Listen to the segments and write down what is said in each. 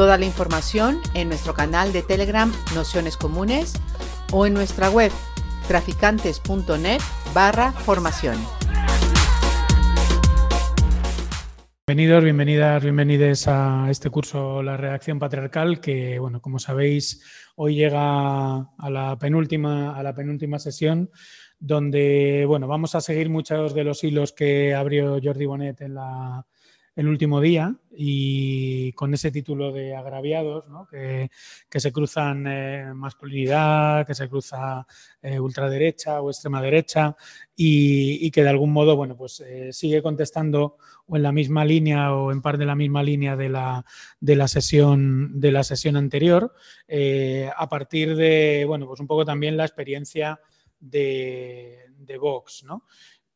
Toda la información en nuestro canal de Telegram Nociones Comunes o en nuestra web traficantes.net barra formación. Bienvenidos, bienvenidas, bienvenides a este curso La Reacción Patriarcal, que, bueno, como sabéis, hoy llega a la penúltima, a la penúltima sesión, donde, bueno, vamos a seguir muchos de los hilos que abrió Jordi Bonet en la, el último día y con ese título de agraviados, ¿no? que, que, se cruzan eh, masculinidad, que se cruza eh, ultraderecha o extrema derecha y, y, que de algún modo bueno, pues, eh, sigue contestando o en la misma línea o en par de la misma línea de la, de la, sesión, de la sesión anterior, a partir de bueno, pues un poco también la experiencia de, de Vox. ¿no?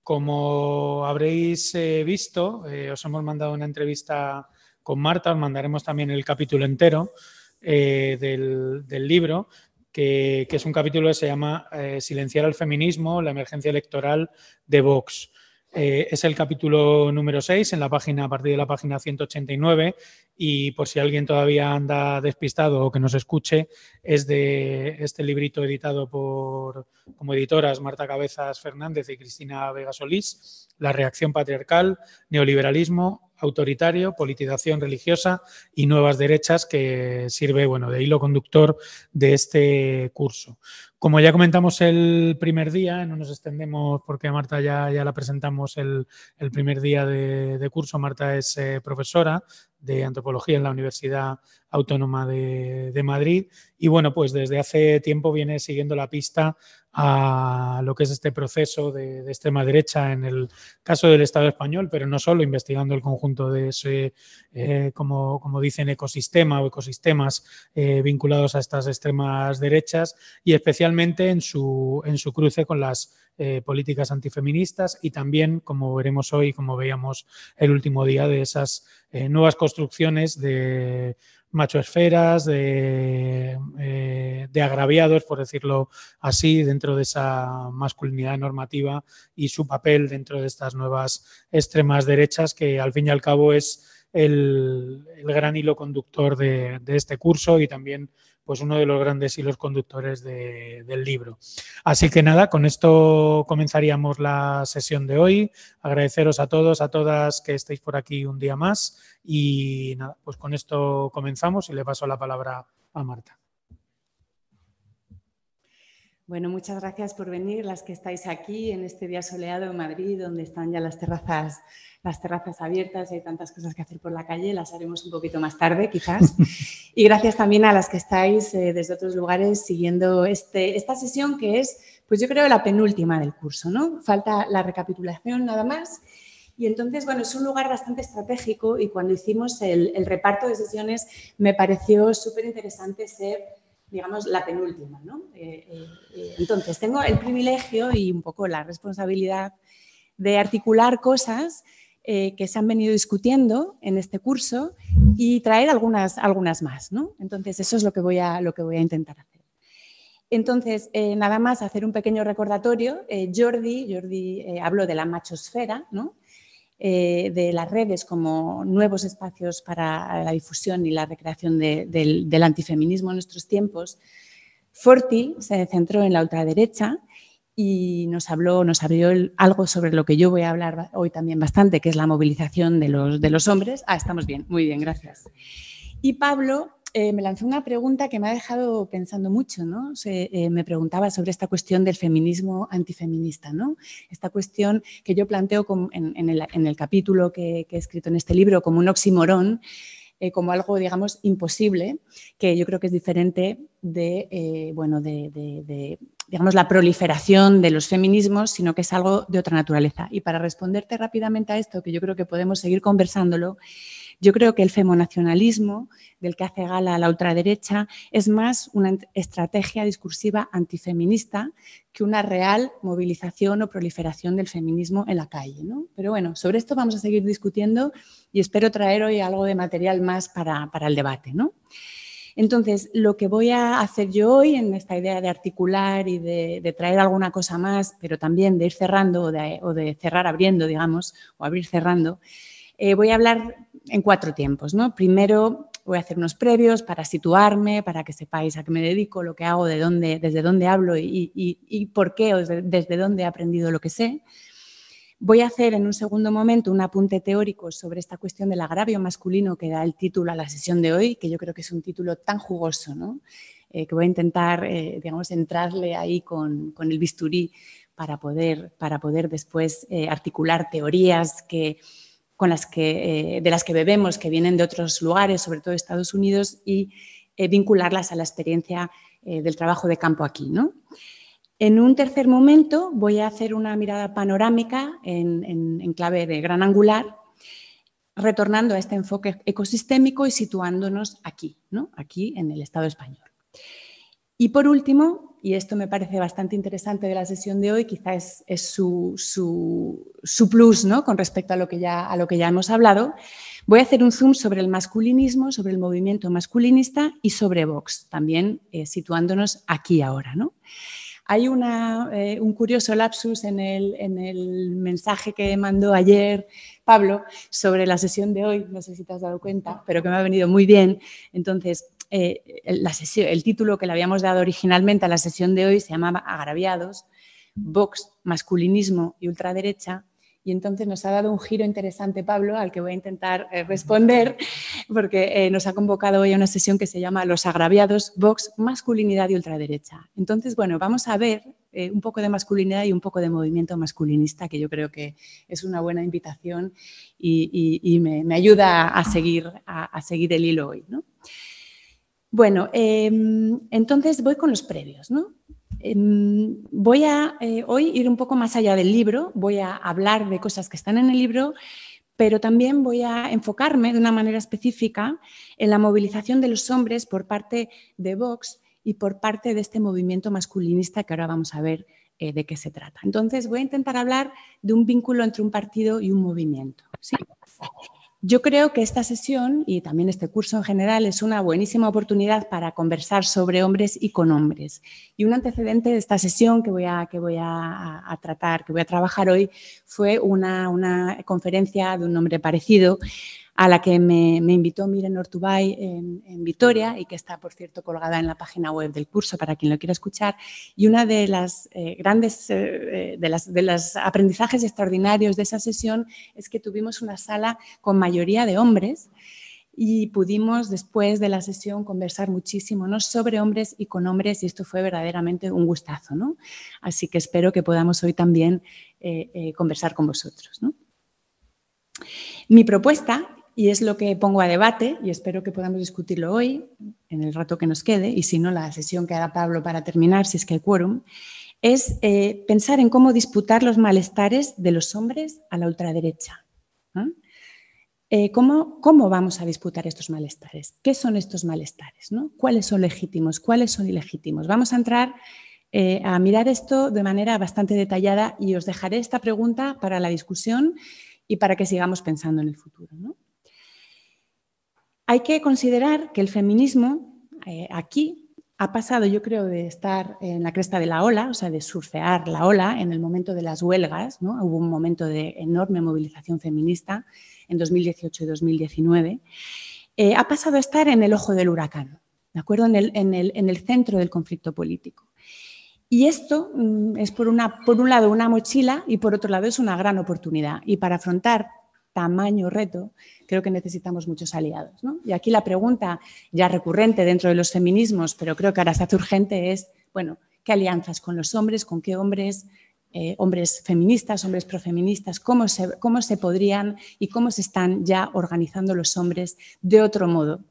Como habréis eh, visto, eh, os hemos mandado una entrevista con Marta, os mandaremos también el capítulo entero eh, del, libro, que, es un capítulo que se llama Silenciar al feminismo, la emergencia electoral de Vox. Eh, es el capítulo número 6 en la página, a partir de la página 189 y por si alguien todavía anda despistado o que nos escuche, es de este librito editado por como editoras Marta Cabezas Fernández y Cristina Vega Solís, La reacción patriarcal, neoliberalismo, autoritario, politización religiosa y nuevas derechas que sirve bueno, de hilo conductor de este curso. Como ya comentamos el primer día, no nos extendemos porque a Marta ya, ya la presentamos el, el primer día de, curso. Marta es eh, profesora de antropología en la Universidad Autónoma de, Madrid y bueno, pues desde hace tiempo viene siguiendo la pista a lo que es este proceso de, extrema derecha en el caso del Estado español, pero no solo investigando el conjunto de ese, eh, como, como, dicen, ecosistema o ecosistemas eh, vinculados a estas extremas derechas y especialmente en su, en su cruce con las eh, políticas antifeministas y también, como veremos hoy, como veíamos el último día, de esas nuevas construcciones de machoesferas, de, eh, de, agraviados, por decirlo así, dentro de esa masculinidad normativa y su papel dentro de estas nuevas extremas derechas, que al fin y al cabo es el, el gran hilo conductor de, de este curso y también pues uno de los grandes hilos conductores de, del libro. Así que nada, con esto comenzaríamos la sesión de hoy. Agradeceros a todos, a todas que estéis por aquí un día más y nada, pues con esto comenzamos y le paso la palabra a Marta. Bueno, muchas gracias por venir, las que estáis aquí en este día soleado en Madrid, donde están ya las terrazas, las terrazas abiertas y hay tantas cosas que hacer por la calle, las haremos un poquito más tarde quizás. Y gracias también a las que estáis eh, desde otros lugares siguiendo este, esta sesión que es, pues yo creo, la penúltima del curso, ¿no? Falta la recapitulación nada más. Y entonces, bueno, es un lugar bastante estratégico y cuando hicimos el, el reparto de sesiones me pareció súper interesante ser digamos, la penúltima. ¿no? Eh, eh, entonces, tengo el privilegio y un poco la responsabilidad de articular cosas eh, que se han venido discutiendo en este curso y traer algunas, algunas más. ¿no? Entonces, eso es lo que voy a, lo que voy a intentar hacer. Entonces, eh, nada más hacer un pequeño recordatorio. Eh, Jordi, Jordi habló de la machosfera, ¿no? Eh, de las redes como nuevos espacios para la difusión y la recreación de, del, antifeminismo en nuestros tiempos, Forti se centró en la ultraderecha y nos habló, nos abrió algo sobre lo que yo voy a hablar hoy también bastante, que es la movilización de los, de los hombres. Ah, estamos bien, muy bien, gracias. Y Pablo eh, me lanzó una pregunta que me ha dejado pensando mucho, ¿no? Eh, me preguntaba sobre esta cuestión del feminismo antifeminista, ¿no? Esta cuestión que yo planteo en, el, capítulo que, he escrito en este libro como un oximorón, eh, como algo, digamos, imposible, que yo creo que es diferente de, bueno, de, de, digamos, la proliferación de los feminismos, sino que es algo de otra naturaleza. Y para responderte rápidamente a esto, que yo creo que podemos seguir conversándolo, yo creo que el femonacionalismo del que hace gala la ultraderecha es más una estrategia discursiva antifeminista que una real movilización o proliferación del feminismo en la calle. Pero bueno, sobre esto vamos a seguir discutiendo y espero traer hoy algo de material más para, el debate. Entonces, lo que voy a hacer yo hoy en esta idea de articular y de, traer alguna cosa más, pero también de ir cerrando o de, cerrar abriendo, digamos, o abrir cerrando, eh, voy a hablar en cuatro tiempos. ¿no? Primero voy a hacer unos previos para situarme, para que sepáis a qué me dedico, lo que hago, de dónde, desde dónde hablo y, por qué o desde, dónde he aprendido lo que sé. Voy a hacer en un segundo momento un apunte teórico sobre esta cuestión del agravio masculino que da el título a la sesión de hoy, que yo creo que es un título tan jugoso, ¿no? Eh, que voy a intentar, eh, digamos, entrarle ahí con, el bisturí para poder, para poder después eh, articular teorías que, con las que, eh, de las que bebemos, que vienen de otros lugares, sobre todo Estados Unidos, y eh, vincularlas a la experiencia eh, del trabajo de campo aquí. ¿no? En un tercer momento voy a hacer una mirada panorámica en, clave de gran angular, retornando a este enfoque ecosistémico y situándonos aquí, ¿no? aquí en el Estado español. Y por último, y esto me parece bastante interesante de la sesión de hoy, quizás es, su, plus ¿no? con respecto a lo, que ya, hemos hablado. Voy a hacer un zoom sobre el masculinismo, sobre el movimiento masculinista y sobre Vox, también eh, situándonos aquí ahora. Hay eh, un curioso lapsus en el, en el, mensaje que mandó ayer Pablo sobre la sesión de hoy, no sé si te has dado cuenta, pero que me ha venido muy bien. Entonces, eh, el título que le habíamos dado originalmente a la sesión de hoy se llamaba Agraviados, Vox, masculinismo y ultraderecha. Y entonces nos ha dado un giro interesante Pablo, al que voy a intentar eh, responder, porque eh, nos ha convocado hoy a una sesión que se llama Los agraviados, Vox, masculinidad y ultraderecha. Entonces, bueno, vamos a ver un poco de masculinidad y un poco de movimiento masculinista, que yo creo que es una buena invitación y, me, ayuda a seguir, a, seguir el hilo hoy. ¿no? Bueno, em, entonces voy con los previos. ¿no? Em, voy a eh, hoy ir un poco más allá del libro, voy a hablar de cosas que están en el libro, pero también voy a enfocarme de una manera específica en la movilización de los hombres por parte de Vox y por parte de este movimiento masculinista que ahora vamos a ver eh, de qué se trata. Entonces voy a intentar hablar de un vínculo entre un partido y un movimiento. ¿sí? Yo creo que esta sesión y también este curso en general es una buenísima oportunidad para conversar sobre hombres y con hombres. Y un antecedente de esta sesión que voy a, que voy a, tratar, que voy a trabajar hoy, fue una, una conferencia de un nombre parecido a la que me, invitó Miren Ortubay en, Vitoria y que está, por cierto, colgada en la página web del curso para quien lo quiera escuchar. Y una de las eh, grandes, eh, las, de los aprendizajes extraordinarios de esa sesión es que tuvimos una sala con mayoría de hombres y pudimos después de la sesión conversar muchísimo ¿no? sobre hombres y con hombres y esto fue verdaderamente un gustazo. ¿no? Así que espero que podamos hoy también eh, conversar con vosotros. ¿no? Mi propuesta y es lo que pongo a debate y espero que podamos discutirlo hoy, en el rato que nos quede, y si no, la sesión que hará Pablo para terminar, si es que hay quórum, es eh, pensar en cómo disputar los malestares de los hombres a la ultraderecha. Eh, ¿cómo, ¿cómo, vamos a disputar estos malestares? ¿Qué son estos malestares? ¿no? ¿Cuáles son legítimos? ¿Cuáles son ilegítimos? Vamos a entrar eh, a mirar esto de manera bastante detallada y os dejaré esta pregunta para la discusión y para que sigamos pensando en el futuro. ¿no? Hay que considerar que el feminismo eh, aquí ha pasado, yo creo, de estar en la cresta de la ola, o sea, de surfear la ola en el momento de las huelgas, ¿no? hubo un momento de enorme movilización feminista en 2018 y 2019, eh, ha pasado a estar en el ojo del huracán, ¿de acuerdo? En el, centro del conflicto político. Y esto mm, es por, una, por un lado una mochila y por otro lado es una gran oportunidad. Y para afrontar tamaño reto, creo que necesitamos muchos aliados. Y aquí la pregunta ya recurrente dentro de los feminismos, pero creo que ahora se hace urgente, es, bueno, ¿qué alianzas con los hombres? ¿Con qué hombres? Eh, hombres feministas, hombres profeministas, cómo se, cómo se podrían y cómo se están ya organizando los hombres de otro modo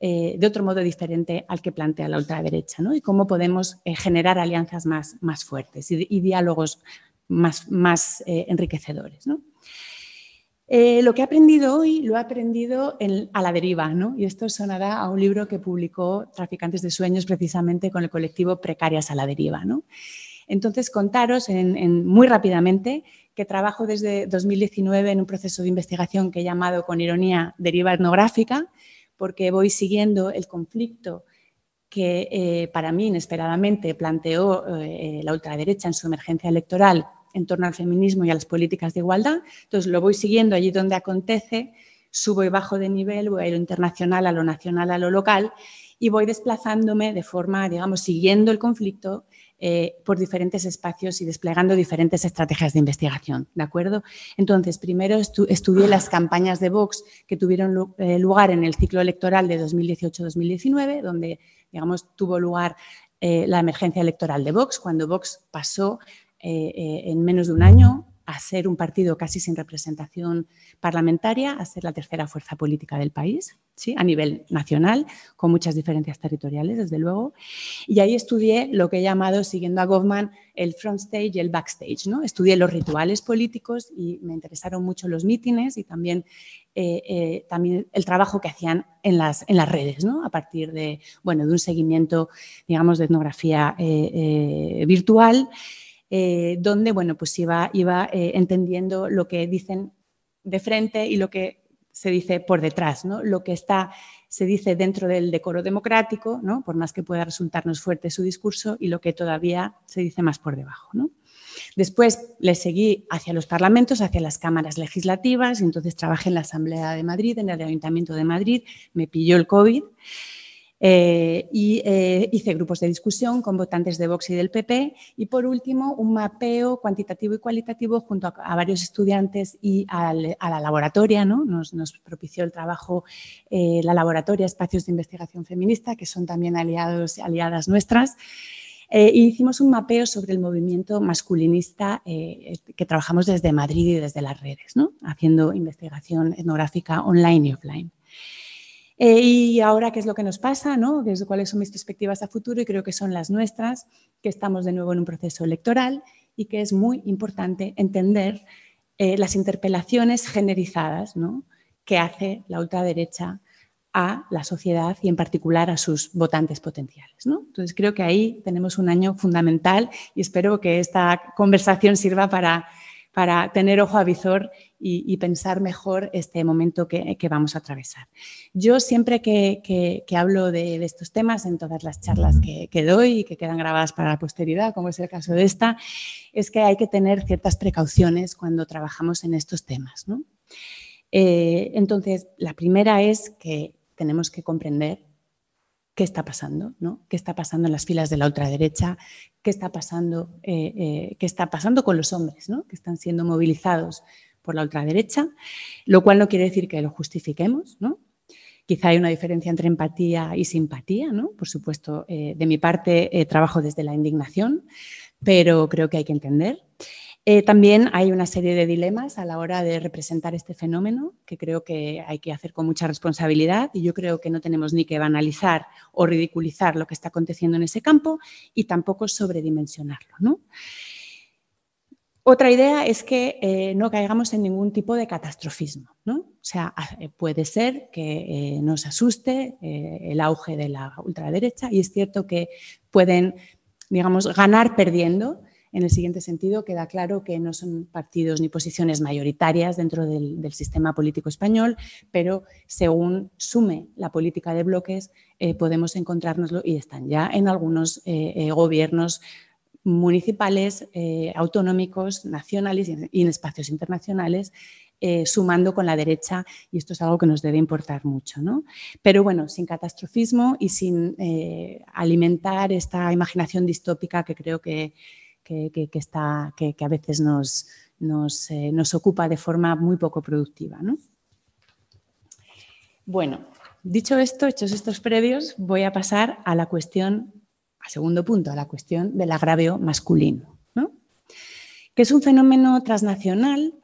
eh, de otro modo diferente al que plantea la ultraderecha, ¿no? Y cómo podemos eh, generar alianzas más, más fuertes y, diálogos más, más enriquecedores, ¿no? Lo que he aprendido hoy lo he aprendido a la deriva, ¿no? y esto sonará a un libro que publicó Traficantes de Sueños precisamente con el colectivo Precarias a la Deriva. ¿no? Entonces, contaros muy rápidamente que trabajo desde 2019 en un proceso de investigación que he llamado con ironía deriva etnográfica, porque voy siguiendo el conflicto que eh, para mí inesperadamente planteó eh, la ultraderecha en su emergencia electoral en torno al feminismo y a las políticas de igualdad. Entonces lo voy siguiendo allí donde acontece, subo y bajo de nivel, voy a lo internacional, a lo nacional, a lo local y voy desplazándome de forma, digamos, siguiendo el conflicto eh, por diferentes espacios y desplegando diferentes estrategias de investigación, ¿de acuerdo? Entonces, primero estudié las campañas de Vox que tuvieron eh, lugar en el ciclo electoral de 2018-2019, donde, digamos, tuvo lugar eh, la emergencia electoral de Vox, cuando Vox pasó en menos de un año a ser un partido casi sin representación parlamentaria, a ser la tercera fuerza política del país, ¿sí? a nivel nacional, con muchas diferencias territoriales, desde luego. Y ahí estudié lo que he llamado, siguiendo a Goffman, el front stage y el backstage. ¿no? Estudié los rituales políticos y me interesaron mucho los mítines y también, eh, eh, también el trabajo que hacían en las, en las redes, ¿no? a partir de, bueno, de un seguimiento, digamos, de etnografía eh, virtual. Eh, donde bueno, pues iba, iba eh, entendiendo lo que dicen de frente y lo que se dice por detrás, ¿no? lo que está, se dice dentro del decoro democrático, ¿no? por más que pueda resultarnos fuerte su discurso, y lo que todavía se dice más por debajo. ¿no? Después le seguí hacia los parlamentos, hacia las cámaras legislativas, y entonces trabajé en la Asamblea de Madrid, en el Ayuntamiento de Madrid, me pilló el COVID eh, y eh, hice grupos de discusión con votantes de Vox y del PP y por último un mapeo cuantitativo y cualitativo junto a, varios estudiantes y a la laboratoria, ¿no? nos, propició el trabajo eh, la laboratoria Espacios de Investigación Feminista, que son también aliados aliadas nuestras. hicimos un mapeo sobre el movimiento masculinista que trabajamos desde Madrid y desde las redes, ¿no? haciendo investigación etnográfica online y offline. Eh, y ahora, ¿qué es lo que nos pasa? ¿no? ¿Cuáles son mis perspectivas a futuro? Y creo que son las nuestras, que estamos de nuevo en un proceso electoral y que es muy importante entender eh, las interpelaciones generizadas ¿no? que hace la ultraderecha a la sociedad y en particular a sus votantes potenciales. ¿no? Entonces creo que ahí tenemos un año fundamental y espero que esta conversación sirva para para tener ojo a visor y, pensar mejor este momento que, vamos a atravesar. Yo siempre que, hablo de, estos temas, en todas las charlas que, doy y que quedan grabadas para la posteridad, como es el caso de esta, es que hay que tener ciertas precauciones cuando trabajamos en estos temas. Eh, entonces, la primera es que tenemos que comprender qué está pasando, ¿no? qué está pasando en las filas de la ultraderecha, qué está pasando, eh, eh, qué está pasando con los hombres ¿no? que están siendo movilizados por la ultraderecha, lo cual no quiere decir que lo justifiquemos. ¿no? Quizá hay una diferencia entre empatía y simpatía. ¿no? Por supuesto, eh, de mi parte trabajo desde la indignación, pero creo que hay que entender. Eh, también hay una serie de dilemas a la hora de representar este fenómeno que creo que hay que hacer con mucha responsabilidad y yo creo que no tenemos ni que banalizar o ridiculizar lo que está aconteciendo en ese campo y tampoco sobredimensionarlo. Otra idea es que eh, no caigamos en ningún tipo de catastrofismo. O sea, eh, puede ser que nos asuste el auge de la ultraderecha y es cierto que pueden, digamos, ganar perdiendo en el siguiente sentido, queda claro que no son partidos ni posiciones mayoritarias dentro del, sistema político español, pero según sume la política de bloques, eh, podemos encontrárnoslo y están ya en algunos eh, eh, gobiernos municipales, autonómicos, nacionales y en espacios internacionales, sumando con la derecha, y esto es algo que nos debe importar mucho. ¿no? Pero bueno, sin catastrofismo y sin alimentar esta imaginación distópica que creo que, que, está, que, a veces nos, eh, nos, ocupa de forma muy poco productiva. Bueno, dicho esto, hechos estos previos, voy a pasar a la cuestión, al segundo punto, a la cuestión del agravio masculino, que es un fenómeno transnacional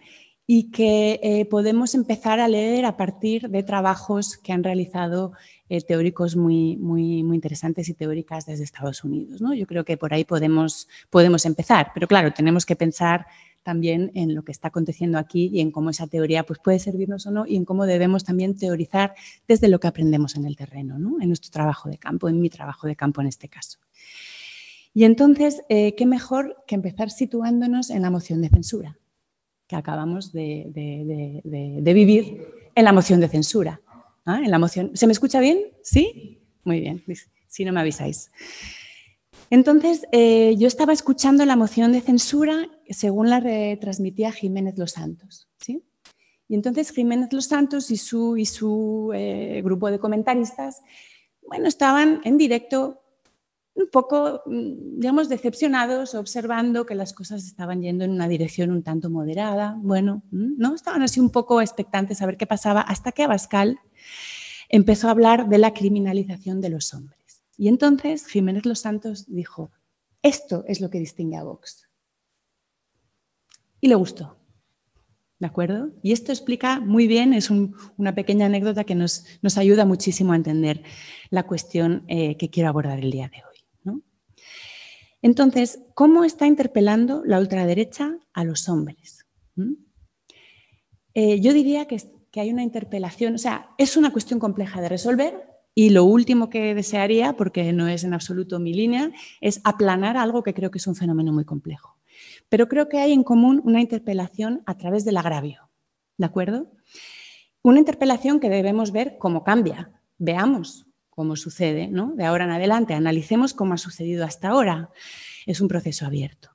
y que eh, podemos empezar a leer a partir de trabajos que han realizado eh, teóricos muy, muy, muy interesantes y teóricas desde Estados Unidos. ¿no? Yo creo que por ahí podemos, podemos empezar, pero claro, tenemos que pensar también en lo que está aconteciendo aquí y en cómo esa teoría pues, puede servirnos o no y en cómo debemos también teorizar desde lo que aprendemos en el terreno, ¿no? en nuestro trabajo de campo, en mi trabajo de campo en este caso. Y entonces, eh, ¿qué mejor que empezar situándonos en la moción de censura? Que acabamos de, vivir en la moción de censura. ¿ah? En la moción, ¿Se me escucha bien? ¿Sí? Muy bien, si no me avisáis. Entonces, eh, yo estaba escuchando la moción de censura según la retransmitía Jiménez Los Santos. ¿sí? Y entonces Jiménez Los Santos y su, y su eh, grupo de comentaristas, bueno, estaban en directo un poco, mm, digamos, decepcionados, observando que las cosas estaban yendo en una dirección un tanto moderada. Bueno, mm, ¿no? Estaban así un poco expectantes a ver qué pasaba, hasta que Abascal empezó a hablar de la criminalización de los hombres. Y entonces Jiménez Los Santos dijo, esto es lo que distingue a Vox. Y le gustó. ¿De acuerdo? Y esto explica muy bien, es una pequeña anécdota que nos, ayuda muchísimo a entender la cuestión eh, que quiero abordar el día de hoy. Entonces, ¿cómo está interpelando la ultraderecha a los hombres? ¿Mm? Eh, yo diría que, que hay una interpelación, o sea, es una cuestión compleja de resolver y lo último que desearía, porque no es en absoluto mi línea, es aplanar algo que creo que es un fenómeno muy complejo. Pero creo que hay en común una interpelación a través del agravio, ¿de acuerdo? Una interpelación que debemos ver cómo cambia. Veamos cómo sucede, ¿no? De ahora en adelante, analicemos cómo ha sucedido hasta ahora. Es un proceso abierto.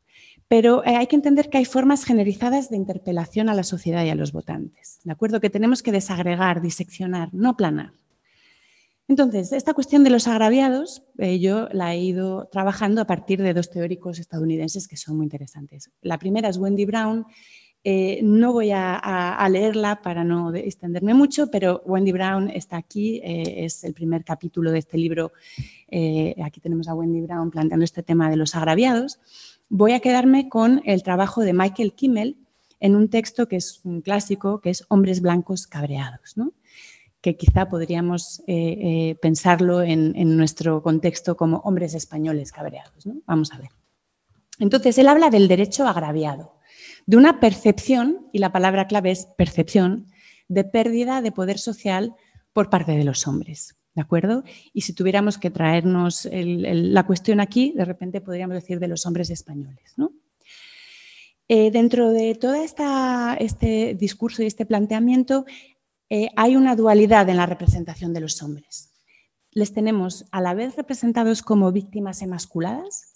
Pero eh, hay que entender que hay formas generizadas de interpelación a la sociedad y a los votantes, ¿de acuerdo? Que tenemos que desagregar, diseccionar, no planar. Entonces, esta cuestión de los agraviados, eh, yo la he ido trabajando a partir de dos teóricos estadounidenses que son muy interesantes. La primera es Wendy Brown eh, no voy a, leerla para no extenderme mucho, pero Wendy Brown está aquí, eh, es el primer capítulo de este libro. Eh, aquí tenemos a Wendy Brown planteando este tema de los agraviados. Voy a quedarme con el trabajo de Michael Kimmel en un texto que es un clásico, que es Hombres blancos cabreados, que quizá podríamos pensarlo en, en, nuestro contexto como hombres españoles cabreados. ¿no? Vamos a ver. Entonces, él habla del derecho agraviado de una percepción, y la palabra clave es percepción, de pérdida de poder social por parte de los hombres. ¿De acuerdo? Y si tuviéramos que traernos la cuestión aquí, de repente podríamos decir de los hombres españoles. Eh, dentro de todo este discurso y este planteamiento eh, hay una dualidad en la representación de los hombres. Les tenemos a la vez representados como víctimas emasculadas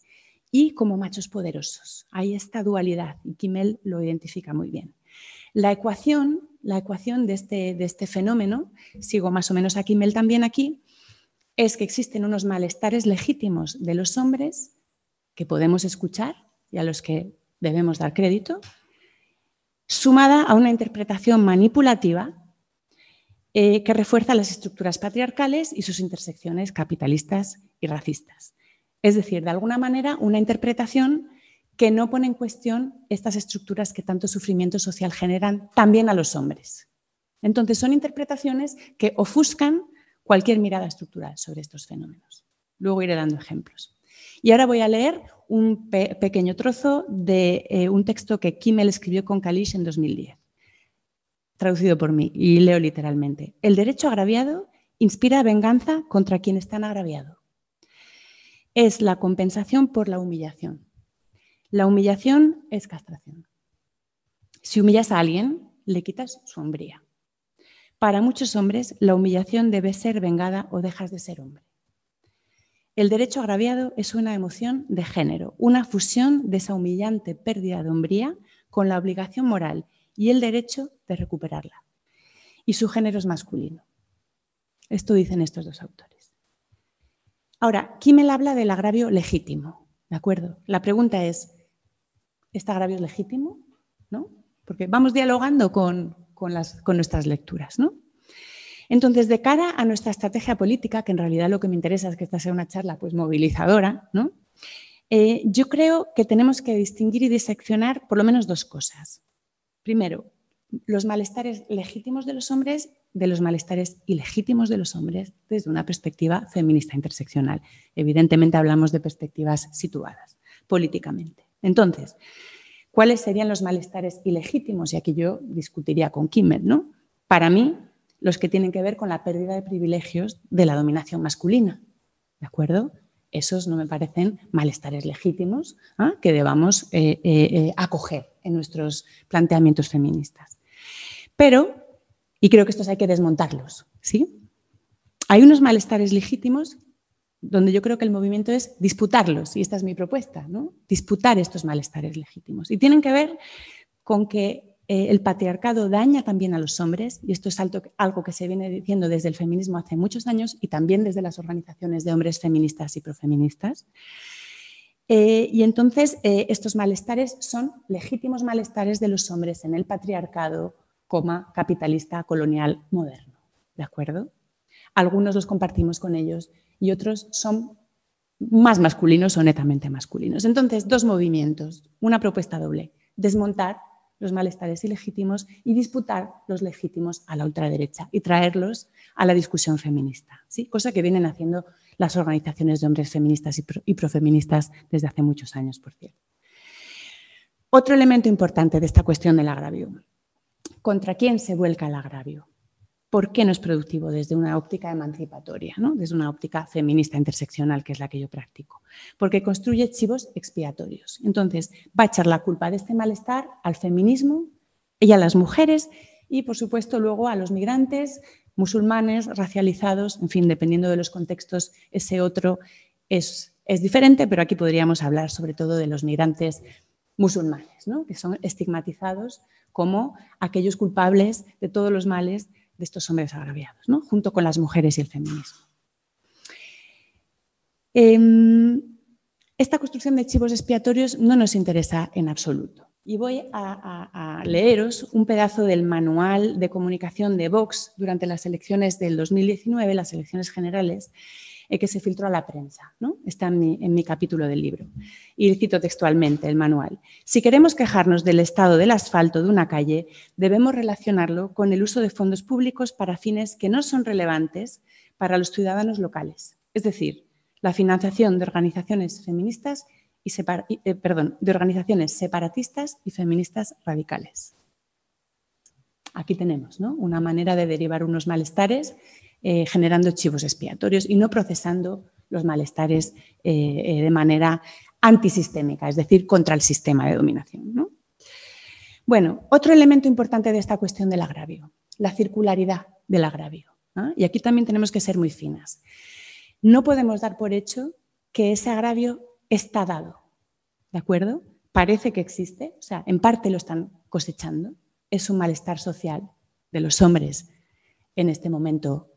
y como machos poderosos. Hay esta dualidad y Kimmel lo identifica muy bien. La ecuación, la ecuación de, este, de este fenómeno, sigo más o menos a Kimmel también aquí, es que existen unos malestares legítimos de los hombres que podemos escuchar y a los que debemos dar crédito, sumada a una interpretación manipulativa eh, que refuerza las estructuras patriarcales y sus intersecciones capitalistas y racistas. Es decir, de alguna manera, una interpretación que no pone en cuestión estas estructuras que tanto sufrimiento social generan también a los hombres. Entonces, son interpretaciones que ofuscan cualquier mirada estructural sobre estos fenómenos. Luego iré dando ejemplos. Y ahora voy a leer un pequeño trozo de eh, un texto que Kimmel escribió con Kalish en 2010, traducido por mí, y leo literalmente. El derecho agraviado inspira venganza contra quien está agraviado es la compensación por la humillación. La humillación es castración. Si humillas a alguien, le quitas su hombría. Para muchos hombres, la humillación debe ser vengada o dejas de ser hombre. El derecho agraviado es una emoción de género, una fusión de esa humillante pérdida de hombría con la obligación moral y el derecho de recuperarla. Y su género es masculino. Esto dicen estos dos autores. Ahora, Kimmel habla del agravio legítimo, ¿de acuerdo? La pregunta es, ¿este agravio es legítimo? ¿No? Porque vamos dialogando con, nuestras lecturas, ¿no? Entonces, de cara a nuestra estrategia política, que en realidad lo que me interesa es que esta sea una charla pues, movilizadora, ¿no? Eh, yo creo que tenemos que distinguir y diseccionar por lo menos dos cosas. Primero, los malestares legítimos de los hombres de los malestares ilegítimos de los hombres desde una perspectiva feminista interseccional. Evidentemente hablamos de perspectivas situadas políticamente. Entonces, ¿cuáles serían los malestares ilegítimos? Y aquí yo discutiría con Kimmel, ¿no? Para mí, los que tienen que ver con la pérdida de privilegios de la dominación masculina. ¿De acuerdo? Esos no me parecen malestares legítimos ¿ah? que debamos eh, eh, eh, acoger en nuestros planteamientos feministas. Pero y creo que estos hay que desmontarlos. ¿sí? Hay unos malestares legítimos donde yo creo que el movimiento es disputarlos, y esta es mi propuesta, ¿no? disputar estos malestares legítimos. Y tienen que ver con que eh, el patriarcado daña también a los hombres, y esto es algo, que se viene diciendo desde el feminismo hace muchos años y también desde las organizaciones de hombres feministas y profeministas. Eh, y entonces eh, estos malestares son legítimos malestares de los hombres en el patriarcado, coma, capitalista, colonial, moderno. ¿De acuerdo? Algunos los compartimos con ellos y otros son más masculinos o netamente masculinos. Entonces, dos movimientos, una propuesta doble, desmontar los malestares ilegítimos y disputar los legítimos a la ultraderecha y traerlos a la discusión feminista, ¿sí? cosa que vienen haciendo las organizaciones de hombres feministas y profeministas desde hace muchos años, por cierto. Otro elemento importante de esta cuestión del agravio. ¿Contra quién se vuelca el agravio? ¿Por qué no es productivo desde una óptica emancipatoria, ¿no? desde una óptica feminista interseccional, que es la que yo practico? Porque construye chivos expiatorios. Entonces, va a echar la culpa de este malestar al feminismo y a las mujeres y, por supuesto, luego a los migrantes, musulmanes, racializados, en fin, dependiendo de los contextos, ese otro es, es diferente, pero aquí podríamos hablar sobre todo de los migrantes musulmanes, ¿no? que son estigmatizados como aquellos culpables de todos los males de estos hombres agraviados, ¿no? junto con las mujeres y el feminismo. Em, esta construcción de chivos expiatorios no nos interesa en absoluto. Y voy a, a, leeros un pedazo del manual de comunicación de Vox durante las elecciones del 2019, las elecciones generales, eh, que se filtró a la prensa. ¿no? Está en mi, capítulo del libro. Y cito textualmente el manual. Si queremos quejarnos del estado del asfalto de una calle, debemos relacionarlo con el uso de fondos públicos para fines que no son relevantes para los ciudadanos locales. Es decir, la financiación de organizaciones feministas y eh, perdón, de organizaciones separatistas y feministas radicales. Aquí tenemos ¿no? una manera de derivar unos malestares eh, generando chivos expiatorios y no procesando los malestares eh, eh, de manera antisistémica, es decir, contra el sistema de dominación. Bueno, otro elemento importante de esta cuestión del agravio, la circularidad del agravio. Y aquí también tenemos que ser muy finas. No podemos dar por hecho que ese agravio está dado, ¿de acuerdo? Parece que existe, o sea, en parte lo están cosechando, es un malestar social de los hombres en este momento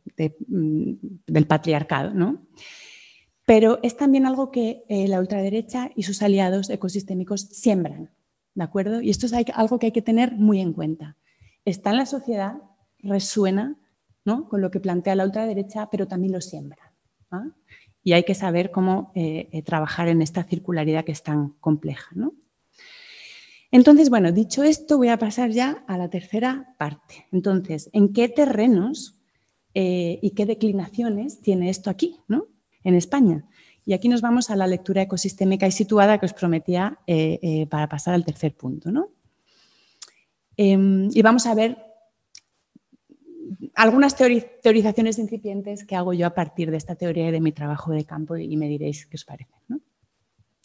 mm, del patriarcado. ¿no? Pero es también algo que eh, la ultraderecha y sus aliados ecosistémicos siembran. ¿De acuerdo? Y esto es algo que hay que tener muy en cuenta. Está en la sociedad, resuena ¿no? con lo que plantea la ultraderecha, pero también lo siembra. ¿ah? Y hay que saber cómo eh, eh, trabajar en esta circularidad que es tan compleja. ¿no? Entonces, bueno, dicho esto, voy a pasar ya a la tercera parte. Entonces, ¿en qué terrenos eh, y qué declinaciones tiene esto aquí, ¿no? en España? Y aquí nos vamos a la lectura ecosistémica y situada que os prometía eh, eh, para pasar al tercer punto. ¿no? Em, y vamos a ver algunas teorizaciones incipientes que hago yo a partir de esta teoría y de mi trabajo de campo y me diréis qué os parece. ¿no?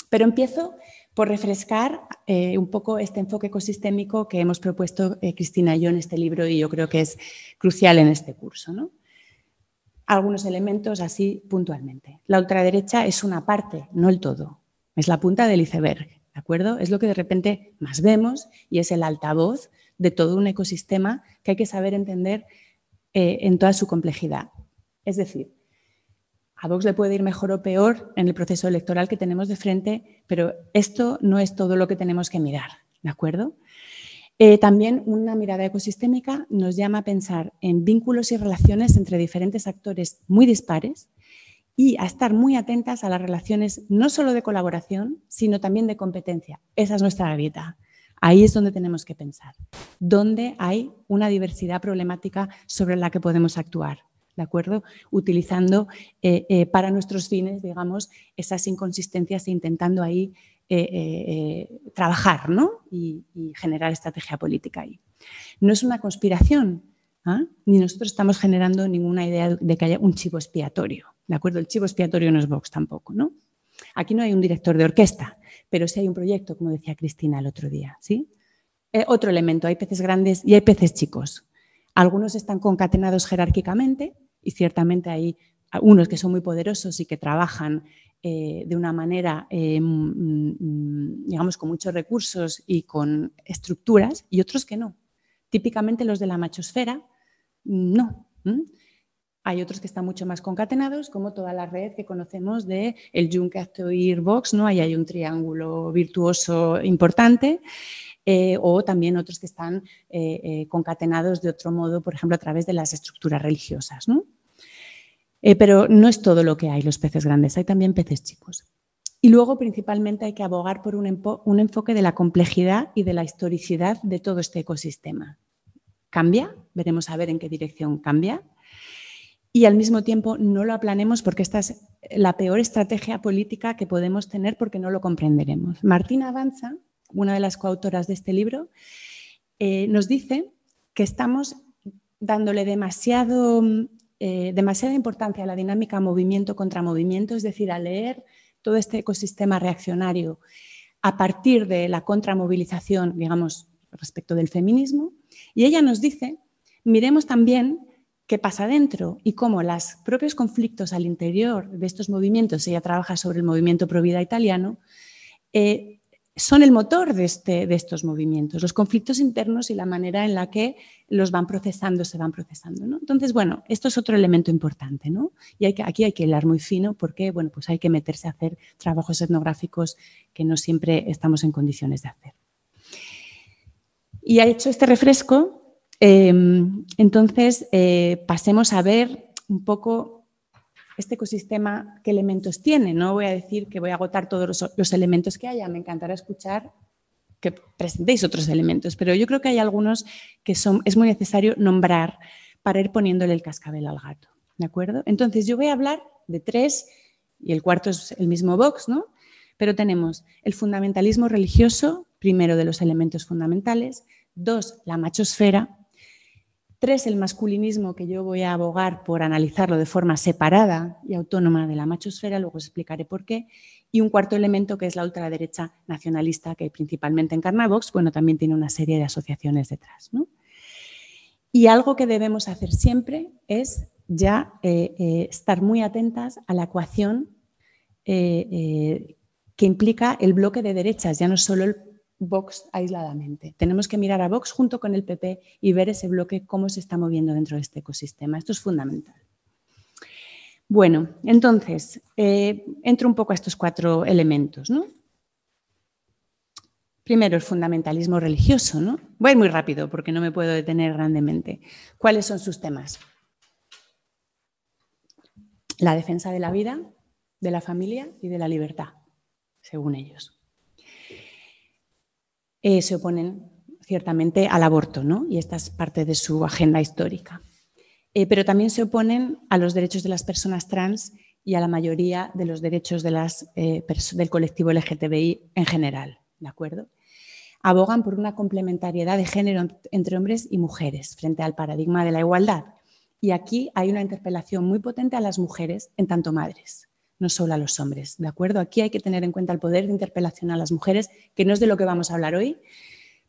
Pero empiezo por refrescar eh, un poco este enfoque ecosistémico que hemos propuesto eh, Cristina y yo en este libro y yo creo que es crucial en este curso. ¿no? Algunos elementos así puntualmente. La ultraderecha es una parte, no el todo. Es la punta del iceberg, ¿de acuerdo? Es lo que de repente más vemos y es el altavoz de todo un ecosistema que hay que saber entender eh, en toda su complejidad. Es decir, a Vox le puede ir mejor o peor en el proceso electoral que tenemos de frente, pero esto no es todo lo que tenemos que mirar, ¿de acuerdo? Eh, también una mirada ecosistémica nos llama a pensar en vínculos y relaciones entre diferentes actores muy dispares y a estar muy atentas a las relaciones no solo de colaboración, sino también de competencia. Esa es nuestra grieta. Ahí es donde tenemos que pensar, donde hay una diversidad problemática sobre la que podemos actuar. ¿De acuerdo? Utilizando eh, eh, para nuestros fines, digamos, esas inconsistencias e intentando ahí eh, trabajar ¿no? y, generar estrategia política ahí. No es una conspiración, ¿ah? ni nosotros estamos generando ninguna idea de que haya un chivo expiatorio. ¿De acuerdo? El chivo expiatorio no es Vox tampoco, ¿no? Aquí no hay un director de orquesta, pero sí hay un proyecto, como decía Cristina el otro día. ¿sí? Otro elemento, hay peces grandes y hay peces chicos. Algunos están concatenados jerárquicamente y ciertamente hay unos que son muy poderosos y que trabajan eh, de una manera, eh, mm, mm, digamos, con muchos recursos y con estructuras y otros que no. Típicamente los de la machosfera, no. Hay otros que están mucho más concatenados, como toda la red que conocemos de el Juncker Box, ¿no? Ahí hay un triángulo virtuoso importante. Eh, o también otros que están eh, concatenados de otro modo, por ejemplo, a través de las estructuras religiosas. Pero no es todo lo que hay los peces grandes, hay también peces chicos. Y luego, principalmente, hay que abogar por un, un enfoque de la complejidad y de la historicidad de todo este ecosistema. ¿Cambia? Veremos a ver en qué dirección cambia y al mismo tiempo no lo aplanemos porque esta es la peor estrategia política que podemos tener porque no lo comprenderemos. Martina Avanza, una de las coautoras de este libro, eh, nos dice que estamos dándole demasiado, eh, demasiada importancia a la dinámica movimiento contra movimiento, es decir, a leer todo este ecosistema reaccionario a partir de la contramovilización, digamos, respecto del feminismo. Y ella nos dice, miremos también qué pasa dentro y cómo los propios conflictos al interior de estos movimientos, ella trabaja sobre el movimiento pro vida italiano, eh, son el motor de, este, de, estos movimientos, los conflictos internos y la manera en la que los van procesando, se van procesando. ¿no? Entonces, bueno, esto es otro elemento importante, ¿no? Y aquí hay que hilar muy fino porque, bueno, pues hay que meterse a hacer trabajos etnográficos que no siempre estamos en condiciones de hacer. Y ha hecho este refresco Em, entonces, eh, pasemos a ver un poco este ecosistema, qué elementos tiene. No voy a decir que voy a agotar todos los, elementos que haya, me encantará escuchar que presentéis otros elementos, pero yo creo que hay algunos que son, es muy necesario nombrar para ir poniéndole el cascabel al gato. ¿De acuerdo? Entonces, yo voy a hablar de tres, y el cuarto es el mismo box, ¿no? Pero tenemos el fundamentalismo religioso, primero de los elementos fundamentales, dos, la machosfera, Tres, el masculinismo, que yo voy a abogar por analizarlo de forma separada y autónoma de la machosfera, luego os explicaré por qué. Y un cuarto elemento que es la ultraderecha nacionalista, que principalmente encarna Vox, bueno, también tiene una serie de asociaciones detrás. Y algo que debemos hacer siempre es ya eh, eh, estar muy atentas a la ecuación eh, que implica el bloque de derechas, ya no solo el Vox aisladamente. Tenemos que mirar a Vox junto con el PP y ver ese bloque cómo se está moviendo dentro de este ecosistema. Esto es fundamental. Bueno, entonces, eh, entro un poco a estos cuatro elementos. ¿no? Primero, el fundamentalismo religioso. ¿no? Voy muy rápido porque no me puedo detener grandemente. ¿Cuáles son sus temas? La defensa de la vida, de la familia y de la libertad, según ellos. Eh, se oponen ciertamente al aborto, ¿no? y esta es parte de su agenda histórica. Eh, pero también se oponen a los derechos de las personas trans y a la mayoría de los derechos eh, del colectivo LGTBI en general. ¿de acuerdo? Abogan por una complementariedad de género entre hombres y mujeres frente al paradigma de la igualdad. Y aquí hay una interpelación muy potente a las mujeres en tanto madres no solo a los hombres, ¿de acuerdo? Aquí hay que tener en cuenta el poder de interpelación a las mujeres, que no es de lo que vamos a hablar hoy,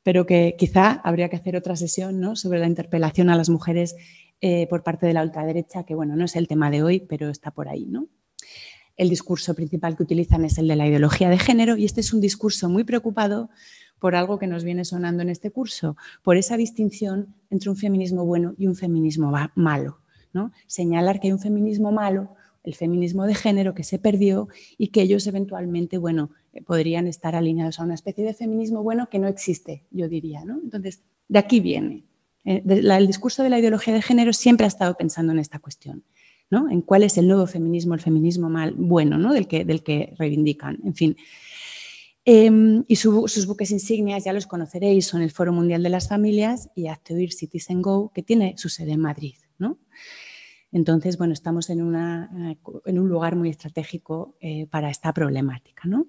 pero que quizá habría que hacer otra sesión ¿no? sobre la interpelación a las mujeres eh, por parte de la ultraderecha, que bueno, no es el tema de hoy, pero está por ahí, ¿no? El discurso principal que utilizan es el de la ideología de género y este es un discurso muy preocupado por algo que nos viene sonando en este curso, por esa distinción entre un feminismo bueno y un feminismo malo. ¿no? Señalar que hay un feminismo malo el feminismo de género que se perdió y que ellos eventualmente, bueno, eh, podrían estar alineados a una especie de feminismo bueno que no existe, yo diría, ¿no? Entonces, de aquí viene. Eh, el discurso de la ideología de género siempre ha estado pensando en esta cuestión, ¿no? En cuál es el nuevo feminismo, el feminismo mal, bueno, ¿no? Del que, del que reivindican, en fin. Em, y sus buques insignias ya los conoceréis, son el Foro Mundial de las Familias y Acteoir Citizen Go, que tiene su sede en Madrid. Entonces, bueno, estamos en, una, en un lugar muy estratégico eh, para esta problemática. ¿no?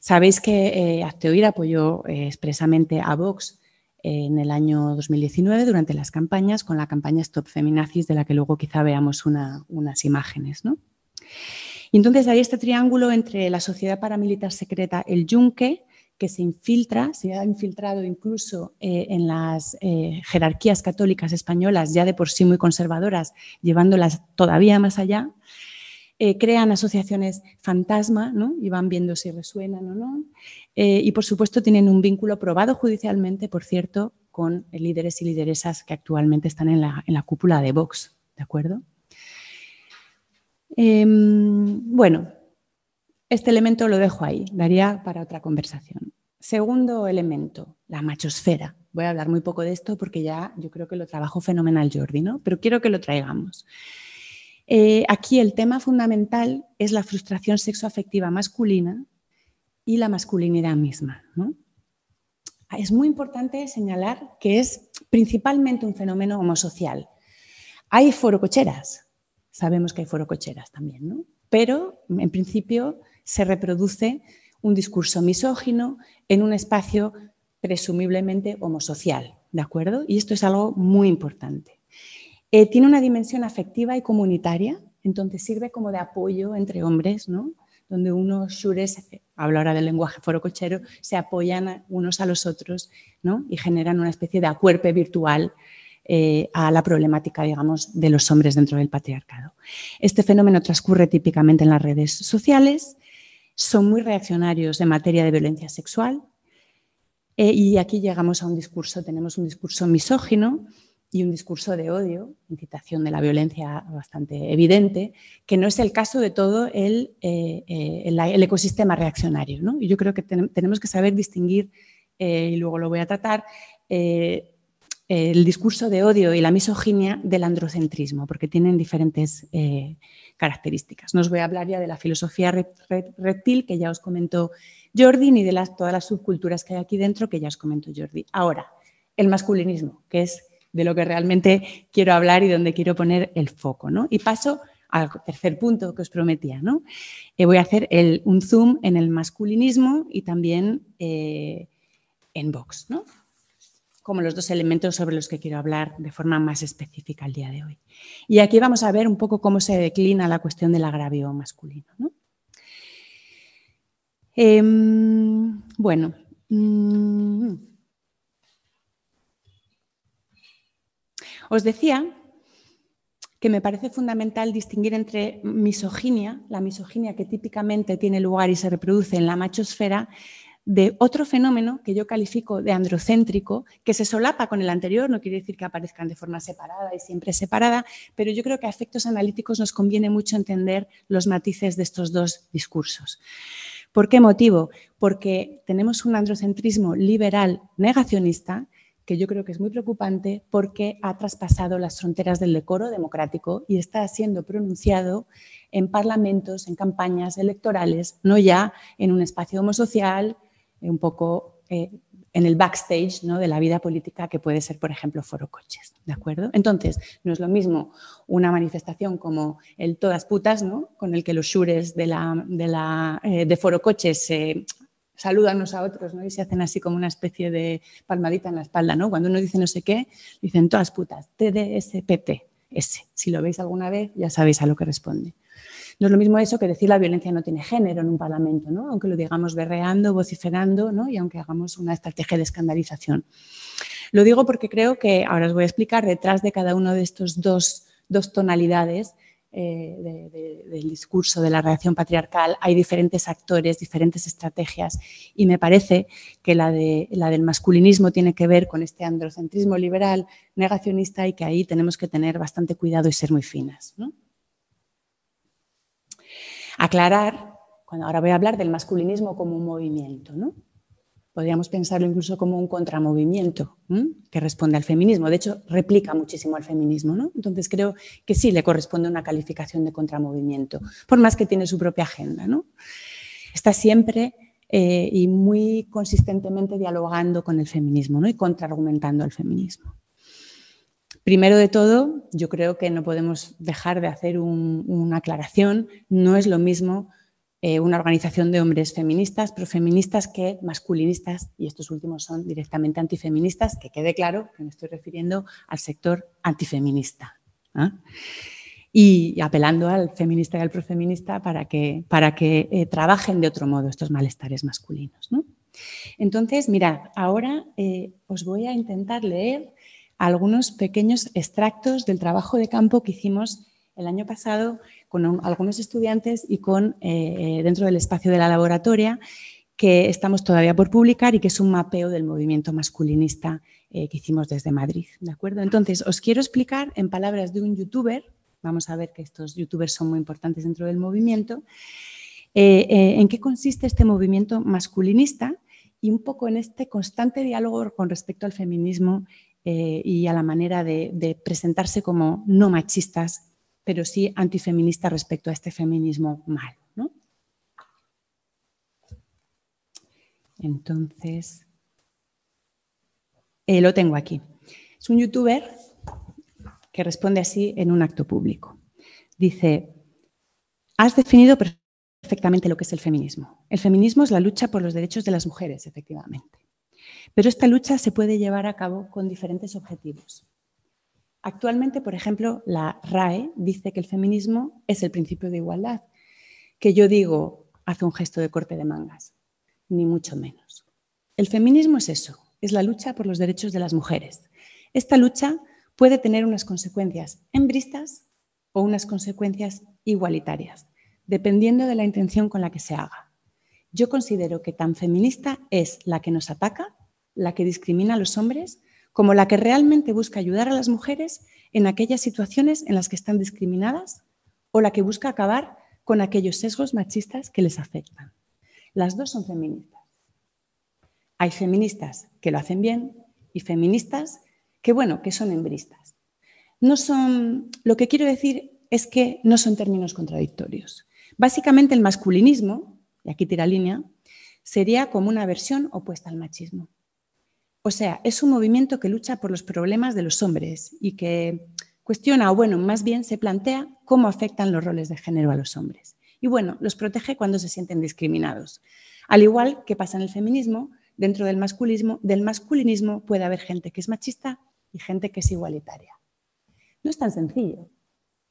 Sabéis que eh, Acteoir apoyó eh, expresamente a Vox en el año 2019 durante las campañas con la campaña Stop Feminazis, de la que luego quizá veamos unas imágenes. ¿no? Y entonces hay este triángulo entre la sociedad paramilitar secreta, el Yunque, que se infiltra, se ha infiltrado incluso eh, en las eh, jerarquías católicas españolas, ya de por sí muy conservadoras, llevándolas todavía más allá, eh, crean asociaciones fantasma ¿no? y van viendo si resuenan o no. y por supuesto tienen un vínculo probado judicialmente, por cierto, con líderes y lideresas que actualmente están en la, en la cúpula de Vox. ¿De acuerdo? Em, bueno, este elemento lo dejo ahí, daría para otra conversación. Segundo elemento, la machosfera. Voy a hablar muy poco de esto porque ya yo creo que lo trabajo fenomenal Jordi, ¿no? Pero quiero que lo traigamos. Eh, aquí el tema fundamental es la frustración sexoafectiva masculina y la masculinidad misma. Es muy importante señalar que es principalmente un fenómeno homosocial. Hay forococheras, sabemos que hay forococheras también, ¿no? pero en principio se reproduce un discurso misógino en un espacio presumiblemente homosocial, ¿de acuerdo? Y esto es algo muy importante. Eh, tiene una dimensión afectiva y comunitaria, entonces sirve como de apoyo entre hombres, ¿no? donde unos shures, hablo ahora del lenguaje forocochero, se apoyan unos a los otros ¿no? y generan una especie de acuerpe virtual eh, a la problemática, digamos, de los hombres dentro del patriarcado. Este fenómeno transcurre típicamente en las redes sociales, son muy reaccionarios en materia de violencia sexual eh, y aquí llegamos a un discurso, tenemos un discurso misógino y un discurso de odio, incitación de la violencia bastante evidente, que no es el caso de todo el, eh, el, ecosistema reaccionario. ¿no? Y yo creo que tenemos que saber distinguir, y luego lo voy a tratar, el discurso de odio y la misoginia del androcentrismo, porque tienen diferentes eh, características. No os voy a hablar ya de la filosofía reptil, que ya os comentó Jordi, ni de las, todas las subculturas que hay aquí dentro, que ya os comentó Jordi. Ahora, el masculinismo, que es de lo que realmente quiero hablar y donde quiero poner el foco. ¿no? Y paso al tercer punto que os prometía. ¿no? Eh, voy a hacer un zoom en el masculinismo y también eh, en Vox. ¿no? Como los dos elementos sobre los que quiero hablar de forma más específica el día de hoy. Y aquí vamos a ver un poco cómo se declina la cuestión del agravio masculino. Em, bueno, mm, os decía que me parece fundamental distinguir entre misoginia, la misoginia que típicamente tiene lugar y se reproduce en la machosfera, de otro fenómeno que yo califico de androcéntrico, que se solapa con el anterior, no quiere decir que aparezcan de forma separada y siempre separada, pero yo creo que a efectos analíticos nos conviene mucho entender los matices de estos dos discursos. ¿Por qué motivo? Porque tenemos un androcentrismo liberal negacionista que yo creo que es muy preocupante porque ha traspasado las fronteras del decoro democrático y está siendo pronunciado en parlamentos, en campañas electorales, no ya en un espacio homosocial, un poco eh, en el backstage ¿no? de la vida política que puede ser, por ejemplo, Foro Coches. ¿De acuerdo? Entonces, no es lo mismo una manifestación como el Todas Putas, ¿no? con el que los shures de, la, de, eh, Foro Coches saludan unos a otros ¿no? y se hacen así como una especie de palmadita en la espalda. ¿no? Cuando uno dice no sé qué, dicen todas putas, TDSPT, S. Si lo veis alguna vez, ya sabéis a lo que responde. No es lo mismo eso que decir la violencia no tiene género en un parlamento, ¿no? aunque lo digamos berreando, vociferando ¿no? y aunque hagamos una estrategia de escandalización. Lo digo porque creo que, ahora os voy a explicar, detrás de cada uno de estos dos, tonalidades eh, del discurso de la reacción patriarcal hay diferentes actores, diferentes estrategias y me parece que la, de, la del masculinismo tiene que ver con este androcentrismo liberal negacionista y que ahí tenemos que tener bastante cuidado y ser muy finas. Aclarar, cuando ahora voy a hablar del masculinismo como un movimiento, ¿no? Podríamos pensarlo incluso como un contramovimiento que responde al feminismo. De hecho, replica muchísimo al feminismo. ¿no? Entonces creo que sí le corresponde una calificación de contramovimiento, por más que tiene su propia agenda. ¿no? Está siempre eh, y muy consistentemente dialogando con el feminismo ¿no? y contraargumentando al feminismo. Primero de todo, yo creo que no podemos dejar de hacer una aclaración. No es lo mismo eh, una organización de hombres feministas, profeministas que masculinistas, y estos últimos son directamente antifeministas, que quede claro que me estoy refiriendo al sector antifeminista. ¿ah? Y apelando al feminista y al profeminista para que, para que eh, trabajen de otro modo estos malestares masculinos. Entonces, mirad, ahora eh, os voy a intentar leer algunos pequeños extractos del trabajo de campo que hicimos el año pasado con algunos estudiantes y con, eh, eh, dentro del espacio de la laboratoria que estamos todavía por publicar y que es un mapeo del movimiento masculinista eh, que hicimos desde Madrid. ¿de acuerdo? Entonces, os quiero explicar en palabras de un youtuber, vamos a ver que estos youtubers son muy importantes dentro del movimiento, en qué consiste este movimiento masculinista y un poco en este constante diálogo con respecto al feminismo y a la manera de presentarse como no machistas pero sí antifeminista respecto a este feminismo mal. Entonces, eh, lo tengo aquí. Es un youtuber que responde así en un acto público. Dice, has definido perfectamente lo que es el feminismo. El feminismo es la lucha por los derechos de las mujeres, efectivamente. Pero esta lucha se puede llevar a cabo con diferentes objetivos. Actualmente, por ejemplo, la RAE dice que el feminismo es el principio de igualdad, que yo digo hace un gesto de corte de mangas, ni mucho menos. El feminismo es eso, es la lucha por los derechos de las mujeres. Esta lucha puede tener unas consecuencias embristas o unas consecuencias igualitarias, dependiendo de la intención con la que se haga. Yo considero que tan feminista es la que nos ataca, la que discrimina a los hombres, como la que realmente busca ayudar a las mujeres en aquellas situaciones en las que están discriminadas o la que busca acabar con aquellos sesgos machistas que les afectan. Las dos son feministas. Hay feministas que lo hacen bien y feministas que, bueno, que son embristas. No son, lo que quiero decir es que no son términos contradictorios. Básicamente el masculinismo, y aquí tira línea, sería como una versión opuesta al machismo. O sea, es un movimiento que lucha por los problemas de los hombres y que cuestiona, o bueno, más bien se plantea cómo afectan los roles de género a los hombres. Y bueno, los protege cuando se sienten discriminados. Al igual que pasa en el feminismo, dentro del masculismo, del masculinismo puede haber gente que es machista y gente que es igualitaria. No es tan sencillo.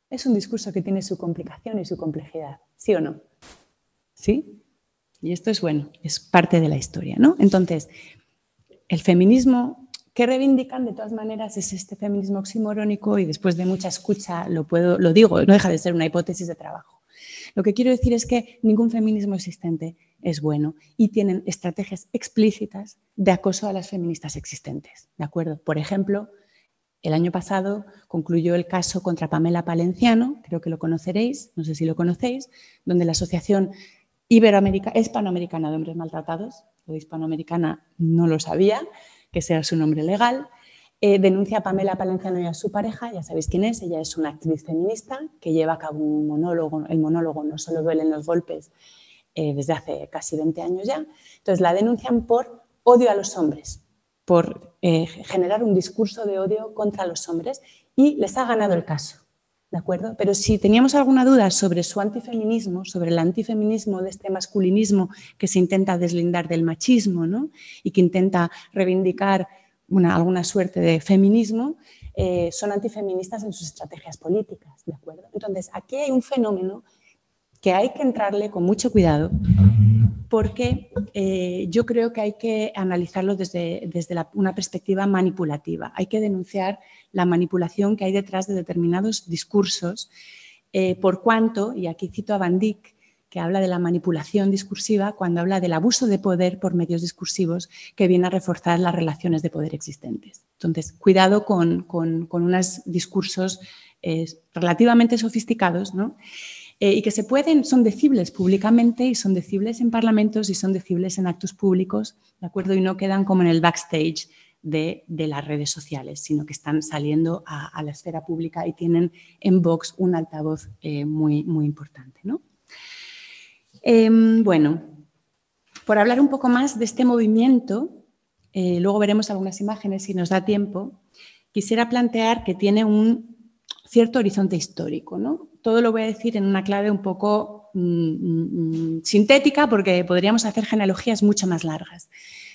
Es un discurso que tiene su complicación y su complejidad, ¿sí o no? ¿Sí? Y esto es bueno, es parte de la historia, ¿no? Entonces, el feminismo que reivindican de todas maneras es este feminismo oximorónico y después de mucha escucha lo, puedo, lo digo, no deja de ser una hipótesis de trabajo. Lo que quiero decir es que ningún feminismo existente es bueno y tienen estrategias explícitas de acoso a las feministas existentes. ¿De acuerdo? Por ejemplo, el año pasado concluyó el caso contra Pamela Palenciano, creo que lo conoceréis, no sé si lo conocéis, donde la Asociación Iberoamérica, Hispanoamericana de Hombres Maltratados, hispanoamericana no lo sabía, que sea su nombre legal. Eh, denuncia a Pamela Palenciano y a su pareja, ya sabéis quién es, ella es una actriz feminista que lleva a cabo un monólogo, el monólogo No solo duelen los golpes, eh, desde hace casi 20 años ya. Entonces la denuncian por odio a los hombres, por eh, generar un discurso de odio contra los hombres y les ha ganado el caso. ¿De acuerdo? Pero si teníamos alguna duda sobre su antifeminismo, sobre el antifeminismo de este masculinismo que se intenta deslindar del machismo ¿no? y que intenta reivindicar una, alguna suerte de feminismo, eh, son antifeministas en sus estrategias políticas. ¿de acuerdo? Entonces, aquí hay un fenómeno que hay que entrarle con mucho cuidado porque eh, yo creo que hay que analizarlo desde, desde una perspectiva manipulativa. Hay que denunciar la manipulación que hay detrás de determinados discursos, eh, por cuanto, y aquí cito a Van Dyck, que habla de la manipulación discursiva cuando habla del abuso de poder por medios discursivos que viene a reforzar las relaciones de poder existentes. Entonces, cuidado con, unos discursos eh, relativamente sofisticados, ¿no? Eh, y que se pueden, son decibles públicamente y son decibles en parlamentos y son decibles en actos públicos, ¿de acuerdo? Y no quedan como en el backstage de, las redes sociales, sino que están saliendo a, la esfera pública y tienen en Vox un altavoz eh, muy, muy importante, ¿no? Em, bueno, por hablar un poco más de este movimiento, eh, luego veremos algunas imágenes si nos da tiempo, quisiera plantear que tiene un cierto horizonte histórico. ¿no? Todo lo voy a decir en una clave un poco mm, mm, mm, sintética porque podríamos hacer genealogías mucho más largas.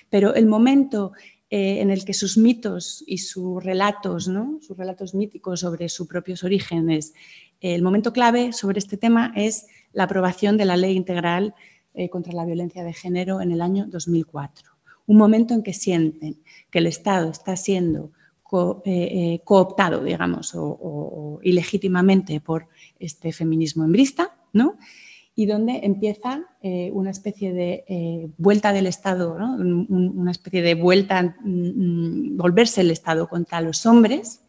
Pero el momento eh, en el que sus mitos y sus relatos, ¿no? sus relatos míticos sobre sus propios orígenes, el momento clave sobre este tema es la aprobación de la Ley Integral eh, contra la Violencia de Género en el año 2004. Un momento en que sienten que el Estado está siendo eh, cooptado, digamos, o, ilegítimamente por este feminismo embrista, ¿no? y donde empieza eh, una especie de eh, vuelta del Estado, una especie de vuelta, volverse el Estado contra los hombres,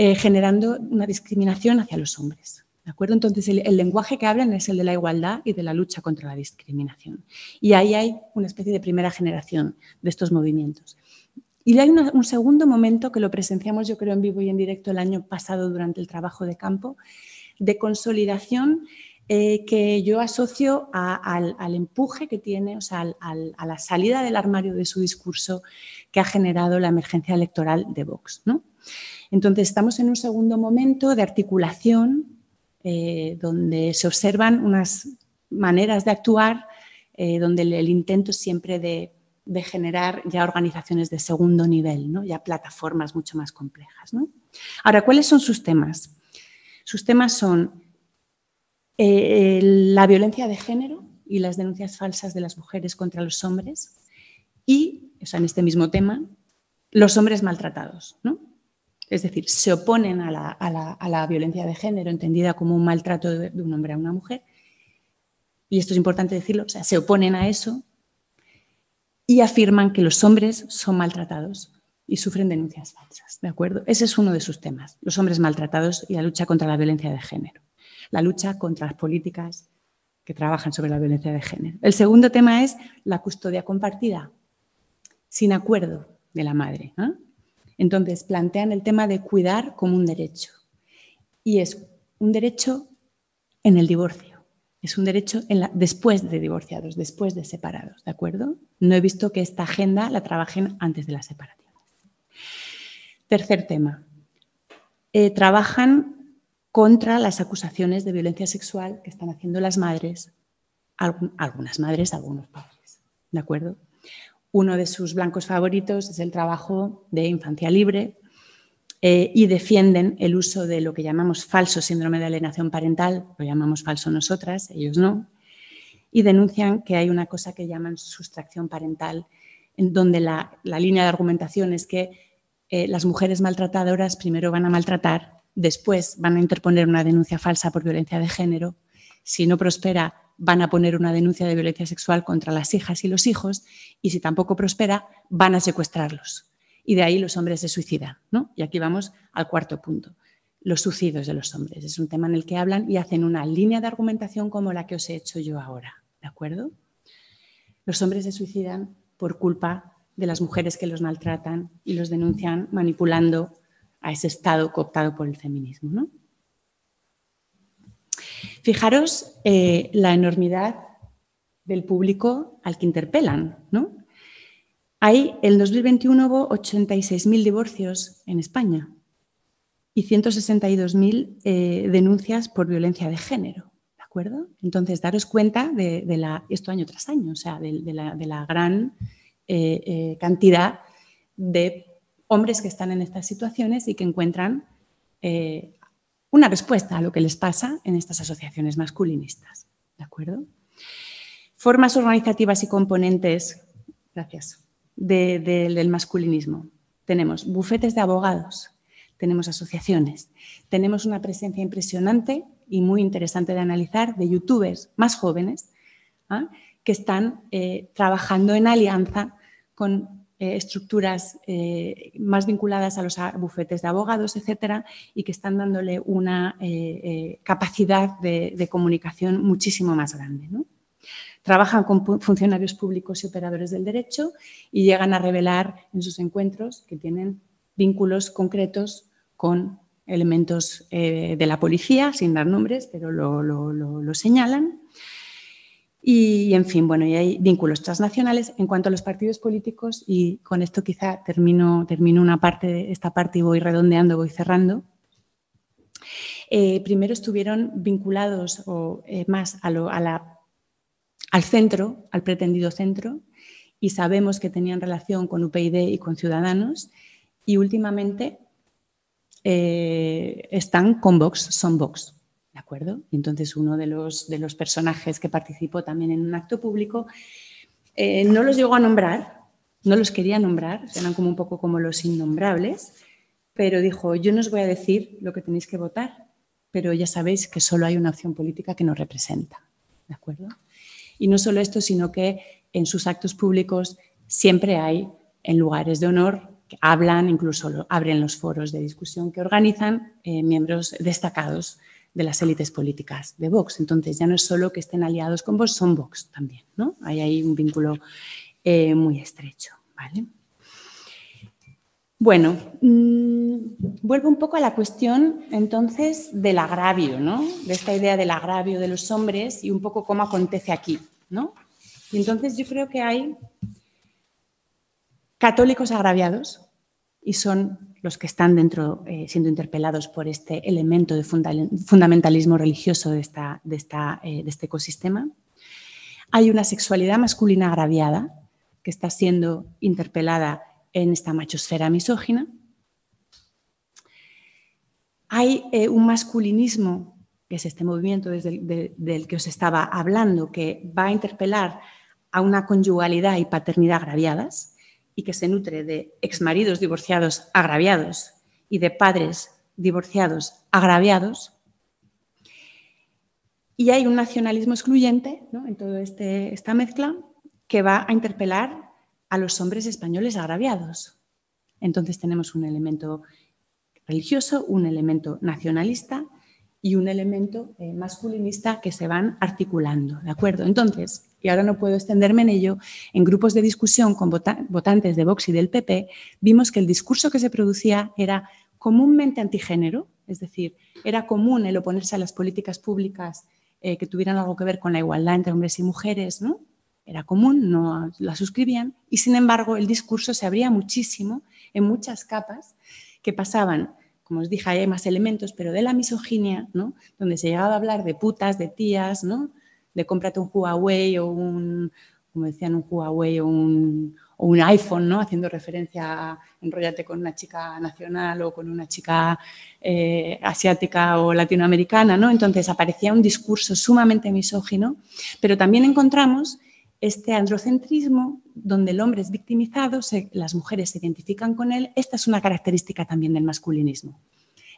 eh, generando una discriminación hacia los hombres. ¿De acuerdo? Entonces, el, lenguaje que hablan es el de la igualdad y de la lucha contra la discriminación. Y ahí hay una especie de primera generación de estos movimientos. Y hay un segundo momento que lo presenciamos, yo creo, en vivo y en directo el año pasado durante el trabajo de campo, de consolidación eh, que yo asocio al, empuje que tiene, o sea, a la salida del armario de su discurso que ha generado la emergencia electoral de Vox. Entonces, estamos en un segundo momento de articulación eh, donde se observan unas maneras de actuar, eh, donde el, intento siempre de, generar ya organizaciones de segundo nivel, ¿no? ya plataformas mucho más complejas. Ahora, ¿cuáles son sus temas? Sus temas son eh, la violencia de género y las denuncias falsas de las mujeres contra los hombres y, o sea, en este mismo tema, los hombres maltratados. ¿no? Es decir, se oponen a la, violencia de género, entendida como un maltrato de, un hombre a una mujer, y esto es importante decirlo, o sea, se oponen a eso y afirman que los hombres son maltratados y sufren denuncias falsas. ¿De acuerdo? Ese es uno de sus temas, los hombres maltratados y la lucha contra la violencia de género la lucha contra las políticas que trabajan sobre la violencia de género. El segundo tema es la custodia compartida, sin acuerdo de la madre. Entonces, plantean el tema de cuidar como un derecho. Y es un derecho en el divorcio. Es un derecho después de divorciados, después de separados, ¿de acuerdo? No he visto que esta agenda la trabajen antes de la separación. Tercer tema. Eh, trabajan contra las acusaciones de violencia sexual que están haciendo las madres, algunas madres, algunos padres. ¿De acuerdo? Uno de sus blancos favoritos es el trabajo de infancia libre eh, y defienden el uso de lo que llamamos falso síndrome de alienación parental, lo llamamos falso nosotras, ellos no, y denuncian que hay una cosa que llaman sustracción parental, en donde la, línea de argumentación es que eh, las mujeres maltratadoras primero van a maltratar después van a interponer una denuncia falsa por violencia de género, si no prospera van a poner una denuncia de violencia sexual contra las hijas y los hijos y si tampoco prospera van a secuestrarlos. Y de ahí los hombres se suicidan. ¿no? Y aquí vamos al cuarto punto, los suicidios de los hombres. Es un tema en el que hablan y hacen una línea de argumentación como la que os he hecho yo ahora. ¿De acuerdo? Los hombres se suicidan por culpa de las mujeres que los maltratan y los denuncian manipulando a ese estado cooptado por el feminismo. Fijaros eh, la enormidad del público al que interpelan. ¿no? Hay, en 2021 hubo 86.000 divorcios en España y 162.000 eh, denuncias por violencia de género. ¿De acuerdo? Entonces, daros cuenta de, esto año tras año, o sea, de, la, gran eh, cantidad de hombres que están en estas situaciones y que encuentran eh, una respuesta a lo que les pasa en estas asociaciones masculinistas. ¿De acuerdo? Formas organizativas y componentes, gracias, del masculinismo. Tenemos bufetes de abogados, tenemos asociaciones, tenemos una presencia impresionante y muy interesante de analizar de youtubers más jóvenes ¿ah? que están eh, trabajando en alianza con eh, estructuras eh, más vinculadas a los bufetes de abogados, etcétera, y que están dándole una capacidad de, comunicación muchísimo más grande. Trabajan con funcionarios públicos y operadores del derecho y llegan a revelar en sus encuentros que tienen vínculos concretos con elementos de la policía, sin dar nombres, pero lo señalan Y, en fin, bueno, y hay vínculos transnacionales en cuanto a los partidos políticos y con esto quizá termino, termino una parte esta parte y voy redondeando, voy cerrando. Eh, primero estuvieron vinculados o, eh, más a la, al centro, al pretendido centro, y sabemos que tenían relación con UPyD y con Ciudadanos, y últimamente eh, están con Vox, son Vox. ¿De acuerdo? Y entonces uno de los, de los personajes que participó también en un acto público eh, no los llegó a nombrar, no los quería nombrar, eran como un poco como los innombrables, pero dijo, yo no os voy a decir lo que tenéis que votar, pero ya sabéis que solo hay una opción política que nos representa. ¿De acuerdo? Y no solo esto, sino que en sus actos públicos siempre hay, en lugares de honor, que hablan, incluso abren los foros de discusión que organizan eh, miembros destacados de las élites políticas de Vox. Entonces ya no es solo que estén aliados con Vox, son Vox también. ¿no? Hay ahí un vínculo eh, muy estrecho. ¿vale? Bueno, mm, vuelvo un poco a la cuestión entonces del agravio, ¿no? de esta idea del agravio de los hombres y un poco cómo acontece aquí. ¿no? Y entonces yo creo que hay católicos agraviados y son los que están dentro eh, siendo interpelados por este elemento de fundamentalismo religioso de, esta, de, esta, eh, de este ecosistema. Hay una sexualidad masculina agraviada que está siendo interpelada en esta machosfera misógina. Hay eh, un masculinismo, que es este movimiento desde del que os estaba hablando, que va a interpelar a una conyugalidad y paternidad agraviadas y que se nutre de exmaridos divorciados agraviados y de padres divorciados agraviados. Y hay un nacionalismo excluyente en toda este, esta mezcla que va a interpelar a los hombres españoles agraviados. Entonces tenemos un elemento religioso, un elemento nacionalista y un elemento eh, masculinista que se van articulando, ¿de acuerdo? Entonces, y ahora no puedo extenderme en ello, en grupos de discusión con votantes de Vox y del PP, vimos que el discurso que se producía era comúnmente antigénero, es decir, era común el oponerse a las políticas públicas eh, que tuvieran algo que ver con la igualdad entre hombres y mujeres, ¿no? Era común, no la suscribían, y sin embargo el discurso se abría muchísimo en muchas capas que pasaban como os dije, hay más elementos, pero de la misoginia, ¿no? donde se llegaba a hablar de putas, de tías, ¿no? de cómprate un Huawei o un, como decían, un Huawei o un, o un iPhone, ¿no? haciendo referencia a enrollate con una chica nacional o con una chica eh, asiática o latinoamericana. ¿no? Entonces aparecía un discurso sumamente misógino, pero también encontramos este androcentrismo donde el hombre es victimizado, las mujeres se identifican con él. Esta es una característica también del masculinismo.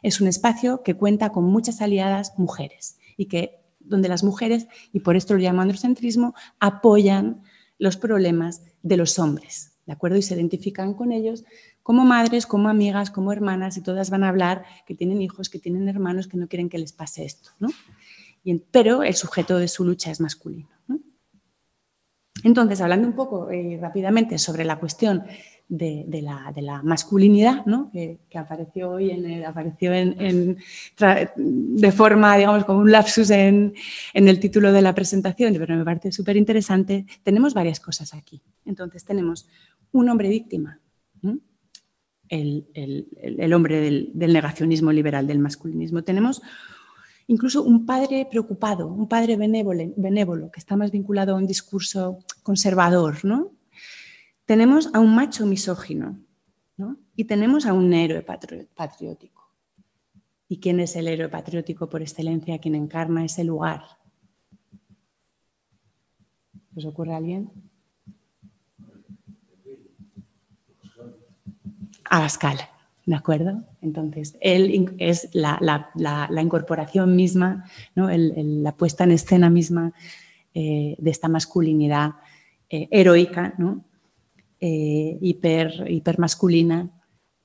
Es un espacio que cuenta con muchas aliadas mujeres y que donde las mujeres, y por esto lo llamo androcentrismo, apoyan los problemas de los hombres, ¿de acuerdo? Y se identifican con ellos como madres, como amigas, como hermanas, y todas van a hablar que tienen hijos, que tienen hermanos, que no quieren que les pase esto, ¿no? pero el sujeto de su lucha es masculino. Entonces, hablando un poco eh, rápidamente sobre la cuestión de, la, masculinidad, que, apareció hoy, en apareció de forma, digamos, como un lapsus en, el título de la presentación, pero me parece súper interesante. Tenemos varias cosas aquí. Entonces, tenemos un hombre víctima, el, hombre del, negacionismo liberal, del masculinismo. Tenemos incluso un padre preocupado, un padre benévolo, que está más vinculado a un discurso conservador, ¿no? tenemos a un macho misógino y tenemos a un héroe patriótico. ¿Y quién es el héroe patriótico por excelencia, quien encarna ese lugar? ¿Os ocurre a alguien? Abascal, ¿de acuerdo? Entonces, él es la, incorporación misma, la puesta en escena misma eh, de esta masculinidad eh, heroica, ¿no? eh, hiper, hipermasculina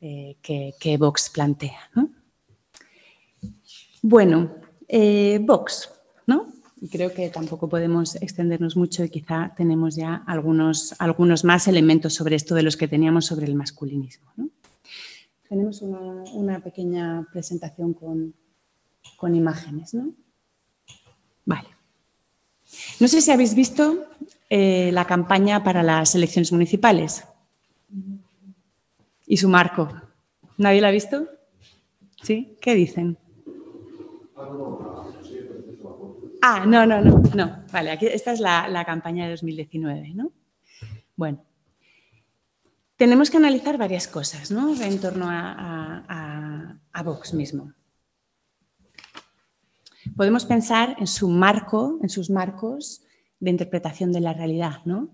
eh, que, Vox plantea. Bueno, Vox, ¿no? Y creo que tampoco podemos extendernos mucho y quizá tenemos ya algunos más elementos sobre esto de los que teníamos sobre el masculinismo. Tenemos una, pequeña presentación con, con imágenes. ¿no? Vale. No sé si habéis visto eh, la campaña para las elecciones municipales y su marco. ¿Nadie la ha visto? ¿Sí? ¿Qué dicen? Ah, no, no, no, no. Vale, aquí, esta es la, campaña de 2019, ¿no? Bueno, tenemos que analizar varias cosas, ¿no? En torno a, Vox mismo. Podemos pensar en su marco, en sus marcos de interpretación de la realidad, ¿no?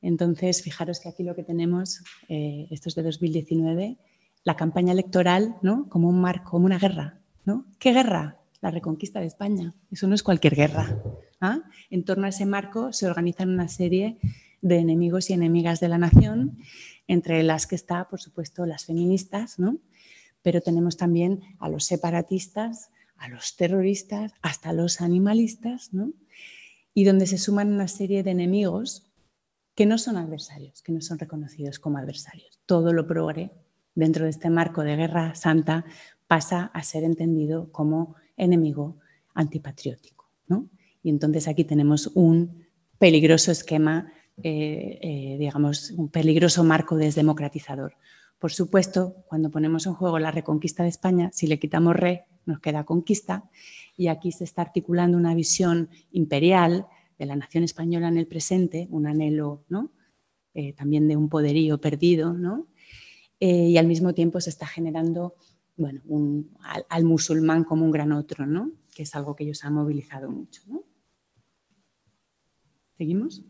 Entonces, fijaros que aquí lo que tenemos, eh, esto es de 2019, la campaña electoral, ¿no? Como un marco, como una guerra, ¿no? ¿Qué guerra? La reconquista de España. Eso no es cualquier guerra. ¿ah? En torno a ese marco se organizan una serie de enemigos y enemigas de la nación, entre las que está, por supuesto, las feministas, ¿no? Pero tenemos también a los separatistas, a los terroristas, hasta los animalistas, ¿no? y donde se suman una serie de enemigos que no son adversarios, que no son reconocidos como adversarios. Todo lo progre dentro de este marco de guerra santa pasa a ser entendido como enemigo antipatriótico. ¿no? Y entonces aquí tenemos un peligroso esquema, eh, eh, digamos, un peligroso marco desdemocratizador. Por supuesto, cuando ponemos en juego la reconquista de España, si le quitamos re, nos queda conquista, y aquí se está articulando una visión imperial de la nación española en el presente, un anhelo ¿no? Eh, también de un poderío perdido, ¿no? Eh, y al mismo tiempo se está generando bueno, al, musulmán como un gran otro, ¿no? que es algo que ellos han movilizado mucho. ¿Seguimos?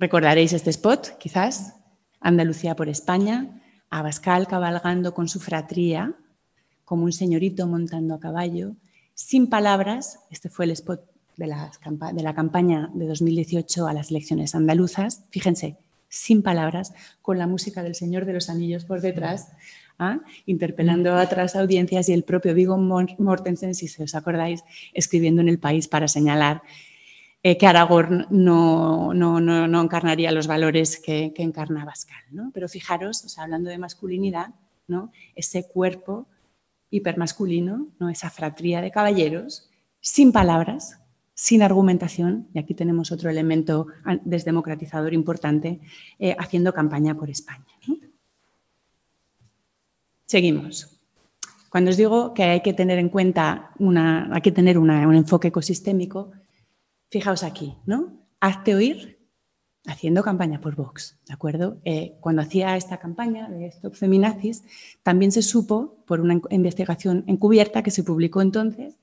Recordaréis este spot, quizás, Andalucía por España, Abascal cabalgando con su fratría, como un señorito montando a caballo, sin palabras, este fue el spot de la, campaña de 2018 a las elecciones andaluzas, fíjense, sin palabras, con la música del Señor de los Anillos por detrás, ¿ah? interpelando a otras audiencias y el propio Vigo Mortensen, si os acordáis, escribiendo en El País para señalar eh, que Aragorn no, no, encarnaría los valores que, encarna Bascal. ¿no? Pero fijaros, hablando de masculinidad, ¿no? ese cuerpo hipermasculino, ¿no? esa fratría de caballeros, sin palabras, sin argumentación, y aquí tenemos otro elemento desdemocratizador importante, eh, haciendo campaña por España. Seguimos. Cuando os digo que hay que tener en cuenta una, hay que tener un enfoque ecosistémico, Fijaos aquí, ¿no? Hazte oír haciendo campaña por Vox, ¿de acuerdo? Eh, cuando hacía esta campaña de Stop Feminazis, también se supo, por una investigación encubierta que se publicó entonces,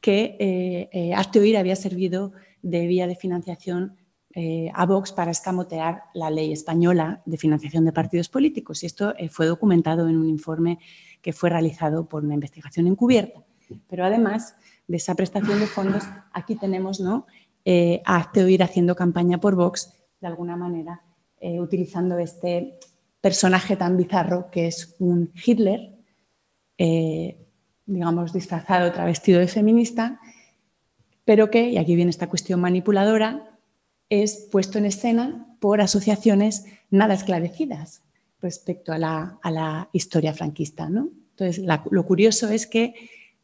que eh, eh, Hazte había servido de vía de financiación a Vox para escamotear la ley española de financiación de partidos políticos. Y esto fue documentado en un informe que fue realizado por una investigación encubierta. Pero además de esa prestación de fondos, aquí tenemos ¿no? Eh, a Hazte Oír haciendo campaña por Vox, de alguna manera, eh, utilizando este personaje tan bizarro que es un Hitler, eh, digamos, disfrazado, travestido de feminista, pero que, y aquí viene esta cuestión manipuladora, es puesto en escena por asociaciones nada esclarecidas respecto a la, historia franquista. ¿no? Entonces, lo curioso es que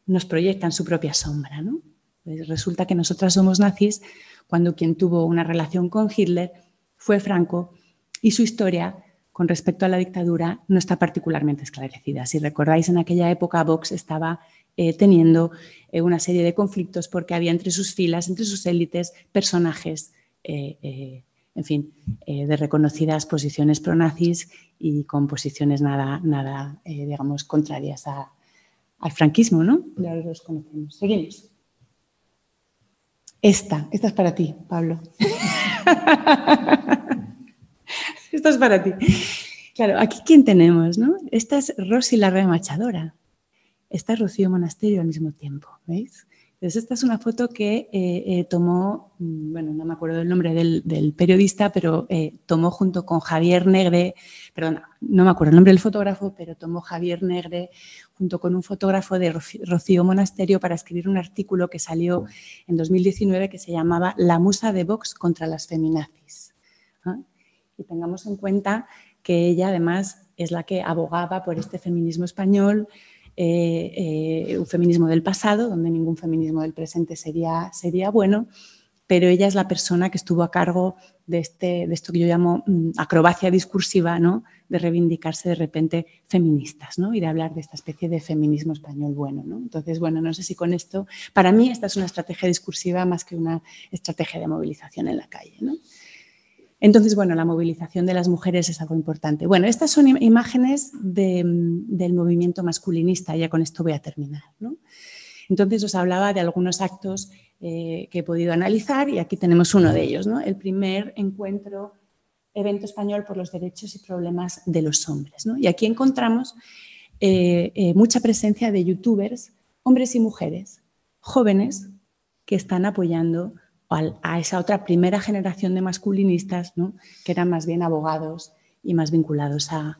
nos proyectan su propia sombra. ¿no? Pues resulta que nosotras somos nazis cuando quien tuvo una relación con Hitler fue Franco y su historia con respecto a la dictadura no está particularmente esclarecida. Si recordáis, en aquella época Vox estaba eh, teniendo eh, una serie de conflictos porque había entre sus filas, entre sus élites, personajes, eh, en fin, de reconocidas posiciones pronazis y con posiciones nada, nada digamos, contrarias a, al franquismo, ¿no? Ya los conocemos. Seguimos. Esta, esta es para ti, Pablo. esta es para ti. Claro, aquí quién tenemos, ¿no? Esta es Rosy la remachadora. Esta es Rocío Monasterio al mismo tiempo, ¿veis? Entonces, esta es una foto que eh, eh, tomó, mm, bueno, no me acuerdo del nombre del, periodista, pero eh, tomó junto con Javier Negre, perdón, no me acuerdo el nombre del fotógrafo, pero tomó Javier Negre junto con un fotógrafo de Rocío Monasterio para escribir un artículo que salió en 2019 que se llamaba La musa de Vox contra las feminazis. Y tengamos en cuenta que ella además es la que abogaba por este feminismo español, eh, un feminismo del pasado, donde ningún feminismo del presente sería, sería bueno, pero ella es la persona que estuvo a cargo de, este, de esto que yo llamo mm, acrobacia discursiva, ¿no? de reivindicarse de repente feministas ¿no? y de hablar de esta especie de feminismo español bueno. ¿no? Entonces, bueno, no sé si con esto, para mí esta es una estrategia discursiva más que una estrategia de movilización en la calle. ¿no? Entonces, bueno, la movilización de las mujeres es algo importante. Bueno, estas son imágenes del movimiento masculinista, ya con esto voy a terminar. ¿no? Entonces os hablaba de algunos actos eh, que he podido analizar y aquí tenemos uno de ellos, ¿no? el primer encuentro, evento español por los derechos y problemas de los hombres. Y aquí encontramos eh, eh, mucha presencia de youtubers, hombres y mujeres, jóvenes, que están apoyando a esa otra primera generación de masculinistas, que eran más bien abogados y más vinculados a,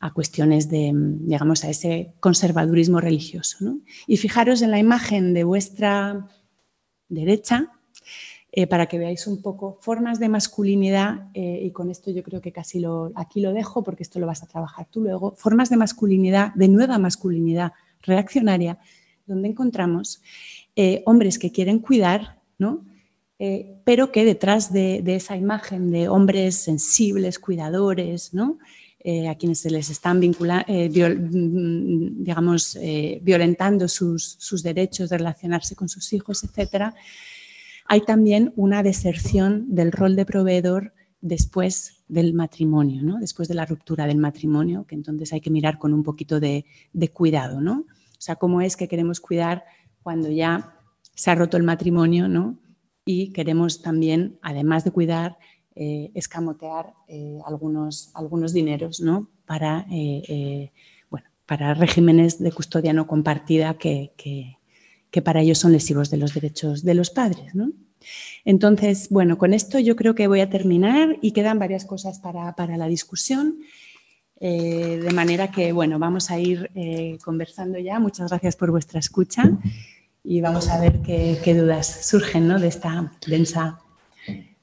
a cuestiones de, digamos, a ese conservadurismo religioso. Y fijaros en la imagen de vuestra derecha, eh, para que veáis un poco formas de masculinidad, eh, y con esto yo creo que casi lo, aquí lo dejo porque esto lo vas a trabajar tú luego, formas de masculinidad, de nueva masculinidad reaccionaria, donde encontramos eh, hombres que quieren cuidar, ¿no? Pero que detrás de, esa imagen de hombres sensibles, cuidadores, ¿no? Eh, a quienes se les están eh, mm, digamos, eh, violentando sus, derechos de relacionarse con sus hijos, etc., hay también una deserción del rol de proveedor después del matrimonio, ¿no? después de la ruptura del matrimonio, que entonces hay que mirar con un poquito de, de cuidado. ¿no? O sea, cómo es que queremos cuidar cuando ya se ha roto el matrimonio ¿no? Y queremos también, además de cuidar, eh, escamotear eh, algunos, algunos dineros ¿no? para, eh, bueno, para regímenes de custodia no compartida que, que, para ellos son lesivos de los derechos de los padres. ¿no? Entonces, bueno, con esto yo creo que voy a terminar y quedan varias cosas para, para la discusión. de manera que, bueno, vamos a ir conversando ya. Muchas gracias por vuestra escucha y vamos a ver qué, dudas surgen ¿no? de esta densa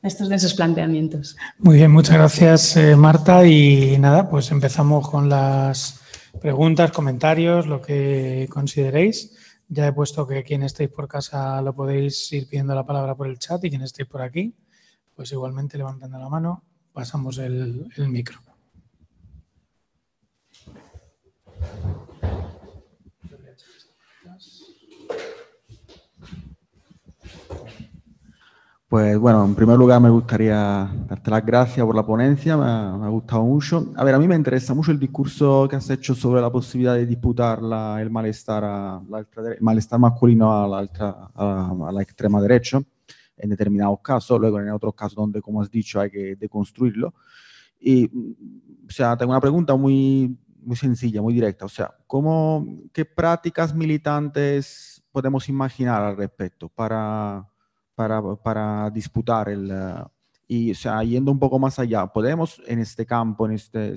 estos de esos planteamientos. Muy bien, muchas gracias eh, Marta y nada, pues empezamos con las preguntas, comentarios, lo que consideréis. Ya he puesto que quien estéis por casa lo podéis ir pidiendo la palabra por el chat y quien estéis por aquí, pues igualmente levantando la mano, pasamos el, el micro. Pues bueno, en primer lugar me gustaría darte las gracias por la ponencia, me ha, gustado mucho. A ver, a mí me interesa mucho el discurso que has hecho sobre la posibilidad de disputar el, malestar a, malestar masculino a la, a la, extrema derecha en determinados casos, luego en otros casos donde, como has dicho, hay que deconstruirlo. Y, o sea, tengo una pregunta muy, muy sencilla, muy directa. O sea, ¿cómo, ¿qué prácticas militantes podemos imaginar al respecto para para, para disputar el... Eh, y, o sea, yendo un poco más allá, podemos en este campo, en este,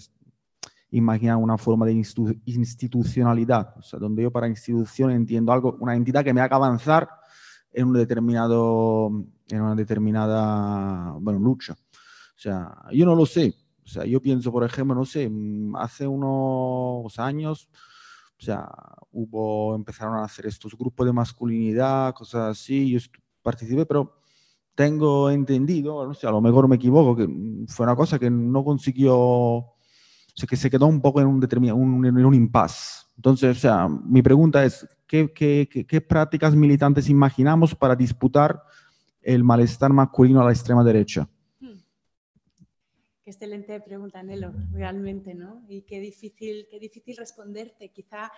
imaginar una forma de institucionalidad, o sea, donde yo para institución entiendo algo, una entidad que me haga avanzar en un determinado, en una determinada, bueno, lucha. O sea, yo no lo sé. O sea, yo pienso, por ejemplo, no sé, mm, hace unos años, o sea, hubo, empezaron a hacer estos grupos de masculinidad, cosas así. Yo participé, pero tengo entendido, no sé, a lo mejor me equivoco, que fue una cosa que no consiguió, o sea, que se quedó un poco en un determinado, un, en un impasse. Entonces, o sea, mi pregunta es, ¿qué, qué, qué, prácticas militantes imaginamos para disputar el malestar masculino a la extrema derecha? Qué excelente pregunta, Nelo, realmente, ¿no? Y qué difícil, qué difícil responderte. Quizá,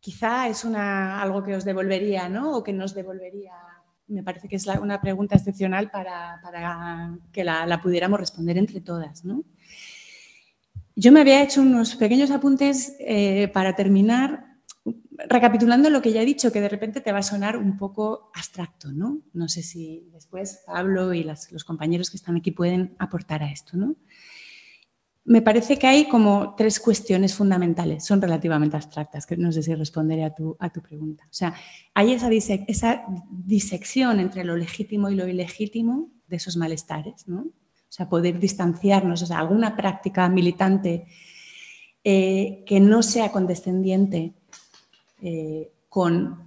quizá es una, algo que os devolvería, ¿no? O que nos devolvería me parece que es una pregunta excepcional para, que la, pudiéramos responder entre todas. Yo me había hecho unos pequeños apuntes eh, para terminar, recapitulando lo que ya he dicho, que de repente te va a sonar un poco abstracto. No, no sé si después Pablo y los compañeros que están aquí pueden aportar a esto. ¿no? Me parece que hay como tres cuestiones fundamentales, son relativamente abstractas, que no sé si responderé a tu, a tu pregunta. O sea, hay esa, esa, disección entre lo legítimo y lo ilegítimo de esos malestares, ¿no? O sea, poder distanciarnos, o sea, alguna práctica militante eh, que no sea condescendiente eh, con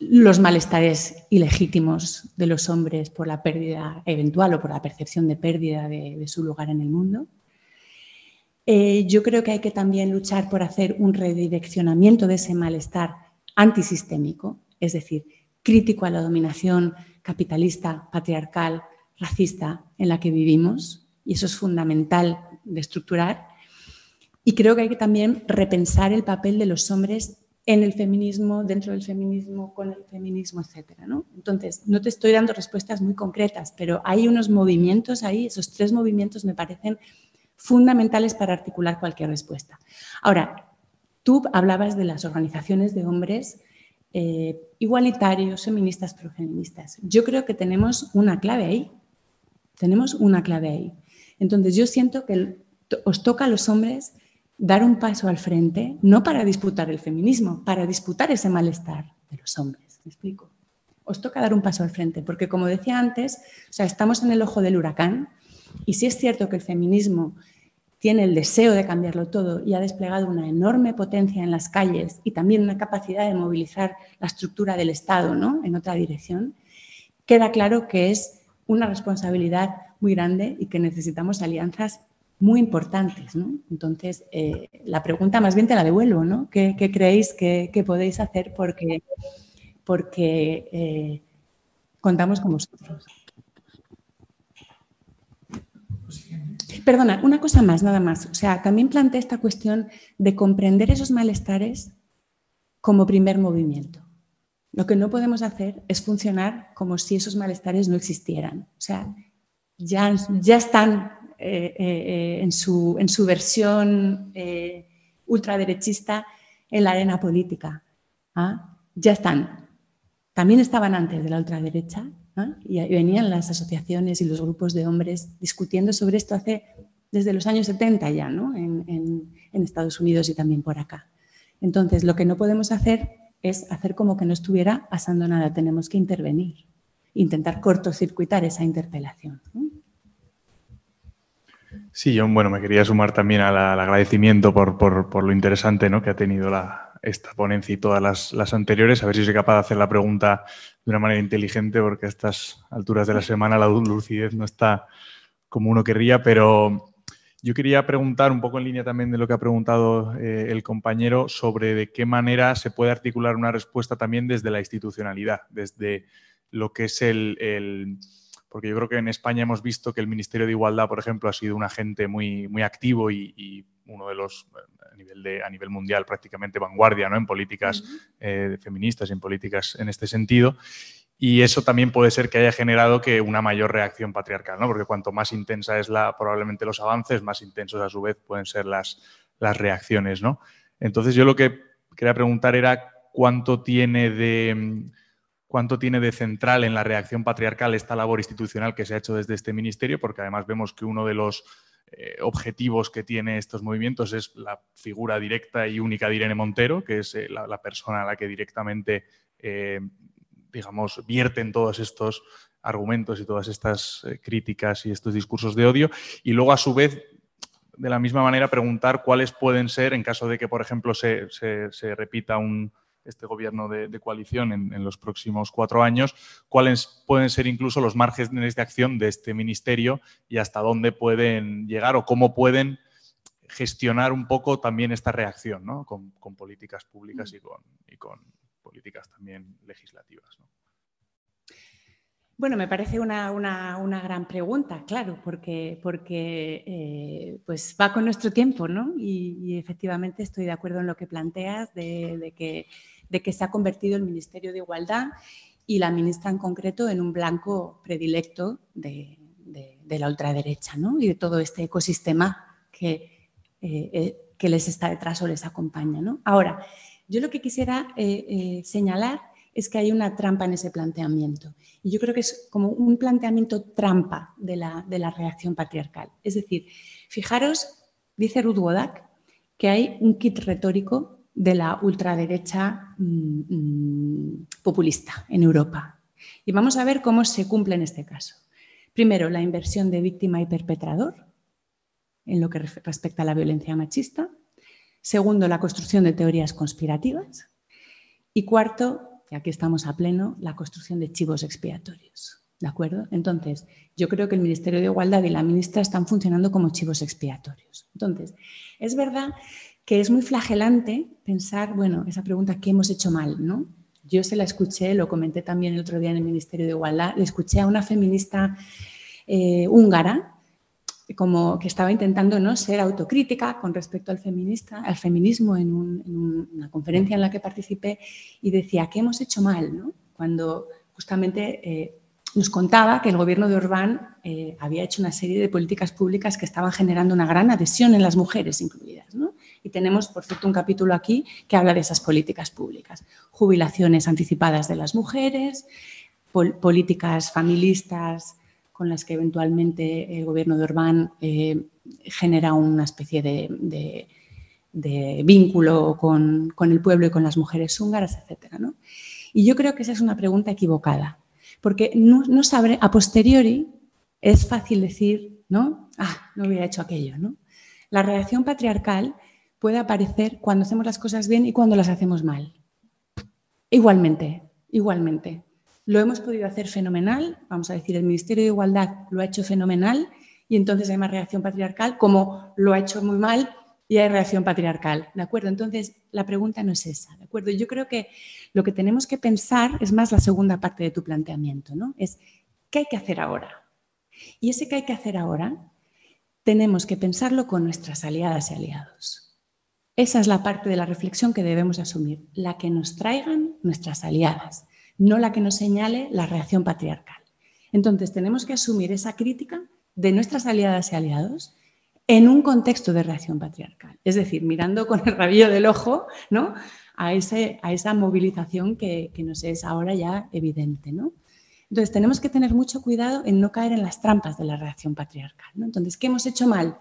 los malestares ilegítimos de los hombres por la pérdida eventual o por la percepción de pérdida de, su lugar en el mundo. Eh, yo creo que hay que también luchar por hacer un redireccionamiento de ese malestar antisistémico, es decir, crítico a la dominación capitalista, patriarcal, racista en la que vivimos, y eso es fundamental de estructurar. Y creo que hay que también repensar el papel de los hombres en el feminismo, dentro del feminismo, con el feminismo, etc. ¿no? Entonces, no te estoy dando respuestas muy concretas, pero hay unos movimientos ahí, esos tres movimientos me parecen fundamentales para articular cualquier respuesta. Ahora, tú hablabas de las organizaciones de hombres eh, igualitarios, feministas, profeministas. Yo creo que tenemos una clave ahí. Tenemos una clave ahí. Entonces, yo siento que os toca a los hombres dar un paso al frente, no para disputar el feminismo, para disputar ese malestar de los hombres. ¿Me explico? Os toca dar un paso al frente, porque como decía antes, o sea, estamos en el ojo del huracán y si es cierto que el feminismo tiene el deseo de cambiarlo todo y ha desplegado una enorme potencia en las calles y también una capacidad de movilizar la estructura del Estado ¿no? en otra dirección, queda claro que es una responsabilidad muy grande y que necesitamos alianzas muy importantes. ¿no? Entonces, eh, la pregunta más bien te la devuelvo, ¿no? ¿Qué, creéis que, podéis hacer porque, porque eh, contamos con vosotros? Perdona, una cosa más, nada más. O sea, también plantea esta cuestión de comprender esos malestares como primer movimiento. Lo que no podemos hacer es funcionar como si esos malestares no existieran. O sea, ya, ya están eh, eh, en, su, en, su, versión eh, ultraderechista en la arena política. ¿ah? Ya están. También estaban antes de la ultraderecha y venían las asociaciones y los grupos de hombres discutiendo sobre esto hace desde los años 70 ya, ¿no? en, Estados Unidos y también por acá. Entonces, lo que no podemos hacer es hacer como que no estuviera pasando nada, tenemos que intervenir, intentar cortocircuitar esa interpelación. Sí, yo bueno, me quería sumar también al, agradecimiento por, lo interesante ¿no? que ha tenido esta ponencia y todas las, anteriores. A ver si soy capaz de hacer la pregunta de una manera inteligente, porque a estas alturas de la semana la lucidez no está como uno querría, pero yo quería preguntar un poco en línea también de lo que ha preguntado eh, el compañero sobre de qué manera se puede articular una respuesta también desde la institucionalidad, desde lo que es el porque yo creo que en España hemos visto que el Ministerio de Igualdad, por ejemplo, ha sido un agente muy, muy activo y, uno de los, nivel, de, a nivel mundial, prácticamente vanguardia ¿no? en políticas eh, feministas y en políticas en este sentido. Y eso también puede ser que haya generado que una mayor reacción patriarcal, ¿no? porque cuanto más intensa es la, probablemente los avances, más intensos a su vez pueden ser las, las reacciones. ¿no? Entonces yo lo que quería preguntar era cuánto tiene de cuánto tiene de central en la reacción patriarcal esta labor institucional que se ha hecho desde este ministerio, porque además vemos que uno de los eh, objetivos que tiene estos movimientos es la figura directa y única de Irene Montero, que es eh, la, persona a la que directamente, eh, digamos, vierten todos estos argumentos y todas estas críticas y estos discursos de odio. Y luego, a su vez, de la misma manera, preguntar cuáles pueden ser, en caso de que, por ejemplo, se repita un, este gobierno de, coalición en, los próximos cuatro años, cuáles pueden ser incluso los márgenes de acción de este ministerio y hasta dónde pueden llegar o cómo pueden gestionar un poco también esta reacción ¿no? con, políticas públicas y con, y con políticas también legislativas. Bueno, me parece una, gran pregunta, claro, porque, porque eh, pues va con nuestro tiempo, ¿no? Y, efectivamente estoy de acuerdo en lo que planteas de que de que se ha convertido el Ministerio de Igualdad y la ministra en concreto en un blanco predilecto de, la ultraderecha ¿no? y de todo este ecosistema que, eh, eh, que les está detrás o les acompaña. ¿no? Ahora, yo lo que quisiera eh, señalar es que hay una trampa en ese planteamiento. Y yo creo que es como un planteamiento trampa de la, de la reacción patriarcal. Es decir, fijaros, dice Ruth que hay un kit retórico de la ultraderecha mm, mm, populista en Europa. Y vamos a ver cómo se cumple en este caso. Primero, la inversión de víctima y perpetrador en lo que respecta a la violencia machista. Segundo, la construcción de teorías conspirativas. Y cuarto, y aquí estamos a pleno, la construcción de chivos expiatorios. ¿De acuerdo? Entonces, yo creo que el Ministerio de Igualdad y la ministra están funcionando como chivos expiatorios. Entonces, es verdad que es muy flagelante pensar, bueno, esa pregunta, ¿qué hemos hecho mal? ¿no? Yo se la escuché, lo comenté también el otro día en el Ministerio de Igualdad, le escuché a una feminista eh, húngara como que estaba intentando ¿no? ser autocrítica con respecto al, feminista, al feminismo en, una conferencia en la que participé y decía, ¿qué hemos hecho mal? ¿no? Cuando justamente eh, nos contaba que el gobierno de Orbán eh, había hecho una serie de políticas públicas que estaban generando una gran adhesión en las mujeres incluidas. ¿No? Y tenemos, por cierto, un capítulo aquí que habla de esas políticas públicas. Jubilaciones anticipadas de las mujeres, políticas familistas con las que eventualmente el gobierno de Orbán eh, genera una especie de, vínculo con, el pueblo y con las mujeres húngaras, etc. Y yo creo que esa es una pregunta equivocada, porque no, no sabe, a posteriori es fácil decir, ¿no? Ah, no hubiera hecho aquello, ¿no? La reacción patriarcal puede aparecer cuando hacemos las cosas bien y cuando las hacemos mal. Igualmente, igualmente. Lo hemos podido hacer fenomenal, vamos a decir, el Ministerio de Igualdad lo ha hecho fenomenal y entonces hay más reacción patriarcal, como lo ha hecho muy mal y hay reacción patriarcal, ¿de acuerdo? Entonces, la pregunta no es esa, ¿de acuerdo? Yo creo que lo que tenemos que pensar es más la segunda parte de tu planteamiento, ¿no? Es, ¿qué hay que hacer ahora? Y ese que hay que hacer ahora, tenemos que pensarlo con nuestras aliadas y aliados. Esa es la parte de la reflexión que debemos asumir, la que nos traigan nuestras aliadas no la que nos señale la reacción patriarcal. Entonces, tenemos que asumir esa crítica de nuestras aliadas y aliados en un contexto de reacción patriarcal. Es decir, mirando con el rabillo del ojo ¿no? a, ese, a esa movilización que, nos es ahora ya evidente. ¿no? Entonces, tenemos que tener mucho cuidado en no caer en las trampas de la reacción patriarcal. Entonces, ¿qué hemos hecho mal?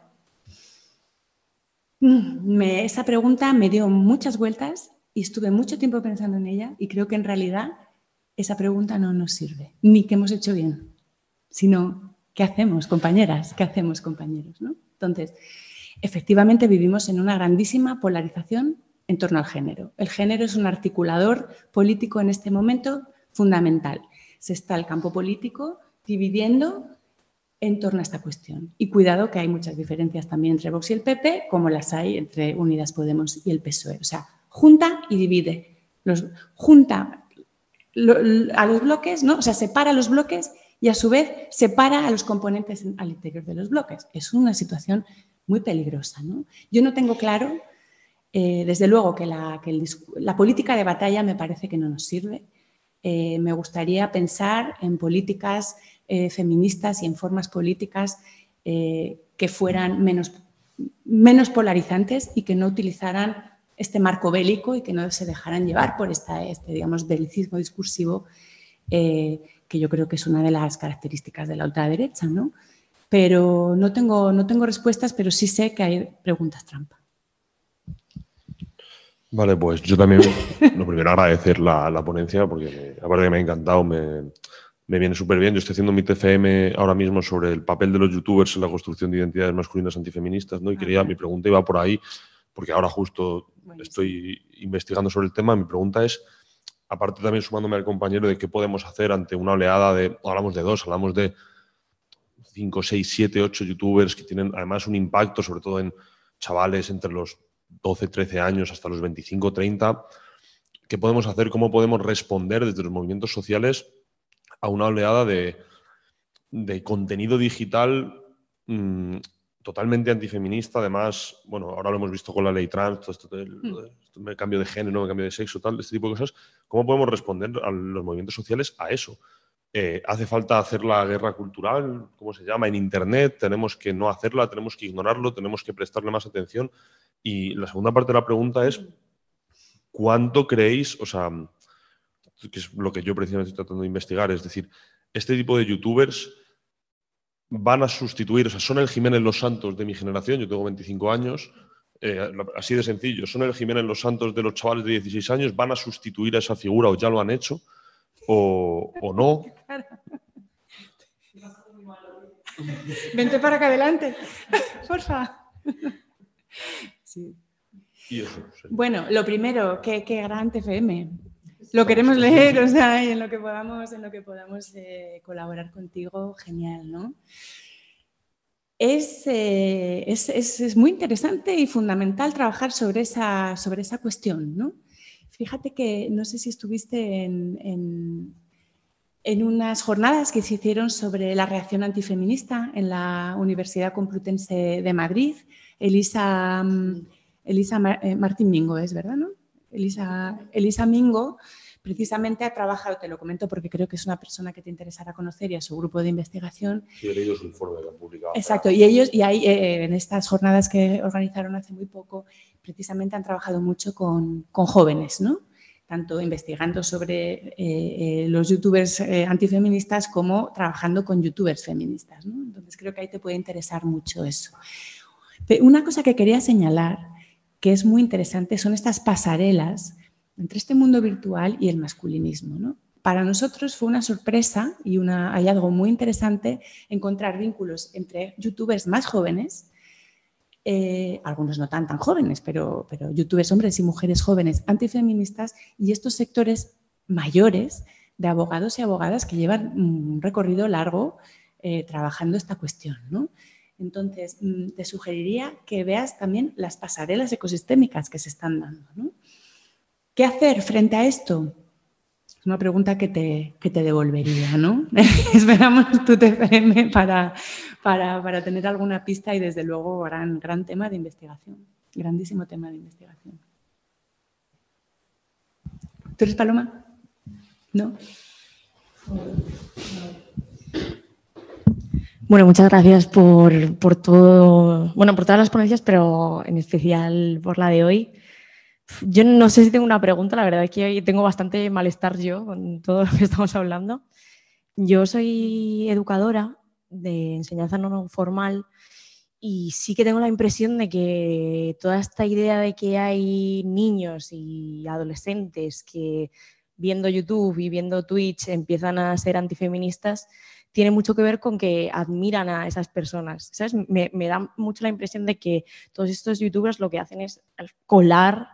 Mm, esa pregunta me dio muchas vueltas y estuve mucho tiempo pensando en ella y creo que en realidad esa pregunta no nos sirve, ni qué hemos hecho bien, sino qué hacemos, compañeras, qué hacemos, compañeros. ¿no? Entonces, efectivamente vivimos en una grandísima polarización en torno al género. El género es un articulador político en este momento fundamental. Se está el campo político dividiendo en torno a esta cuestión. Y cuidado que hay muchas diferencias también entre Vox y el PP, como las hay entre Unidas Podemos y el PSOE. O sea, junta y divide. Los, junta a los bloques, ¿no? O sea, separa los bloques y a su vez separa a los componentes al interior de los bloques. Es una situación muy peligrosa. ¿no? Yo no tengo claro, eh, desde luego, que, la, política de batalla me parece que no nos sirve. Eh, me gustaría pensar en políticas eh, feministas y en formas políticas que fueran menos, menos polarizantes y que no utilizaran este marco bélico y que no se dejaran llevar por este, digamos, belicismo discursivo, eh, que yo creo que es una de las características de la ultraderecha, ¿no? Pero no tengo, no tengo respuestas, pero sí sé que hay preguntas trampa. Vale, pues yo también, lo primero, agradecer la, la ponencia, porque aparte que me ha encantado, me, me viene súper bien. Yo estoy haciendo mi TFM ahora mismo sobre el papel de los youtubers en la construcción de identidades masculinas antifeministas, ¿no? Y quería, mi pregunta iba por ahí, porque ahora justo estoy investigando sobre el tema. Mi pregunta es, aparte también sumándome al compañero, de qué podemos hacer ante una oleada de, hablamos de dos, hablamos de 5, 6, 7, 8 youtubers que tienen además un impacto, sobre todo en chavales entre los 12, 13 años hasta los 25, 30. ¿Qué podemos hacer? ¿Cómo podemos responder desde los movimientos sociales a una oleada de, de contenido digital mm, totalmente antifeminista, además, bueno, ahora lo hemos visto con la ley trans, todo esto del, mm. cambio de género, cambio de sexo, tal, este tipo de cosas, ¿cómo podemos responder a los movimientos sociales a eso? Eh, ¿Hace falta hacer la guerra cultural, ¿cómo se llama, en Internet? ¿Tenemos que no hacerla? ¿Tenemos que ignorarlo? ¿Tenemos que prestarle más atención? Y la segunda parte de la pregunta es, ¿cuánto creéis, o sea, que es lo que yo precisamente estoy tratando de investigar, es decir, este tipo de youtubers van a sustituir, o sea, son el Jiménez Los Santos de mi generación, yo tengo 25 años, eh, así de sencillo, son el Jiménez Los Santos de los chavales de 16 años, van a sustituir a esa figura o ya lo han hecho, o, no. Vente para acá adelante, porfa. Sí. Bueno, lo primero, ¿qué, qué gran TFM? Lo queremos leer, o sea, y en lo que podamos, en lo que podamos eh, colaborar contigo, genial, ¿no? Es, eh, es, es, es, muy interesante y fundamental trabajar sobre esa, sobre esa cuestión, ¿no? Fíjate que no sé si estuviste en, en, en, unas jornadas que se hicieron sobre la reacción antifeminista en la Universidad Complutense de Madrid. Elisa, mm, Elisa eh, Martín Mingo es, ¿verdad? ¿no? Elisa, Elisa Mingo precisamente ha trabajado, te lo comento porque creo que es una persona que te interesará conocer y a su grupo de investigación. Sí, he su informe que han publicado. Exacto, y ellos, y ahí eh, en estas jornadas que organizaron hace muy poco, precisamente han trabajado mucho con, con jóvenes, ¿no? tanto investigando sobre eh, eh, los youtubers eh, antifeministas como trabajando con youtubers feministas. ¿no? Entonces creo que ahí te puede interesar mucho eso. Pero una cosa que quería señalar que es muy interesante son estas pasarelas entre este mundo virtual y el masculinismo. ¿no? Para nosotros fue una sorpresa y un hallazgo muy interesante encontrar vínculos entre youtubers más jóvenes, eh, algunos no tan tan jóvenes, pero, pero youtubers hombres y mujeres jóvenes antifeministas y estos sectores mayores de abogados y abogadas que llevan un recorrido largo eh, trabajando esta cuestión. ¿no? Entonces, mm, te sugeriría que veas también las pasarelas ecosistémicas que se están dando. ¿no? ¿Qué hacer frente a esto? Es una pregunta que te, que te devolvería, ¿no? Esperamos tu TFM para, para, para, tener alguna pista y desde luego gran, gran tema de investigación, grandísimo tema de investigación. ¿Tú eres Paloma? ¿No? Bueno, muchas gracias por, por, todo, bueno, por todas las ponencias, pero en especial por la de hoy. Yo no sé si tengo una pregunta, la verdad es que hoy tengo bastante malestar yo con todo lo que estamos hablando. Yo soy educadora de enseñanza no formal y sí que tengo la impresión de que toda esta idea de que hay niños y adolescentes que viendo YouTube y viendo Twitch empiezan a ser antifeministas tiene mucho que ver con que admiran a esas personas. Me, me da mucho la impresión de que todos estos youtubers lo que hacen es colar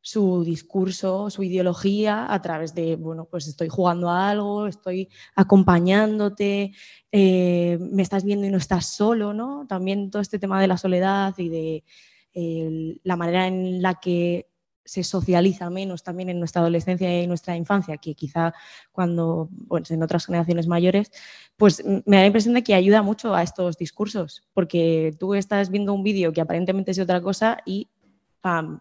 su discurso, su ideología a través de, bueno, pues estoy jugando a algo, estoy acompañándote, eh, me estás viendo y no estás solo, ¿no? También todo este tema de la soledad y de eh, la manera en la que se socializa menos también en nuestra adolescencia y nuestra infancia, que quizá cuando, bueno, en otras generaciones mayores, pues me da la impresión de que ayuda mucho a estos discursos, porque tú estás viendo un vídeo que aparentemente es otra cosa y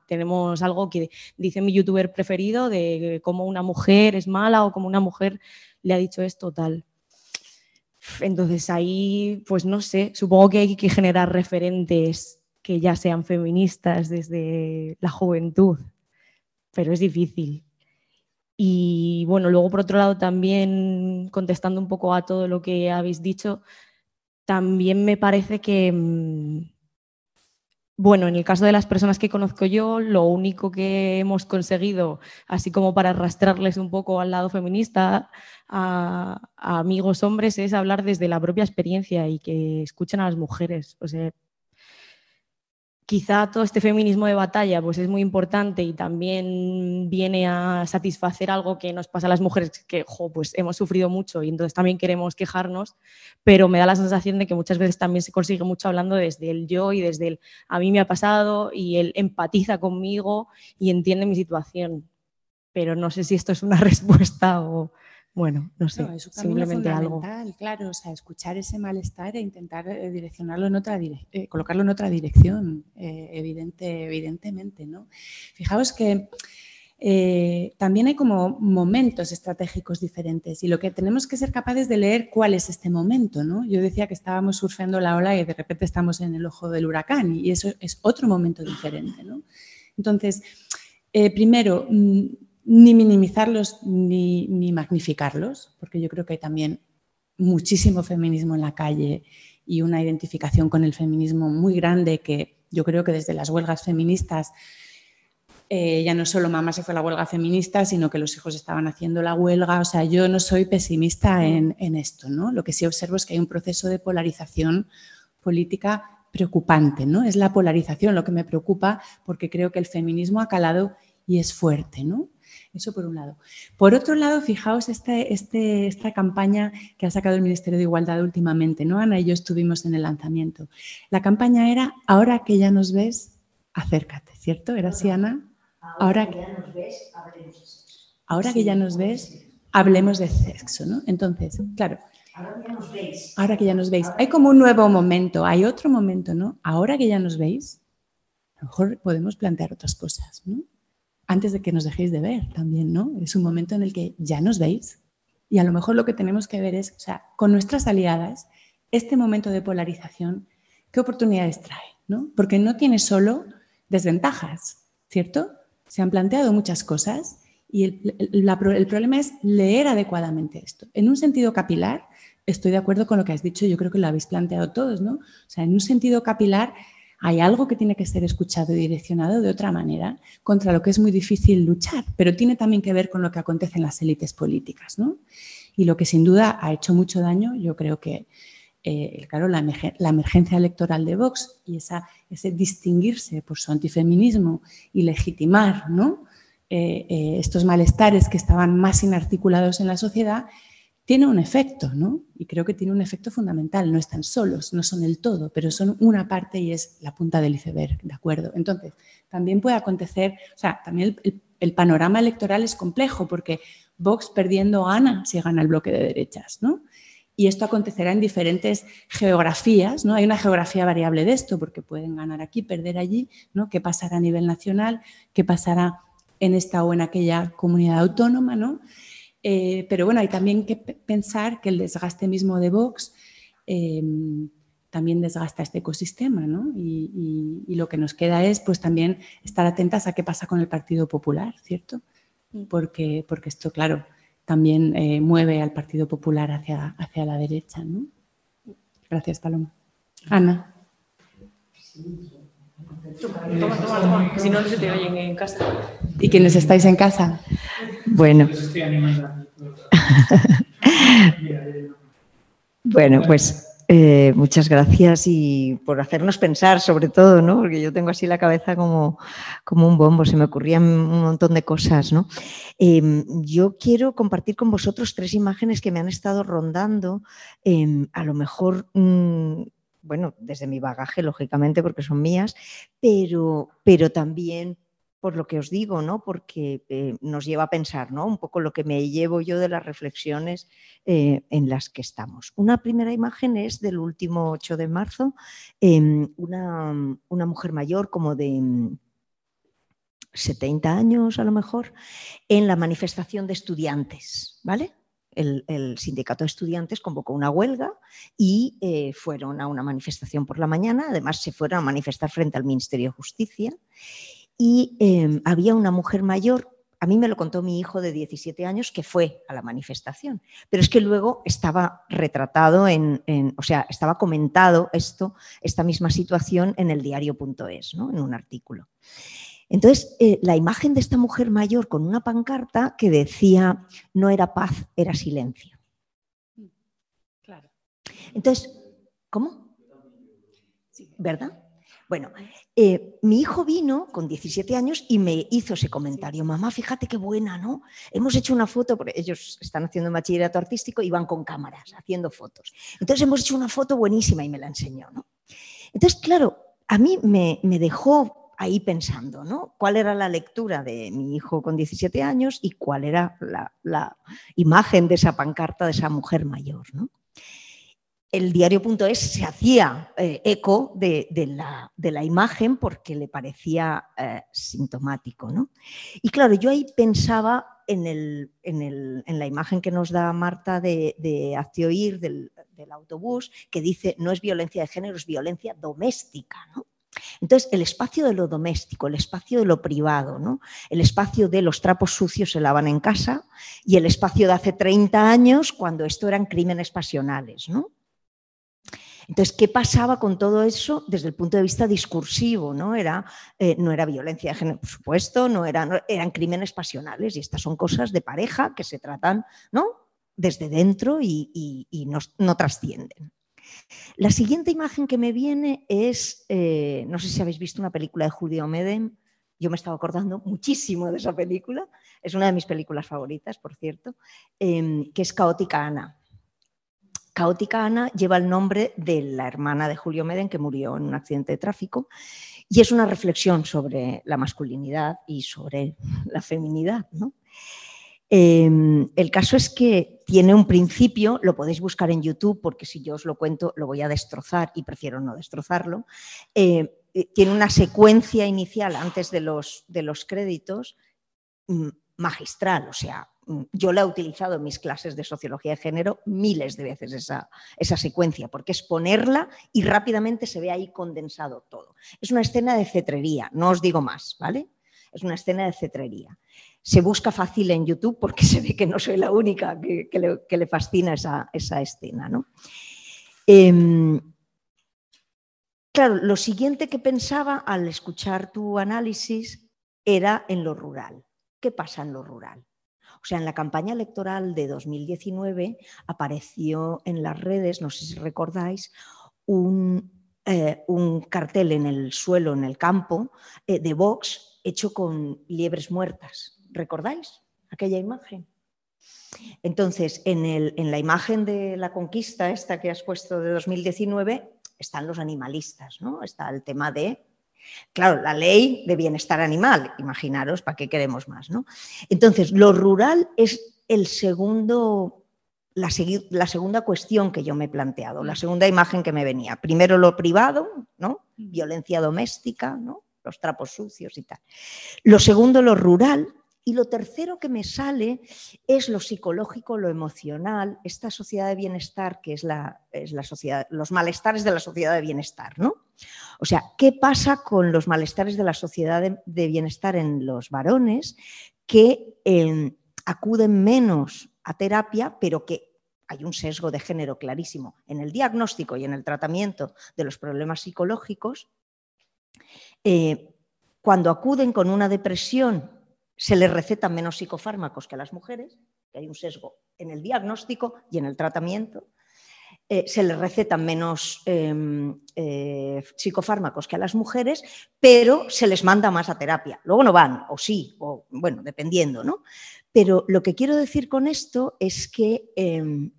tenemos algo que dice mi youtuber preferido de cómo una mujer es mala o cómo una mujer le ha dicho esto tal. Entonces ahí, pues no sé, supongo que hay que generar referentes que ya sean feministas desde la juventud, pero es difícil. Y bueno, luego por otro lado también contestando un poco a todo lo que habéis dicho, también me parece que mm, bueno, en el caso de las personas que conozco yo, lo único que hemos conseguido, así como para arrastrarles un poco al lado feminista a, amigos hombres, es hablar desde la propia experiencia y que escuchen a las mujeres. O sea, quizá todo este feminismo de batalla pues es muy importante y también viene a satisfacer algo que nos pasa a las mujeres que pues hemos sufrido mucho y entonces también queremos quejarnos, pero me da la sensación de que muchas veces también se consigue mucho hablando desde el yo y desde el a mí me ha pasado y él empatiza conmigo y entiende mi situación. Pero no sé si esto es una respuesta o, bueno, no sé, simplemente algo. Claro, o sea, escuchar ese malestar e intentar eh, direccionarlo en otra eh, colocarlo en otra dirección, eh, evidente, evidentemente, ¿no? Fijaos que también hay como momentos estratégicos diferentes y lo que tenemos que ser capaces de leer cuál es este momento, ¿no? Yo decía que estábamos surfeando la ola y de repente estamos en el ojo del huracán y eso es otro momento diferente, ¿no? Entonces, primero, mm, ni minimizarlos ni, magnificarlos, porque yo creo que hay también muchísimo feminismo en la calle y una identificación con el feminismo muy grande que yo creo que desde las huelgas feministas, eh, ya no solo mamá se fue a la huelga feminista, sino que los hijos estaban haciendo la huelga. O sea, yo no soy pesimista en, en esto, ¿no? Lo que sí observo es que hay un proceso de polarización política preocupante, ¿no? Es la polarización lo que me preocupa porque creo que el feminismo ha calado y es fuerte, ¿no? Eso por un lado. Por otro lado, fijaos este, este, esta campaña que ha sacado el Ministerio de Igualdad últimamente, ¿no? Ana y yo estuvimos en el lanzamiento. La campaña era, ahora que ya nos ves, acércate, ¿cierto? ¿Era así, Ana? Ahora que ya nos ves, hablemos de sexo. Ahora que ya nos ves, hablemos de sexo, ¿no? Entonces, claro. Ahora que ya nos veis. Ahora que ya nos veis. Hay como un nuevo momento, hay otro momento, ¿no? Ahora que ya nos veis, a lo mejor podemos plantear otras cosas, ¿no? Antes de que nos dejéis de ver también, ¿no? Es un momento en el que ya nos veis y a lo mejor lo que tenemos que ver es, o sea, con nuestras aliadas, este momento de polarización, ¿qué oportunidades trae? ¿no? Porque no tiene solo desventajas, ¿cierto? Se han planteado muchas cosas y el, el problema es leer adecuadamente esto. En un sentido capilar, estoy de acuerdo con lo que has dicho, yo creo que lo habéis planteado todos, ¿no? O sea, en un sentido capilar hay algo que tiene que ser escuchado y direccionado de otra manera contra lo que es muy difícil luchar, pero tiene también que ver con lo que acontece en las élites políticas. ¿no? Y lo que sin duda ha hecho mucho daño, yo creo que, eh, claro, la, emergencia electoral de Vox y ese distinguirse por su antifeminismo y legitimar. Eh, eh, estos malestares que estaban más inarticulados en la sociedad, tiene un efecto, ¿no? Y creo que tiene un efecto fundamental. No están solos, no son el todo, pero son una parte y es la punta del iceberg, ¿de acuerdo? Entonces, también puede acontecer, o sea, también el, panorama electoral es complejo porque Vox perdiendo Ana si gana el bloque de derechas, ¿no? Y esto acontecerá en diferentes geografías, ¿no? Hay una geografía variable de esto porque pueden ganar aquí, perder allí, ¿no? ¿Qué pasará a nivel nacional? ¿Qué pasará en esta o en aquella comunidad autónoma, ¿no? Eh, pero bueno, hay también que pensar que el desgaste mismo de Vox em, también desgasta este ecosistema, ¿no? Y, lo que nos queda es pues también estar atentas a qué pasa con el Partido Popular, ¿cierto? Mm. Porque, porque esto, claro, también eh, mueve al Partido Popular hacia, hacia la derecha, ¿no? Gracias, Paloma. Ana. Si no, no se te oyen en casa. ¿Y quienes estáis en casa? Bueno. bueno, pues eh, muchas gracias y por hacernos pensar sobre todo, ¿no? Porque yo tengo así la cabeza como, como un bombo, se me ocurrían un montón de cosas, ¿no? Em, yo quiero compartir con vosotros tres imágenes que me han estado rondando, em, a lo mejor... Mm, bueno, desde mi bagaje, lógicamente, porque son mías, pero, pero también por lo que os digo, ¿no? porque eh, nos lleva a pensar ¿no? un poco lo que me llevo yo de las reflexiones eh, en las que estamos. Una primera imagen es del último 8 de marzo, em, una, mujer mayor como de 70 mm, años a lo mejor, en la manifestación de estudiantes, ¿vale? El, sindicato de estudiantes convocó una huelga y eh, fueron a una manifestación por la mañana, además se fueron a manifestar frente al Ministerio de Justicia y em, había una mujer mayor, a mí me lo contó mi hijo de 17 años, que fue a la manifestación, pero es que luego estaba retratado en, o sea, estaba comentado esto, esta misma situación en el diario.es, ¿no? en un artículo. Entonces, eh, la imagen de esta mujer mayor con una pancarta que decía, no era paz, era silencio. Claro. Entonces, ¿cómo? ¿Verdad? Bueno, eh, mi hijo vino con 17 años y me hizo ese comentario. Mamá, fíjate qué buena, ¿no? Hemos hecho una foto, porque ellos están haciendo bachillerato artístico y van con cámaras haciendo fotos. Entonces hemos hecho una foto buenísima y me la enseñó, ¿no? Entonces, claro, a mí me, dejó ahí pensando, ¿no? ¿Cuál era la lectura de mi hijo con 17 años y cuál era la, la imagen de esa pancarta de esa mujer mayor, ¿no? el diario.es se hacía eh, eco de, la, imagen porque le parecía eh, sintomático. ¿no? Y claro, yo ahí pensaba en, la imagen que nos da Marta de, de Oír del, autobús, que dice no es violencia de género, es violencia doméstica. Entonces, el espacio de lo doméstico, el espacio de lo privado, ¿no? el espacio de los trapos sucios se lavan en casa y el espacio de hace 30 años cuando esto eran crímenes pasionales. ¿no? Entonces, ¿qué pasaba con todo eso desde el punto de vista discursivo? No era, eh, no era violencia de género, por supuesto, no, eran crímenes pasionales y estas son cosas de pareja que se tratan ¿no? desde dentro y, no, trascienden. La siguiente imagen que me viene es, eh, no sé si habéis visto una película de Julio Medem, yo me estaba acordando muchísimo de esa película, es una de mis películas favoritas, por cierto, em, que es Caótica Ana. Caótica Ana lleva el nombre de la hermana de Julio Meden que murió en un accidente de tráfico y es una reflexión sobre la masculinidad y sobre la feminidad. Em, el caso es que tiene un principio, lo podéis buscar en YouTube porque si yo os lo cuento lo voy a destrozar y prefiero no destrozarlo. Eh, eh, tiene una secuencia inicial antes de los, de los créditos mm, magistral, o sea, mm, yo la he utilizado en mis clases de sociología de género miles de veces esa, esa, secuencia, porque es ponerla y rápidamente se ve ahí condensado todo. Es una escena de cetrería, no os digo más, ¿vale? Es una escena de cetrería. Se busca fácil en YouTube porque se ve que no soy la única que, le, fascina esa, escena, ¿no? Em, Claro, lo siguiente que pensaba al escuchar tu análisis era en lo rural. ¿Qué pasa en lo rural? O sea, en la campaña electoral de 2019 apareció en las redes, no sé si recordáis, un, eh, cartel en el suelo, en el campo, eh, de Vox hecho con liebres muertas. ¿Recordáis aquella imagen? Entonces, en, en la imagen de la conquista, esta que has puesto de 2019, están los animalistas, ¿no? Está el tema de, claro, la ley de bienestar animal, imaginaros, ¿para qué queremos más, no? Entonces, lo rural es el segundo, la, la, segunda cuestión que yo me he planteado, la segunda imagen que me venía. Primero lo privado, ¿no? Violencia doméstica, ¿no? Los trapos sucios y tal. Lo segundo, lo rural, y lo tercero que me sale es lo psicológico, lo emocional, esta sociedad de bienestar que es la, es la sociedad, los malestares de la sociedad de bienestar, ¿no? O sea, ¿qué pasa con los malestares de la sociedad de, bienestar en los varones que em, acuden menos a terapia, pero que hay un sesgo de género clarísimo en el diagnóstico y en el tratamiento de los problemas psicológicos? Eh, cuando acuden con una depresión se les recetan menos psicofármacos que a las mujeres, que hay un sesgo en el diagnóstico y en el tratamiento. Eh, se les recetan menos em, eh, psicofármacos que a las mujeres, pero se les manda más a terapia. Luego no van, o sí, o bueno, dependiendo, ¿no? Pero lo que quiero decir con esto es que em,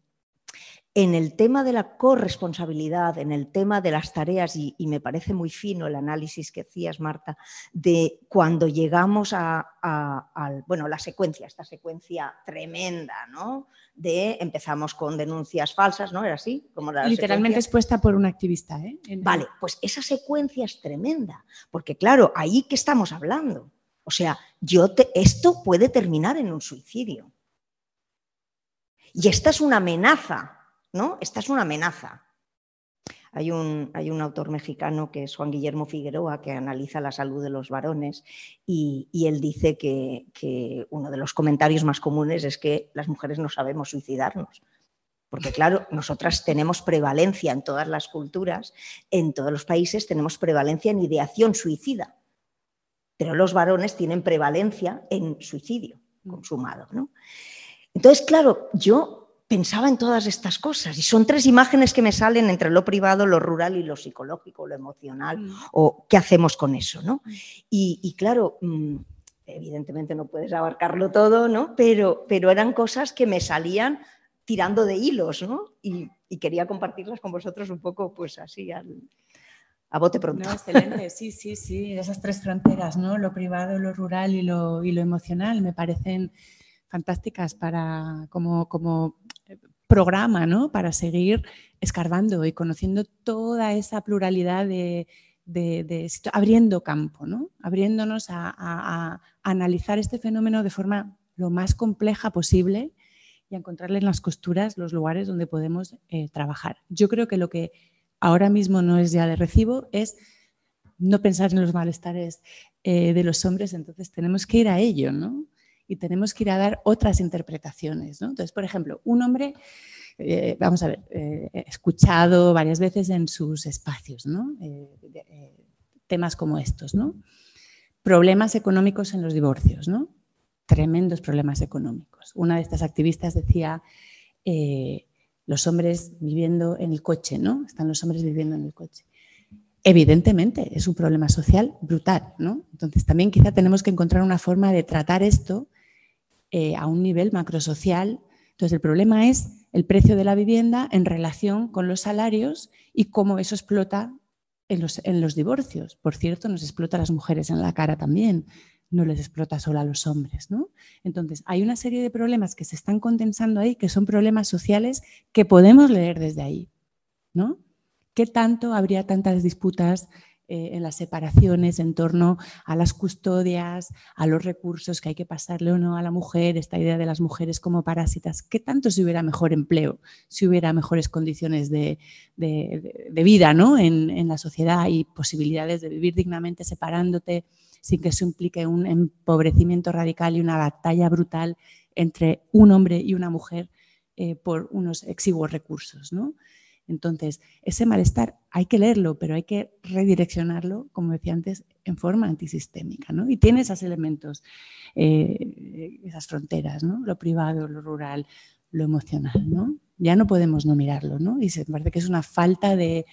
en el tema de la corresponsabilidad, en el tema de las tareas, y, me parece muy fino el análisis que hacías, Marta, de cuando llegamos a, bueno, la secuencia, esta secuencia tremenda, ¿no? De empezamos con denuncias falsas, ¿no? ¿Era así? Como Literalmente expuesta por un activista, ¿eh? Vale, pues esa secuencia es tremenda, porque claro, ahí que estamos hablando. O sea, yo esto puede terminar en un suicidio. Y esta es una amenaza ¿no? Esta es una amenaza. Hay un, hay un, autor mexicano que es Juan Guillermo Figueroa que analiza la salud de los varones y, él dice que, uno de los comentarios más comunes es que las mujeres no sabemos suicidarnos. Porque claro, nosotras tenemos prevalencia en todas las culturas, en todos los países tenemos prevalencia en ideación suicida, pero los varones tienen prevalencia en suicidio consumado. ¿no? Entonces, claro, yo pensaba en todas estas cosas y son tres imágenes que me salen entre lo privado, lo rural y lo psicológico, lo emocional mm. o qué hacemos con eso, ¿no? Mm. Y, claro, mm, evidentemente no puedes abarcarlo todo, ¿no? Pero, pero eran cosas que me salían tirando de hilos, ¿no? Y, quería compartirlas con vosotros un poco, pues así, a bote pronto. excelente, sí, sí, sí, esas tres fronteras, ¿no? Lo privado, lo rural y lo, y lo emocional me parecen fantásticas para como, como programa ¿no? para seguir escarbando y conociendo toda esa pluralidad de, abriendo campo, ¿no? abriéndonos a, analizar este fenómeno de forma lo más compleja posible y a encontrarle en las costuras los lugares donde podemos eh, trabajar. Yo creo que lo que ahora mismo no es ya de recibo es no pensar en los malestares eh, de los hombres, entonces tenemos que ir a ello, ¿no? Y tenemos que ir a dar otras interpretaciones. Entonces, por ejemplo, un hombre, eh, vamos a ver, eh, escuchado varias veces en sus espacios, eh, temas como estos, ¿no? Problemas económicos en los divorcios, ¿no? Tremendos problemas económicos. Una de estas activistas decía, los hombres viviendo en el coche, ¿no? Están los hombres viviendo en el coche. evidentemente es un problema social brutal, ¿no? Entonces también quizá tenemos que encontrar una forma de tratar esto eh, a un nivel macrosocial. Entonces el problema es el precio de la vivienda en relación con los salarios y cómo eso explota en los, en los divorcios. Por cierto, nos explota a las mujeres en la cara también, no les explota solo a los hombres, ¿no? Entonces, hay una serie de problemas que se están condensando ahí, que son problemas sociales que podemos leer desde ahí, ¿no? ¿Qué tanto habría tantas disputas eh, en las separaciones en torno a las custodias, a los recursos que hay que pasarle o no a la mujer, esta idea de las mujeres como parásitas? ¿Qué tanto si hubiera mejor empleo, si hubiera mejores condiciones de, vida ¿no? en, en la sociedad y posibilidades de vivir dignamente separándote sin que eso implique un empobrecimiento radical y una batalla brutal entre un hombre y una mujer eh, por unos exiguos recursos? ¿no? Entonces, ese malestar hay que leerlo, pero hay que redireccionarlo, como decía antes, en forma antisistémica. ¿no? Y tiene esos elementos, eh, esas fronteras, ¿no? lo privado, lo rural, lo emocional. ¿no? Ya no podemos no mirarlo. ¿no? Y se parece que es una falta de,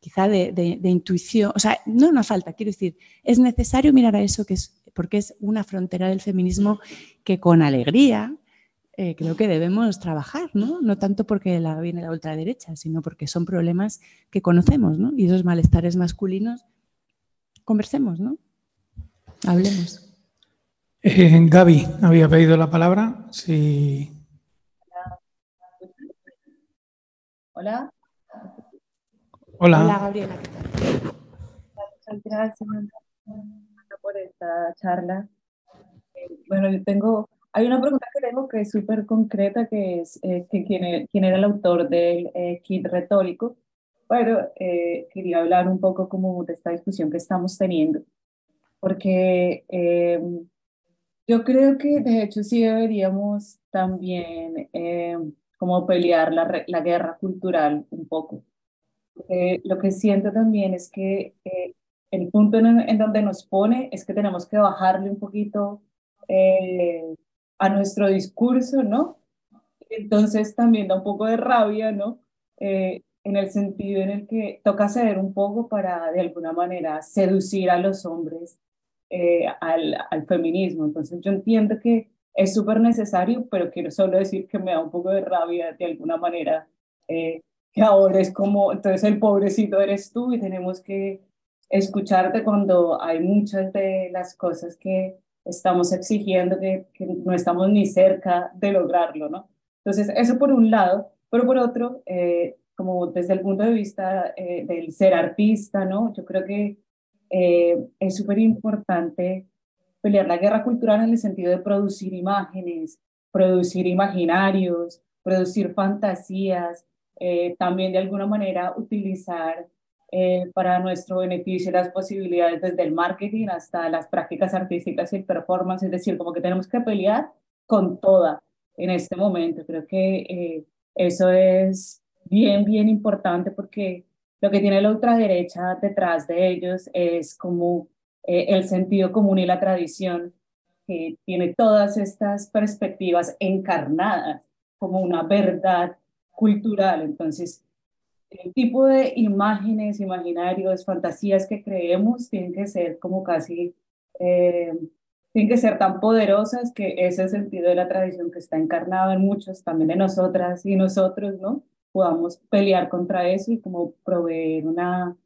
quizá de, intuición, o sea, no una falta, quiero decir, es necesario mirar a eso que es, porque es una frontera del feminismo que con alegría eh, creo que debemos trabajar, ¿no? No tanto porque la viene la ultraderecha, sino porque son problemas que conocemos, ¿no? Y esos malestares masculinos, conversemos, ¿no? Hablemos. Eh, Gaby había pedido la palabra. Sí. Hola. Hola. Hola, Gabriela. Muchas gracias por esta charla. Eh, bueno, yo tengo hay una pregunta que tengo que es súper concreta, que es eh, que quién, e, quién, era el autor del eh, kit retórico, pero eh, quería hablar un poco como de esta discusión que estamos teniendo, porque em, yo creo que de hecho sí deberíamos también em, como pelear la, la, guerra cultural un poco. lo que siento también es que el punto en, en, donde nos pone es que tenemos que bajarle un poquito a nuestro discurso, ¿no? Entonces también da un poco de rabia, ¿no? Eh, en el sentido en el que toca ceder un poco para, de alguna manera, seducir a los hombres eh, al, feminismo. Entonces yo entiendo que es súper necesario, pero quiero solo decir que me da un poco de rabia de alguna manera, eh, que ahora es como, entonces el pobrecito eres tú y tenemos que escucharte cuando hay muchas de las cosas que estamos exigiendo que, no estamos ni cerca de lograrlo, ¿no? Entonces, eso por un lado, pero por otro, eh, como desde el punto de vista eh, del ser artista, ¿no? Yo creo que eh, es súper importante pelear la guerra cultural en el sentido de producir imágenes, producir imaginarios, producir fantasías, también de alguna manera utilizar eh, para nuestro beneficio las posibilidades desde el marketing hasta las prácticas artísticas y el performance, es decir, como que tenemos que pelear con toda en este momento. Creo que eh, eso es bien, bien importante porque lo que tiene la ultraderecha detrás de ellos es como eh, el sentido común y la tradición, que tiene todas estas perspectivas encarnadas como una verdad cultural. Entonces, el tipo de imágenes, imaginarios, fantasías que creemos tienen que ser como casi, eh, tienen que ser tan poderosas que ese sentido de la tradición que está encarnado en muchos, también en nosotras y nosotros, ¿no? Podamos pelear contra eso y como proveer una,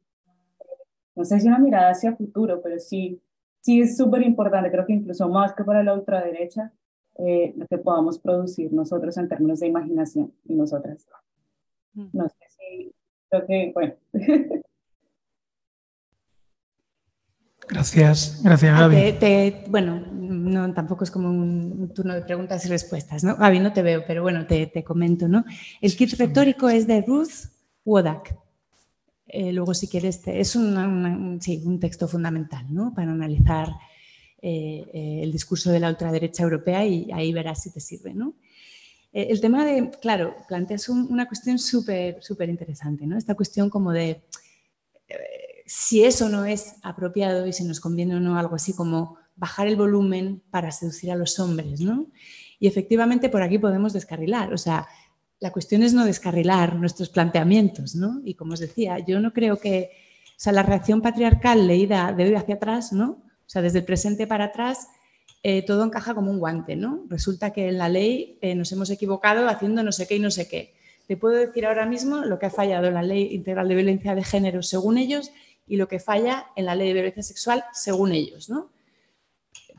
no sé si una mirada hacia futuro, pero sí, sí es súper importante, creo que incluso más que para la ultraderecha, eh, lo que podamos producir nosotros en términos de imaginación y nosotras. Mm. No sé creo que, bueno. Gracias, gracias ah, Gaby. bueno, no, tampoco es como un turno de preguntas y respuestas, ¿no? Gaby, no te veo, pero bueno, te, te comento, ¿no? El kit retórico es de Ruth Wodak. Eh, luego, si quieres, es un, sí, un texto fundamental, ¿no? Para analizar eh, eh, el discurso de la ultraderecha europea y ahí verás si te sirve, ¿no? Eh, el tema de, claro, planteas una cuestión súper, súper interesante, ¿no? Esta cuestión como de eh, si eso no es apropiado y si nos conviene o no algo así como bajar el volumen para seducir a los hombres, ¿no? Y efectivamente por aquí podemos descarrilar, o sea, la cuestión es no descarrilar nuestros planteamientos, ¿no? Y como os decía, yo no creo que, o sea, la reacción patriarcal leída de hoy hacia atrás, ¿no? O sea, desde el presente para atrás, eh, todo encaja como un guante, ¿no? Resulta que en la ley eh, nos hemos equivocado haciendo no sé qué y no sé qué. Te puedo decir ahora mismo lo que ha fallado en la ley integral de violencia de género según ellos y lo que falla en la ley de violencia sexual según ellos, ¿no?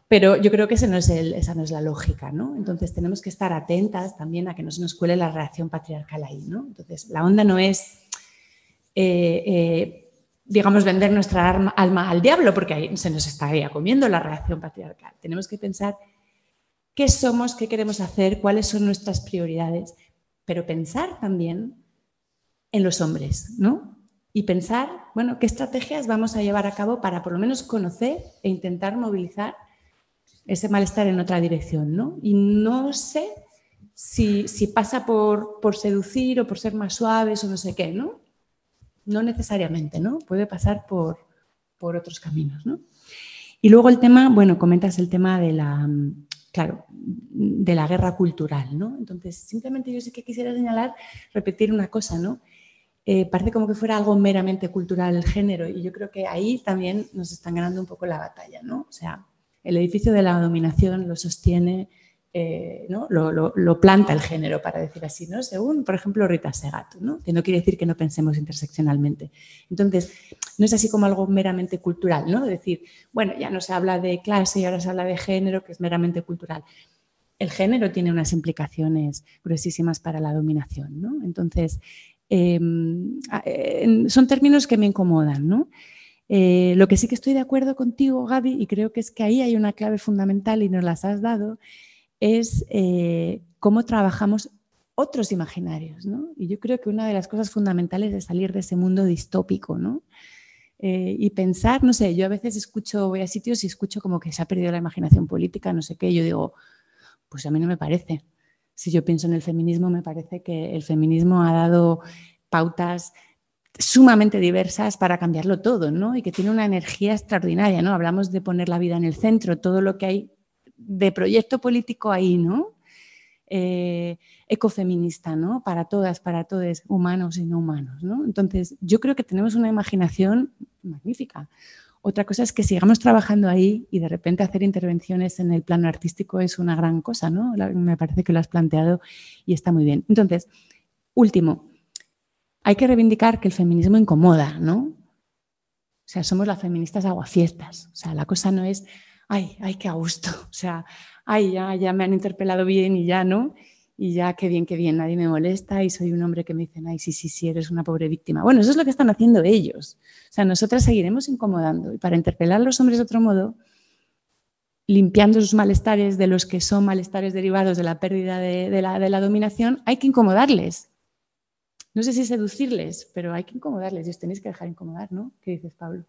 Pero yo creo que esa no es la lógica, ¿no? Entonces tenemos que estar atentas también a que no se nos cuele la reacción patriarcal ahí, ¿no? Entonces la onda no es, eh, digamos, vender nuestra alma al diablo, porque ahí se nos estaría comiendo la reacción patriarcal. Tenemos que pensar qué somos, qué queremos hacer, cuáles son nuestras prioridades, pero pensar también en los hombres, ¿no? Y pensar, bueno, qué estrategias vamos a llevar a cabo para por lo menos conocer e intentar movilizar ese malestar en otra dirección, ¿no? Y no sé si, pasa por, por, seducir o por ser más suaves o no sé qué, ¿no? No necesariamente, ¿no? Puede pasar por, por otros caminos, ¿no? Y luego el tema, bueno, comentas el tema de la, claro, de la guerra cultural, ¿no? Entonces, simplemente yo sí que quisiera señalar, repetir una cosa, ¿no? Eh, parece como que fuera algo meramente cultural el género y yo creo que ahí también nos están ganando un poco la batalla, ¿no? O sea, el edificio de la dominación lo sostiene, eh, ¿no? Lo, planta el género, para decir así, ¿no? según, por ejemplo, Rita Segato, ¿no? que no quiere decir que no pensemos interseccionalmente. Entonces, no es así como algo meramente cultural, ¿no? decir, bueno, ya no se habla de clase y ahora se habla de género, que es meramente cultural. El género tiene unas implicaciones gruesísimas para la dominación. ¿no? Entonces, em, son términos que me incomodan. ¿no? Eh, lo que sí que estoy de acuerdo contigo, Gaby, y creo que es que ahí hay una clave fundamental y nos las has dado, es eh, cómo trabajamos otros imaginarios. ¿no? Y yo creo que una de las cosas fundamentales es salir de ese mundo distópico. ¿no? Eh, y pensar, no sé, yo a veces escucho, voy a sitios y escucho como que se ha perdido la imaginación política, no sé qué, yo digo, pues a mí no me parece. Si yo pienso en el feminismo, me parece que el feminismo ha dado pautas sumamente diversas para cambiarlo todo, ¿no? Y que tiene una energía extraordinaria, ¿no? Hablamos de poner la vida en el centro, todo lo que hay de proyecto político ahí, ¿no? Eh, ecofeminista, ¿no? Para todas, para todos, humanos y no humanos, ¿no? Entonces, yo creo que tenemos una imaginación magnífica. Otra cosa es que sigamos trabajando ahí y de repente hacer intervenciones en el plano artístico es una gran cosa, ¿no? Me parece que lo has planteado y está muy bien. Entonces, último, hay que reivindicar que el feminismo incomoda, ¿no? O sea, somos las feministas aguafiestas. O sea, la cosa no es, ay, ay, qué a gusto. O sea, ay, ya, ya me han interpelado bien y ya, ¿no? Y ya, qué bien, qué bien, nadie me molesta y soy un hombre que me dicen, ay, sí, sí, sí, eres una pobre víctima. Bueno, eso es lo que están haciendo ellos. O sea, nosotras seguiremos incomodando. Y para interpelar a los hombres de otro modo, limpiando sus malestares de los que son malestares derivados de la pérdida de, la, de la dominación, hay que incomodarles no sé si seducirles, pero hay que incomodarles y os tenéis que dejar incomodar, ¿no? ¿Qué dices, Pablo?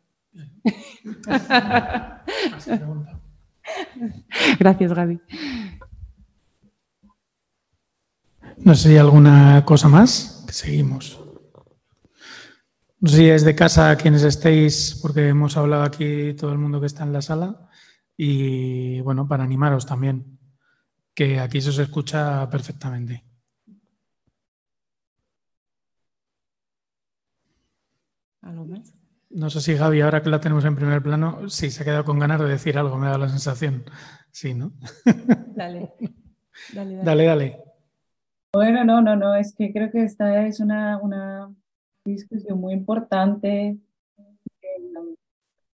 Gracias, Gaby. No sé si hay alguna cosa más, que seguimos. No sé si es de casa quienes estéis, porque hemos hablado aquí todo el mundo que está en la sala, y bueno, para animaros también, que aquí se os escucha perfectamente. No sé si Gaby, ahora que la tenemos en primer plano, sí se ha quedado con ganas de decir algo, me da la sensación. Sí, ¿no? Dale. Dale, dale. dale, Bueno, no, no, no, es que creo que esta es una, una discusión muy importante,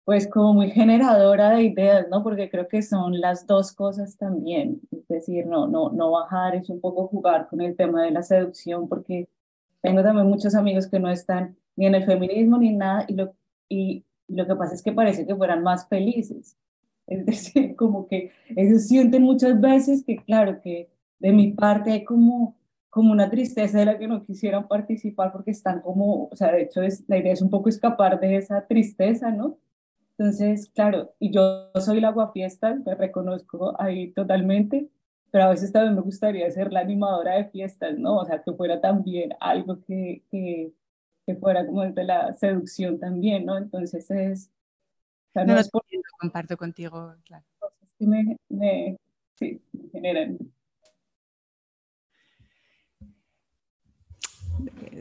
pues como muy generadora de ideas, ¿no? Porque creo que son las dos cosas también. Es decir, no, no, no bajar, es un poco jugar con el tema de la seducción, porque tengo también muchos amigos que no están ni en el feminismo ni nada, y lo, y lo que pasa es que parece que fueran más felices. Es decir, como que ellos sienten muchas veces que, claro, que de mi parte hay como, como una tristeza de la que no quisieran participar porque están como, o sea, de hecho es, la idea es un poco escapar de esa tristeza, ¿no? Entonces, claro, y yo soy la guafiesta, me reconozco ahí totalmente, pero a veces también me gustaría ser la animadora de fiestas, ¿no? O sea, que fuera también algo que, que, que fuera como de la seducción también, ¿no? Entonces es... no, no es por... comparto contigo, claro. Cosas que me, me, sí, me generan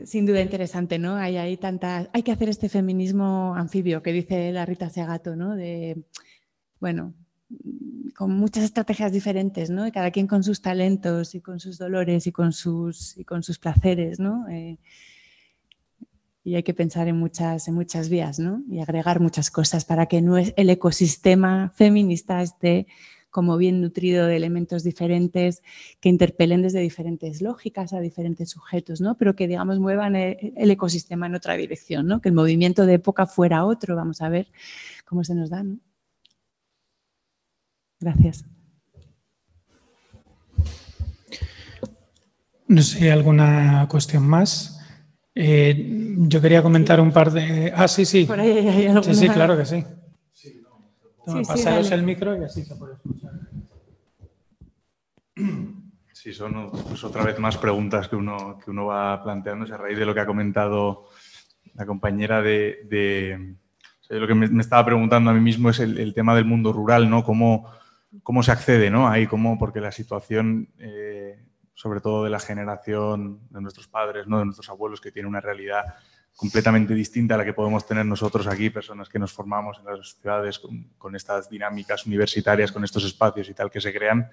sin duda interesante, ¿no? Hay, hay, tanta, hay que hacer este feminismo anfibio que dice la Rita Segato, ¿no? De, bueno, con muchas estrategias diferentes, ¿no? Y cada quien con sus talentos y con sus dolores y con sus, y con sus placeres, ¿no? Eh, y hay que pensar en muchas, en muchas vías, ¿no? Y agregar muchas cosas para que el ecosistema feminista esté como bien nutrido de elementos diferentes que interpelen desde diferentes lógicas a diferentes sujetos, ¿no? Pero que, digamos, muevan el, el ecosistema en otra dirección, ¿no? Que el movimiento de época fuera otro, vamos a ver cómo se nos da, ¿no? Gracias. No sé, ¿alguna cuestión más? Eh, yo quería comentar un par de... Ah, sí, sí. Por ahí hay alguna... Sí, sí, claro que sí. Toma, Sí, sí, pasaros el micro y así se puede escuchar. Sí, son pues, otra vez más preguntas que uno, que uno va planteándose a raíz de lo que ha comentado la compañera de... de- o sea, lo que me, me estaba preguntando a mí mismo es el, el tema del mundo rural, ¿no? Cómo, cómo se accede, ¿no? Ahí, cómo, porque la situación, eh, sobre todo de la generación de nuestros padres, ¿no? De nuestros abuelos, que tiene una realidad completamente distinta a la que podemos tener nosotros aquí, personas que nos formamos en las ciudades con, estas dinámicas universitarias, con estos espacios y tal que se crean,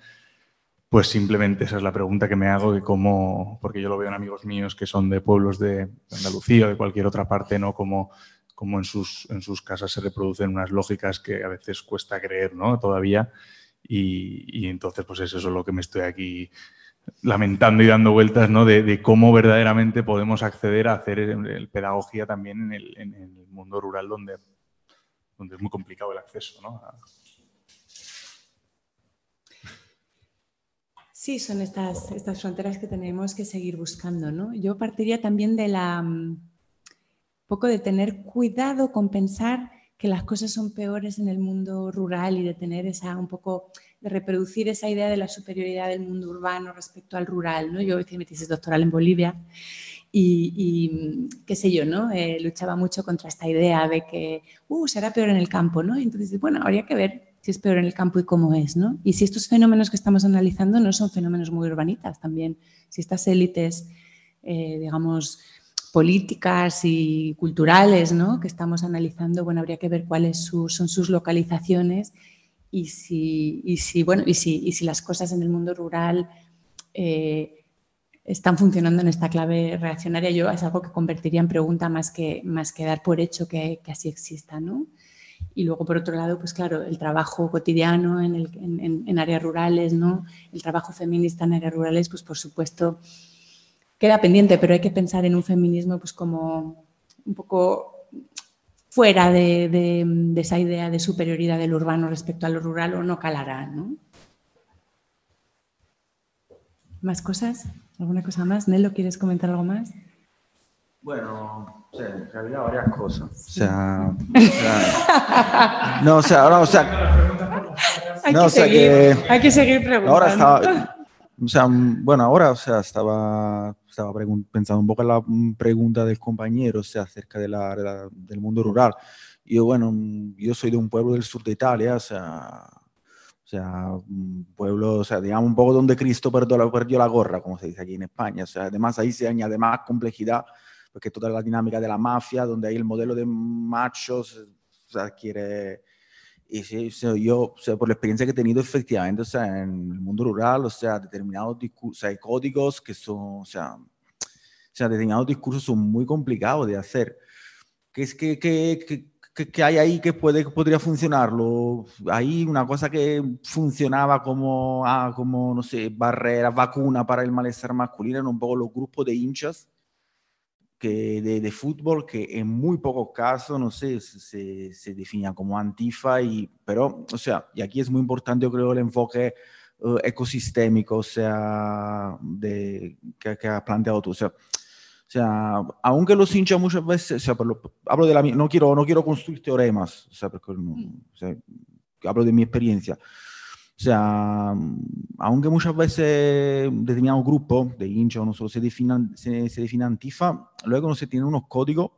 pues simplemente esa es la pregunta que me hago de cómo, porque yo lo veo en amigos míos que son de pueblos de Andalucía o de cualquier otra parte, ¿no? Como, como en, sus, en sus casas se reproducen unas lógicas que a veces cuesta creer, ¿no? Todavía. Y, y entonces, pues eso es lo que me estoy aquí lamentando y dando vueltas, ¿no? De, cómo verdaderamente podemos acceder a hacer el, pedagogía también en el, mundo rural donde, donde es muy complicado el acceso, ¿no? Sí, son estas, estas fronteras que tenemos que seguir buscando, ¿no? Yo partiría también de la mm, poco de tener cuidado con pensar que las cosas son peores en el mundo rural y de tener esa un poco de reproducir esa idea de la superioridad del mundo urbano respecto al rural, ¿no? Yo hice mi tesis doctoral en Bolivia y, qué sé yo, ¿no? Eh, luchaba mucho contra esta idea de que, uh, será peor en el campo, ¿no? Y entonces, bueno, habría que ver si es peor en el campo y cómo es, ¿no? Y si estos fenómenos que estamos analizando no son fenómenos muy urbanitas también, si estas élites, eh, digamos, políticas y culturales, ¿no? Que estamos analizando, bueno, habría que ver cuáles son sus localizaciones y si, y si, bueno, y si, y si las cosas en el mundo rural eh, están funcionando en esta clave reaccionaria, yo es algo que convertiría en pregunta más que, más que dar por hecho que, así exista, ¿no? Y luego, por otro lado, pues claro, el trabajo cotidiano en- en- en áreas rurales, ¿no? El trabajo feminista en áreas rurales, pues por supuesto queda pendiente, pero hay que pensar en un feminismo pues como un poco fuera de, de- de esa idea de superioridad del urbano respecto a lo rural o no calará, ¿no? ¿Más cosas? ¿Alguna cosa más? Nelo, ¿quieres comentar algo más? Bueno, o sea, en realidad varias cosas. O sea, o sea, no, o sea, no, o sea, Hay, No, que, o sea seguir, que- hay que seguir preguntando. ahora estaba, o sea, bueno, ahora, o sea, estaba, estaba pensando un poco en la mm, pregunta del compañero, o sea, acerca de la, de la- del mundo rural. Yo, bueno, mm, yo soy de un pueblo del sur de Italia, o sea, o sea, un pueblo, o sea, digamos un poco donde Cristo perdió la, perdió la gorra, como se dice aquí en España. O sea, además ahí se añade más complejidad, porque toda la dinámica de la mafia, donde hay el modelo de machos, o sea, quiere... Y sí, yo, o sea, por la experiencia que he tenido, efectivamente, o sea, en el mundo rural, o sea, determinados discursos, hay códigos que son, o sea, o sea, determinados discursos son muy complicados de hacer. ¿Qué es que, que, que, que- hay ahí que, puede, que podría funcionarlo? Hay una cosa que funcionaba como, ah, como, no sé, barrera, vacuna para el malestar masculino, eran un poco los grupos de hinchas que de, de fútbol que en muy pocos casos, no sé, se, se, definían como antifa, y, pero, o sea, y aquí es muy importante, yo creo, el enfoque eh, ecosistémico, o sea, de, que, que has planteado tú, o sea, o sea, aunque los hinchas muchas veces, o sea, por lo- hablo de la, no quiero, no quiero construir teoremas, o sea, porque no- o sea, hablo de mi experiencia. O sea, aunque muchas veces determinados grupos de hinchas o no solo se definan, se, se antifa, luego no se tienen unos códigos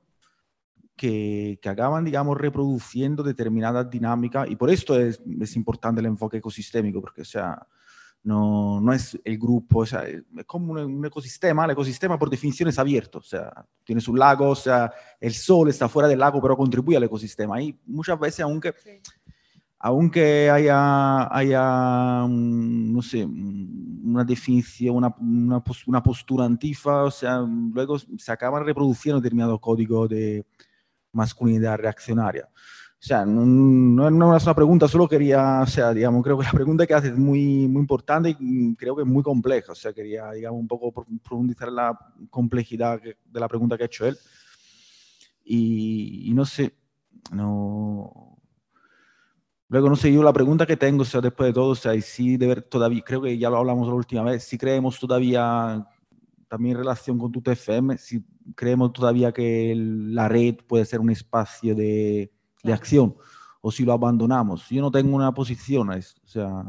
que, que acaban, digamos, reproduciendo determinadas dinámicas y por esto es, es importante el enfoque ecosistémico, porque, o sea, no, no es el grupo, o sea, es como un, un ecosistema, el ecosistema por definición es abierto, o sea, tienes un lago, o sea, el sol está fuera del lago, pero contribuye al ecosistema. Y muchas veces, aunque, aunque haya, haya un- no sé, un- una definición, una, una, una postura antifa, o sea, luego se acaban reproduciendo determinados códigos de masculinidad reaccionaria. O sea, no, no no es una pregunta, solo quería, o sea, digamos, creo que la pregunta que haces es muy, muy importante y mm, creo que es muy compleja. O sea, quería, digamos, un poco pro- profundizar la complejidad de la pregunta que ha hecho él. Y, y no sé, no... Luego, no sé, yo la pregunta que tengo, o sea, después de todo, o sea, y si de ver todavía, creo que ya lo hablamos la última vez, si creemos todavía, también en relación con tu TFM, si creemos todavía que el- la red puede ser un espacio de, de acción, o si lo abandonamos. Yo no tengo una posición a esto, o sea,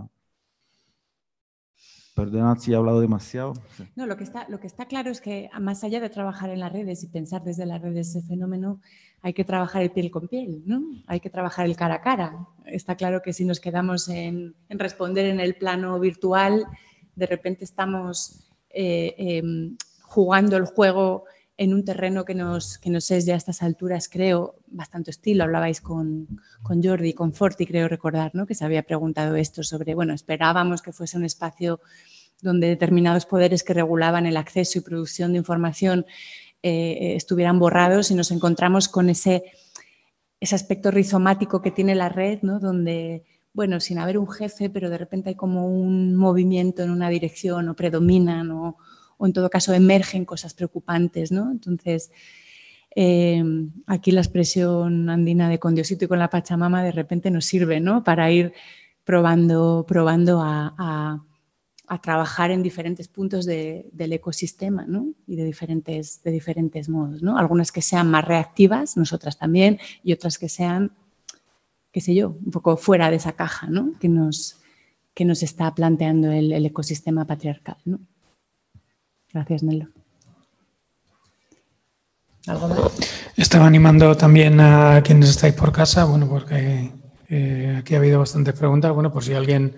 perdonad si he hablado demasiado. No, lo que, está, claro es que más allá de trabajar en las redes y pensar desde las redes ese fenómeno, hay que trabajar el piel con piel, ¿no? Hay que trabajar el cara a cara. Está claro que si nos quedamos en, responder en el plano virtual, de repente estamos eh, eh, jugando el juego en un terreno que nos, es ya a estas alturas, creo, bastante hostil. Hablabais con, con Jordi, con Forti, creo recordar, ¿no? que se había preguntado esto sobre, bueno, esperábamos que fuese un espacio donde determinados poderes que regulaban el acceso y producción de información eh, estuvieran borrados y nos encontramos con ese, ese aspecto rizomático que tiene la red, ¿no? donde, bueno, sin haber un jefe, pero de repente hay como un movimiento en una dirección o predominan o, o en todo caso emergen cosas preocupantes. ¿no? Entonces, eh, aquí la expresión andina de con Diosito y con la Pachamama de repente nos sirve ¿no? para ir probando, probando a, trabajar en diferentes puntos de, del ecosistema ¿no? y de diferentes, de diferentes modos. ¿no? Algunas que sean más reactivas, nosotras también, y otras que sean, qué sé yo, un poco fuera de esa caja ¿no? que, nos, que nos está planteando el, el ecosistema patriarcal. ¿no? Gracias, Nelo. ¿Algo más? Estaba animando también a quienes estáis por casa, bueno, porque eh, aquí ha habido bastantes preguntas. Bueno, por si alguien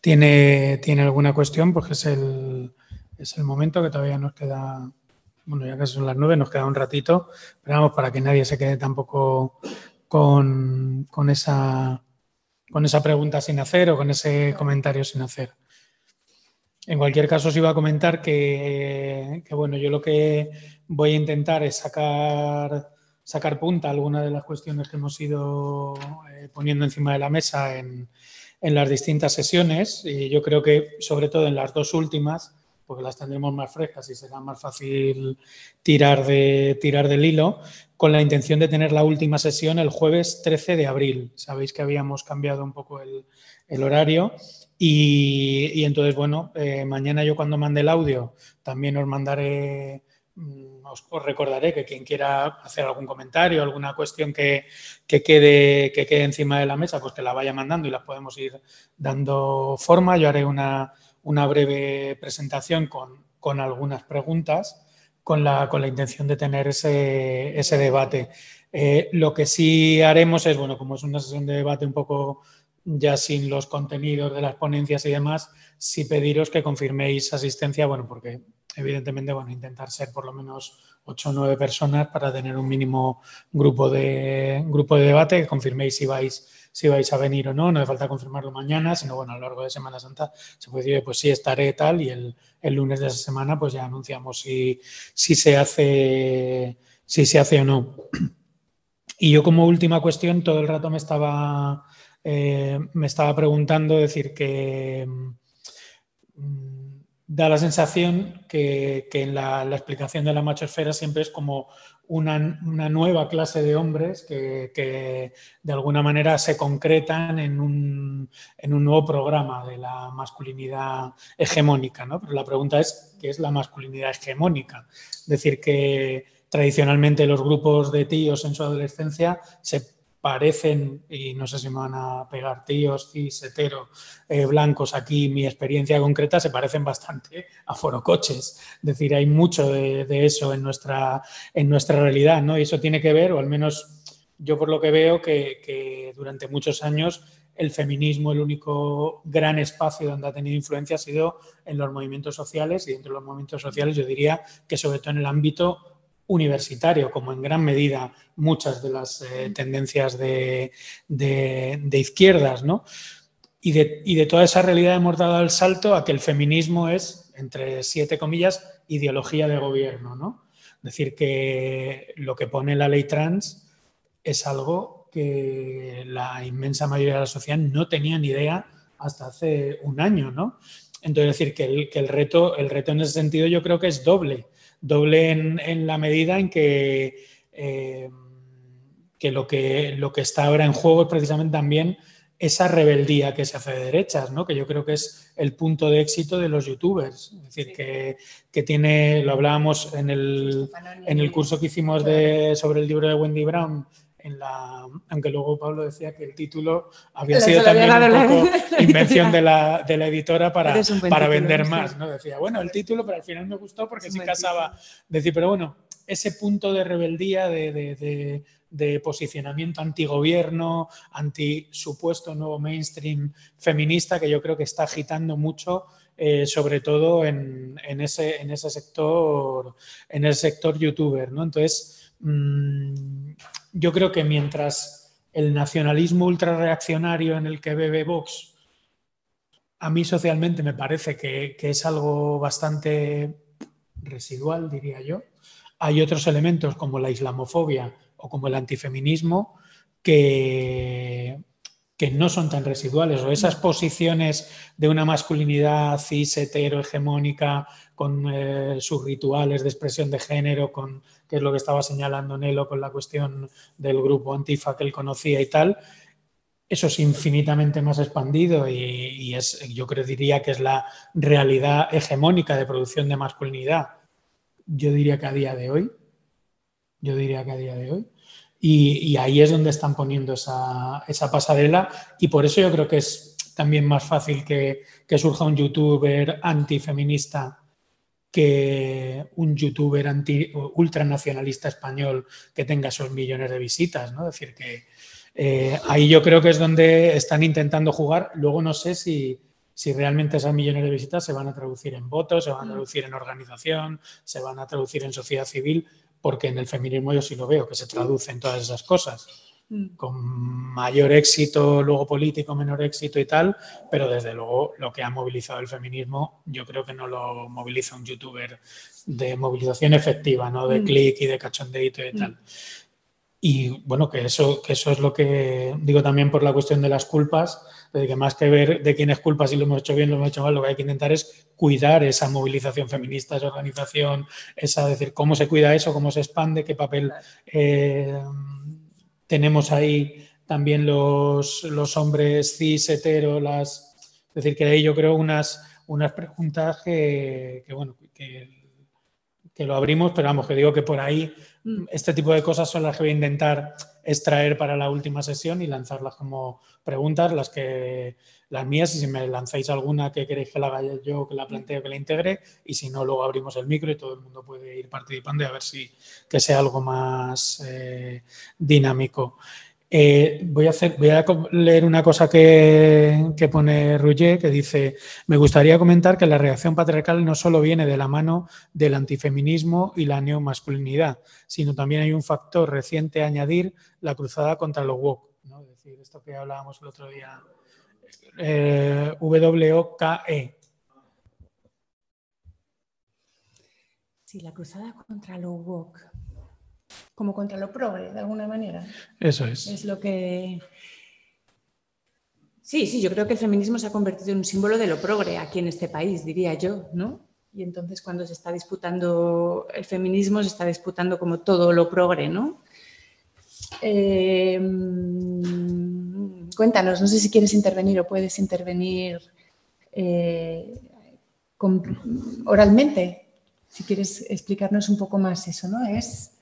tiene, tiene alguna cuestión, pues es el, es el momento que todavía nos queda, bueno, ya que son las nueve, nos queda un ratito, pero vamos, para que nadie se quede tampoco con, con, esa, con esa pregunta sin hacer o con ese comentario sin hacer. En cualquier caso, os iba a comentar que, bueno, yo lo que voy a intentar es sacar, sacar punta a algunas de las cuestiones que hemos ido eh, poniendo encima de la mesa en, en las distintas sesiones y yo creo que sobre todo en las dos últimas, porque las tendremos más frescas y será más fácil tirar, de, tirar del hilo, con la intención de tener la última sesión el jueves 13 de abril. Sabéis que habíamos cambiado un poco el, el horario y, entonces, bueno, eh, mañana yo cuando mande el audio también os mandaré os, os, recordaré que quien quiera hacer algún comentario, alguna cuestión que, que, quede, que quede encima de la mesa, pues que la vaya mandando y las podemos ir dando forma. Yo haré una, una breve presentación con, con, algunas preguntas con la, con la intención de tener ese, ese debate. Eh, lo que sí haremos es, bueno, como es una sesión de debate un poco ya sin los contenidos de las ponencias y demás, sí pediros que confirméis asistencia, bueno, porque evidentemente, bueno, intentar ser por lo menos ocho o nueve personas para tener un mínimo grupo de, grupo de debate, que confirméis si vais, si vais a venir o no, no hace falta confirmarlo mañana, sino bueno, a lo largo de Semana Santa se puede decir, pues sí, estaré tal y el, el lunes de esa semana pues ya anunciamos si, si, se hace, si se hace o no. Y yo como última cuestión, todo el rato me estaba, eh, me estaba preguntando, decir que mm, da la sensación que, que en la, explicación de la machosfera siempre es como una, una nueva clase de hombres que, que, de alguna manera se concretan en un, en un, nuevo programa de la masculinidad hegemónica. ¿no? Pero la pregunta es, ¿qué es la masculinidad hegemónica? Es decir, que tradicionalmente los grupos de tíos en su adolescencia se parecen, y no sé si me van a pegar tíos, cis, hetero, eh, blancos aquí, mi experiencia concreta, se parecen bastante a forocoches. Es decir, hay mucho de, eso en nuestra, en nuestra realidad, ¿no? Y eso tiene que ver, o al menos yo por lo que veo, que, que durante muchos años el feminismo, el único gran espacio donde ha tenido influencia ha sido en los movimientos sociales y dentro de los movimientos sociales yo diría que sobre todo en el ámbito universitario, como en gran medida muchas de las eh, tendencias de, izquierdas, ¿no? Y de, y de, toda esa realidad hemos dado el salto a que el feminismo es, entre siete comillas, ideología de gobierno, ¿no? Es decir, que lo que pone la ley trans es algo que la inmensa mayoría de la sociedad no tenía ni idea hasta hace un año, ¿no? Entonces, decir que el, que el, reto, el reto en ese sentido yo creo que es doble doble en, la medida en que, eh, que, lo que lo que está ahora en juego es precisamente también esa rebeldía que se hace de derechas, ¿no? que yo creo que es el punto de éxito de los youtubers. Es decir, que, que, tiene, lo hablábamos en el, en el curso que hicimos de, sobre el libro de Wendy Brown, la, aunque luego Pablo decía que el título había sido también un poco invención de la, de la editora para, para vender más. ¿no? Decía, bueno, el título, pero al final me gustó porque sí casaba. Decir, pero bueno, ese punto de rebeldía, de, de, de, posicionamiento antigobierno, anti supuesto nuevo mainstream feminista, que yo creo que está agitando mucho. Eh, sobre todo en, en, ese, en ese sector en el sector youtuber ¿no? entonces mmm, yo creo que mientras el nacionalismo ultrarreaccionario en el que bebe Vox, a mí socialmente me parece que, es algo bastante residual, diría yo, hay otros elementos como la islamofobia o como el antifeminismo que, no son tan residuales o esas posiciones de una masculinidad cis hetero hegemónica con eh, sus rituales de expresión de género, con que es lo que estaba señalando Nelo con la cuestión del grupo Antifa que él conocía y tal, eso es infinitamente más expandido y, es, yo creo diría que es la realidad hegemónica de producción de masculinidad. Yo diría que a día de hoy, yo diría que a día de hoy, y, ahí es donde están poniendo esa, esa, pasarela y por eso yo creo que es también más fácil que, que surja un youtuber antifeminista que un youtuber anti, ultranacionalista español que tenga esos millones de visitas, ¿no? Es decir, que eh, ahí yo creo que es donde están intentando jugar. Luego no sé si, si realmente esas millones de visitas se van a traducir en votos, se van a mm. traducir en organización, se van a traducir en sociedad civil, porque en el feminismo yo sí lo veo, que se traduce en todas esas cosas. Mm. con mayor éxito, luego político, menor éxito y tal, pero desde luego lo que ha movilizado el feminismo, yo creo que no lo moviliza un youtuber de movilización efectiva, ¿no? De mm. clic y de cachondeito y tal. Mm. Y bueno, que eso, que eso es lo que digo también por la cuestión de las culpas, de que más que ver de quién es culpa, si lo hemos hecho bien, lo hemos hecho mal, lo que hay que intentar es cuidar esa movilización feminista, esa organización, esa decir cómo se cuida eso, cómo se expande, qué papel eh, tenemos ahí también los, los hombres cis, hetero, las, es decir, que ahí yo creo unas, unas preguntas que, bueno, que, lo abrimos, pero vamos, que digo que por ahí mm. este tipo de cosas son las que voy a intentar extraer para la última sesión y lanzarlas como preguntas, las que las mías, y si me lanzáis alguna que queréis que la haga yo, que la plantee, que la integre, y si no, luego abrimos el micro y todo el mundo puede ir participando y a ver si que sea algo más eh, dinámico. Eh, voy, a hacer, voy a leer una cosa que, que pone Rouget, que dice, me gustaría comentar que la reacción patriarcal no solo viene de la mano del antifeminismo y la neomasculinidad, sino también hay un factor reciente a añadir, la cruzada contra los woke. ¿no? Es decir, esto que hablábamos el otro día eh, W-O-K-E. Sí, la cruzada contra lo woke, como contra lo progre, de alguna manera. Eso es. Es lo que... Sí, sí, yo creo que el feminismo se ha convertido en un símbolo de lo progre aquí en este país, diría yo, ¿no? Y entonces cuando se está disputando el feminismo, se está disputando como todo lo progre, ¿no? Eh, cuéntanos, no sé si quieres intervenir o puedes intervenir eh, oralmente. Si quieres explicarnos un poco más eso, ¿no? Es.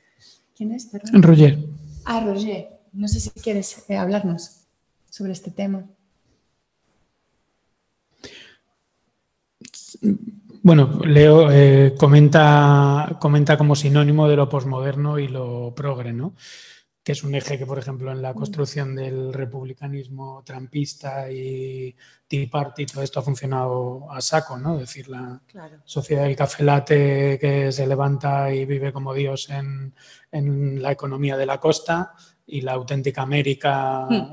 ¿Quién es? Roger. Ah, Roger. No sé si quieres eh, hablarnos sobre este tema. Bueno, Leo eh, comenta, comenta como sinónimo de lo posmoderno y lo progre, ¿no? Que es un eje que, por ejemplo, en la construcción del republicanismo trampista y Tea Party, todo esto ha funcionado a saco, ¿no? Es decir, la sociedad del café latte que se levanta y vive como Dios en, la economía de la costa y la auténtica América hmm.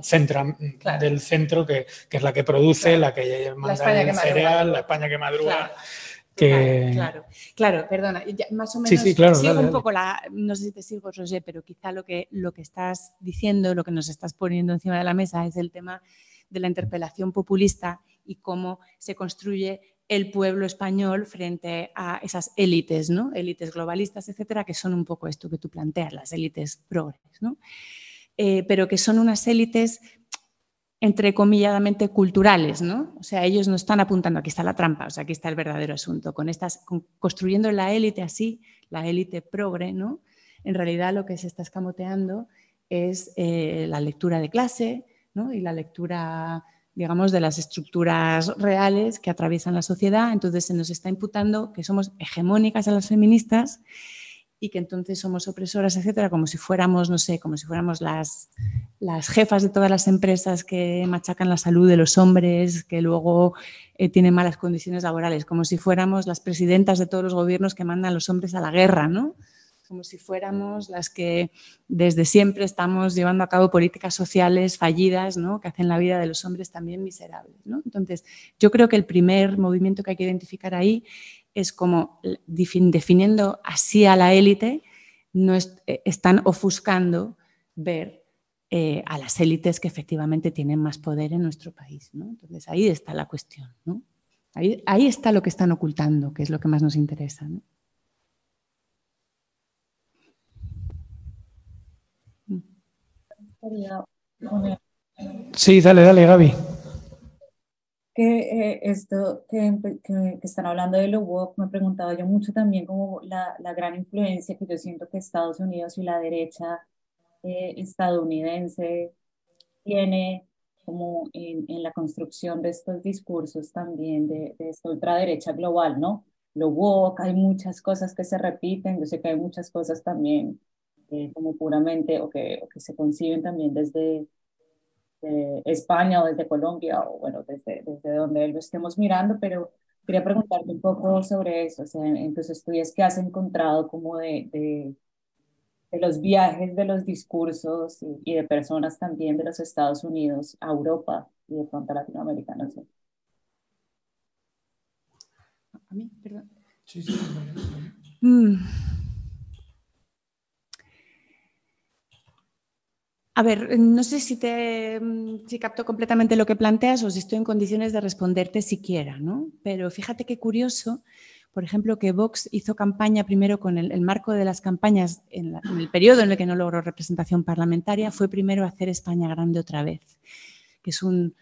del centro, que, es la que produce, la que manda el cereal, la España que madruga. Claro, claro, perdona, más o menos sí, claro, sigo un poco la, no sé si te sigo, Roger, pero quizá lo que, lo que estás diciendo, lo que nos estás poniendo encima de la mesa es el tema de la interpelación populista y cómo se construye el pueblo español frente a esas élites, ¿no? Élites globalistas, etcétera, que son un poco esto que tú planteas, las élites progres, ¿no? Eh, pero que son unas élites entrecomilladamente culturales, ¿no? O sea, ellos no están apuntando, aquí está la trampa, o sea, aquí está el verdadero asunto. Con estas, construyendo la élite así, la élite progre, ¿no? En realidad lo que se está escamoteando es eh, la lectura de clase, ¿no? Y la lectura, digamos, de las estructuras reales que atraviesan la sociedad. Entonces se nos está imputando que somos hegemónicas a las feministas y que entonces somos opresoras, etcétera, como si fuéramos, no sé, como si fuéramos las, las jefas de todas las empresas que machacan la salud de los hombres, que luego eh, tienen malas condiciones laborales, como si fuéramos las presidentas de todos los gobiernos que mandan a los hombres a la guerra, ¿no? Como si fuéramos las que desde siempre estamos llevando a cabo políticas sociales fallidas, ¿no? Que hacen la vida de los hombres también miserable, ¿no? Entonces, yo creo que el primer movimiento que hay que identificar ahí es como definiendo así a la élite, no eh, están ofuscando ver eh, a las élites que efectivamente tienen más poder en nuestro país. Entonces ahí está la cuestión. Ahí, ahí, está lo que están ocultando, que es lo que más nos interesa. Sí, dale, dale, Gaby que eh, esto que, que, están hablando de lo woke, me preguntaba yo mucho también como la, la gran influencia que yo siento que Estados Unidos y la derecha eh, estadounidense tiene como en, en, la construcción de estos discursos también de, de esta ultraderecha global, ¿no? Lo woke, hay muchas cosas que se repiten, yo sé que hay muchas cosas también eh, como puramente o que, o que se conciben también desde España o desde Colombia o bueno, desde, desde donde lo estemos mirando, pero quería preguntarte un poco sobre eso, o sea, en, tus estudios, ¿qué has encontrado como de, de, de los viajes, de los discursos y, de personas también de los Estados Unidos a Europa y de pronto a Latinoamérica? No sé. A mí, perdón. Sí, sí. Mm. A ver, no sé si te mm, si capto completamente lo que planteas o si estoy en condiciones de responderte siquiera, ¿no? Pero fíjate qué curioso, por ejemplo, que Vox hizo campaña primero con el, marco de las campañas en, el periodo en el que no logró representación parlamentaria, fue primero hacer España grande otra vez, que es un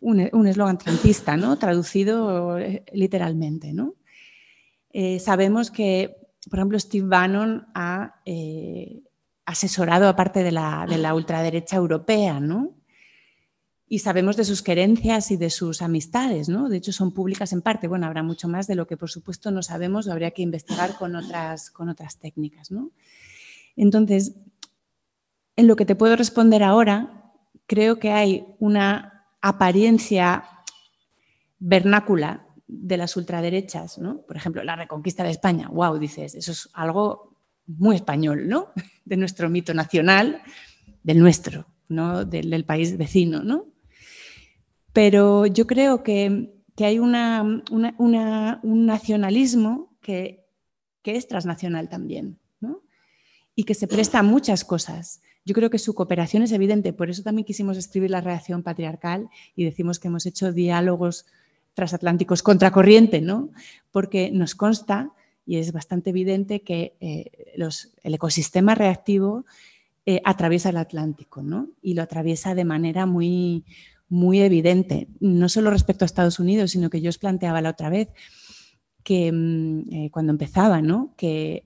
un eslogan trampista, ¿no? Traducido eh, literalmente, ¿no? Eh, sabemos que, por ejemplo, Steve Bannon ha eh, asesorado aparte de la, de la ultraderecha europea, ¿no? Y sabemos de sus querencias y de sus amistades, ¿no? De hecho, son públicas en parte. Bueno, habrá mucho más de lo que, por supuesto, no sabemos o habría que investigar con otras, con otras técnicas, ¿no? Entonces, en lo que te puedo responder ahora, creo que hay una apariencia vernácula de las ultraderechas, ¿no? Por ejemplo, la reconquista de España. Wow, dices, eso es algo muy español, ¿no? De nuestro mito nacional, del nuestro, ¿no? Del, país vecino, ¿no? Pero yo creo que, hay una, un nacionalismo que, es transnacional también, ¿no? Y que se presta a muchas cosas. Yo creo que su cooperación es evidente, por eso también quisimos escribir la reacción patriarcal y decimos que hemos hecho diálogos transatlánticos contracorriente, ¿no? Porque nos consta y es bastante evidente que eh, el ecosistema reactivo eh, atraviesa el Atlántico ¿no? y lo atraviesa de manera muy, muy evidente, no solo respecto a Estados Unidos, sino que yo os planteaba la otra vez que mm, eh, cuando empezaba, ¿no? que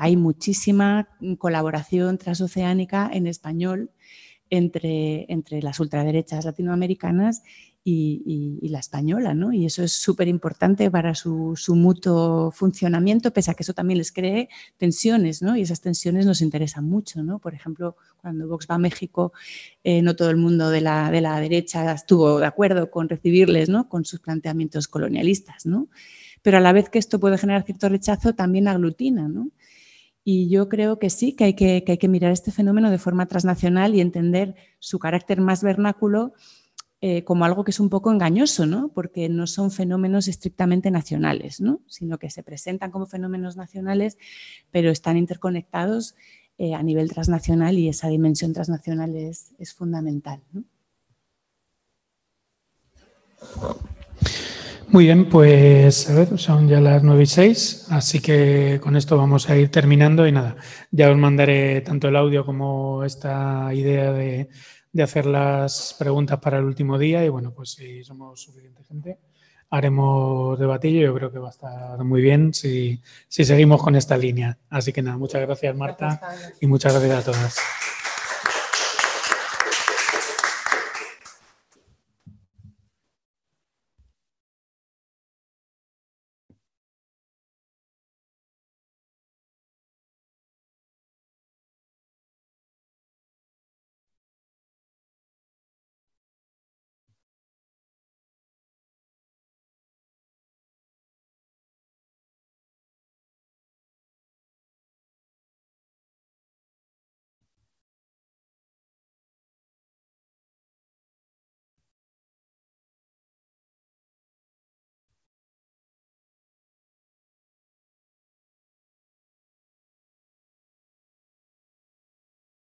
hay muchísima colaboración transoceánica en español entre, entre las ultraderechas latinoamericanas y, la española, ¿no? Y eso es súper importante para su, su, mutuo funcionamiento, pese a que eso también les cree tensiones, ¿no? Y esas tensiones nos interesan mucho, ¿no? Por ejemplo, cuando Vox va a México, eh, no todo el mundo de la, de la, derecha estuvo de acuerdo con recibirles, ¿no? Con sus planteamientos colonialistas, ¿no? Pero a la vez que esto puede generar cierto rechazo, también aglutina, ¿no? Y yo creo que sí, que hay que hay que mirar este fenómeno de forma transnacional y entender su carácter más vernáculo eh, como algo que es un poco engañoso, ¿no? porque no son fenómenos estrictamente nacionales, ¿no? sino que se presentan como fenómenos nacionales, pero están interconectados eh, a nivel transnacional y esa dimensión transnacional es, es fundamental. Muy bien, pues a ver, son ya las 9 y 6, así que con esto vamos a ir terminando y nada, ya os mandaré tanto el audio como esta idea de de hacer las preguntas para el último día y bueno, pues si somos suficiente gente, haremos debatillo. Yo creo que va a estar muy bien si, si seguimos con esta línea. Así que nada, muchas gracias Marta y muchas gracias a todas.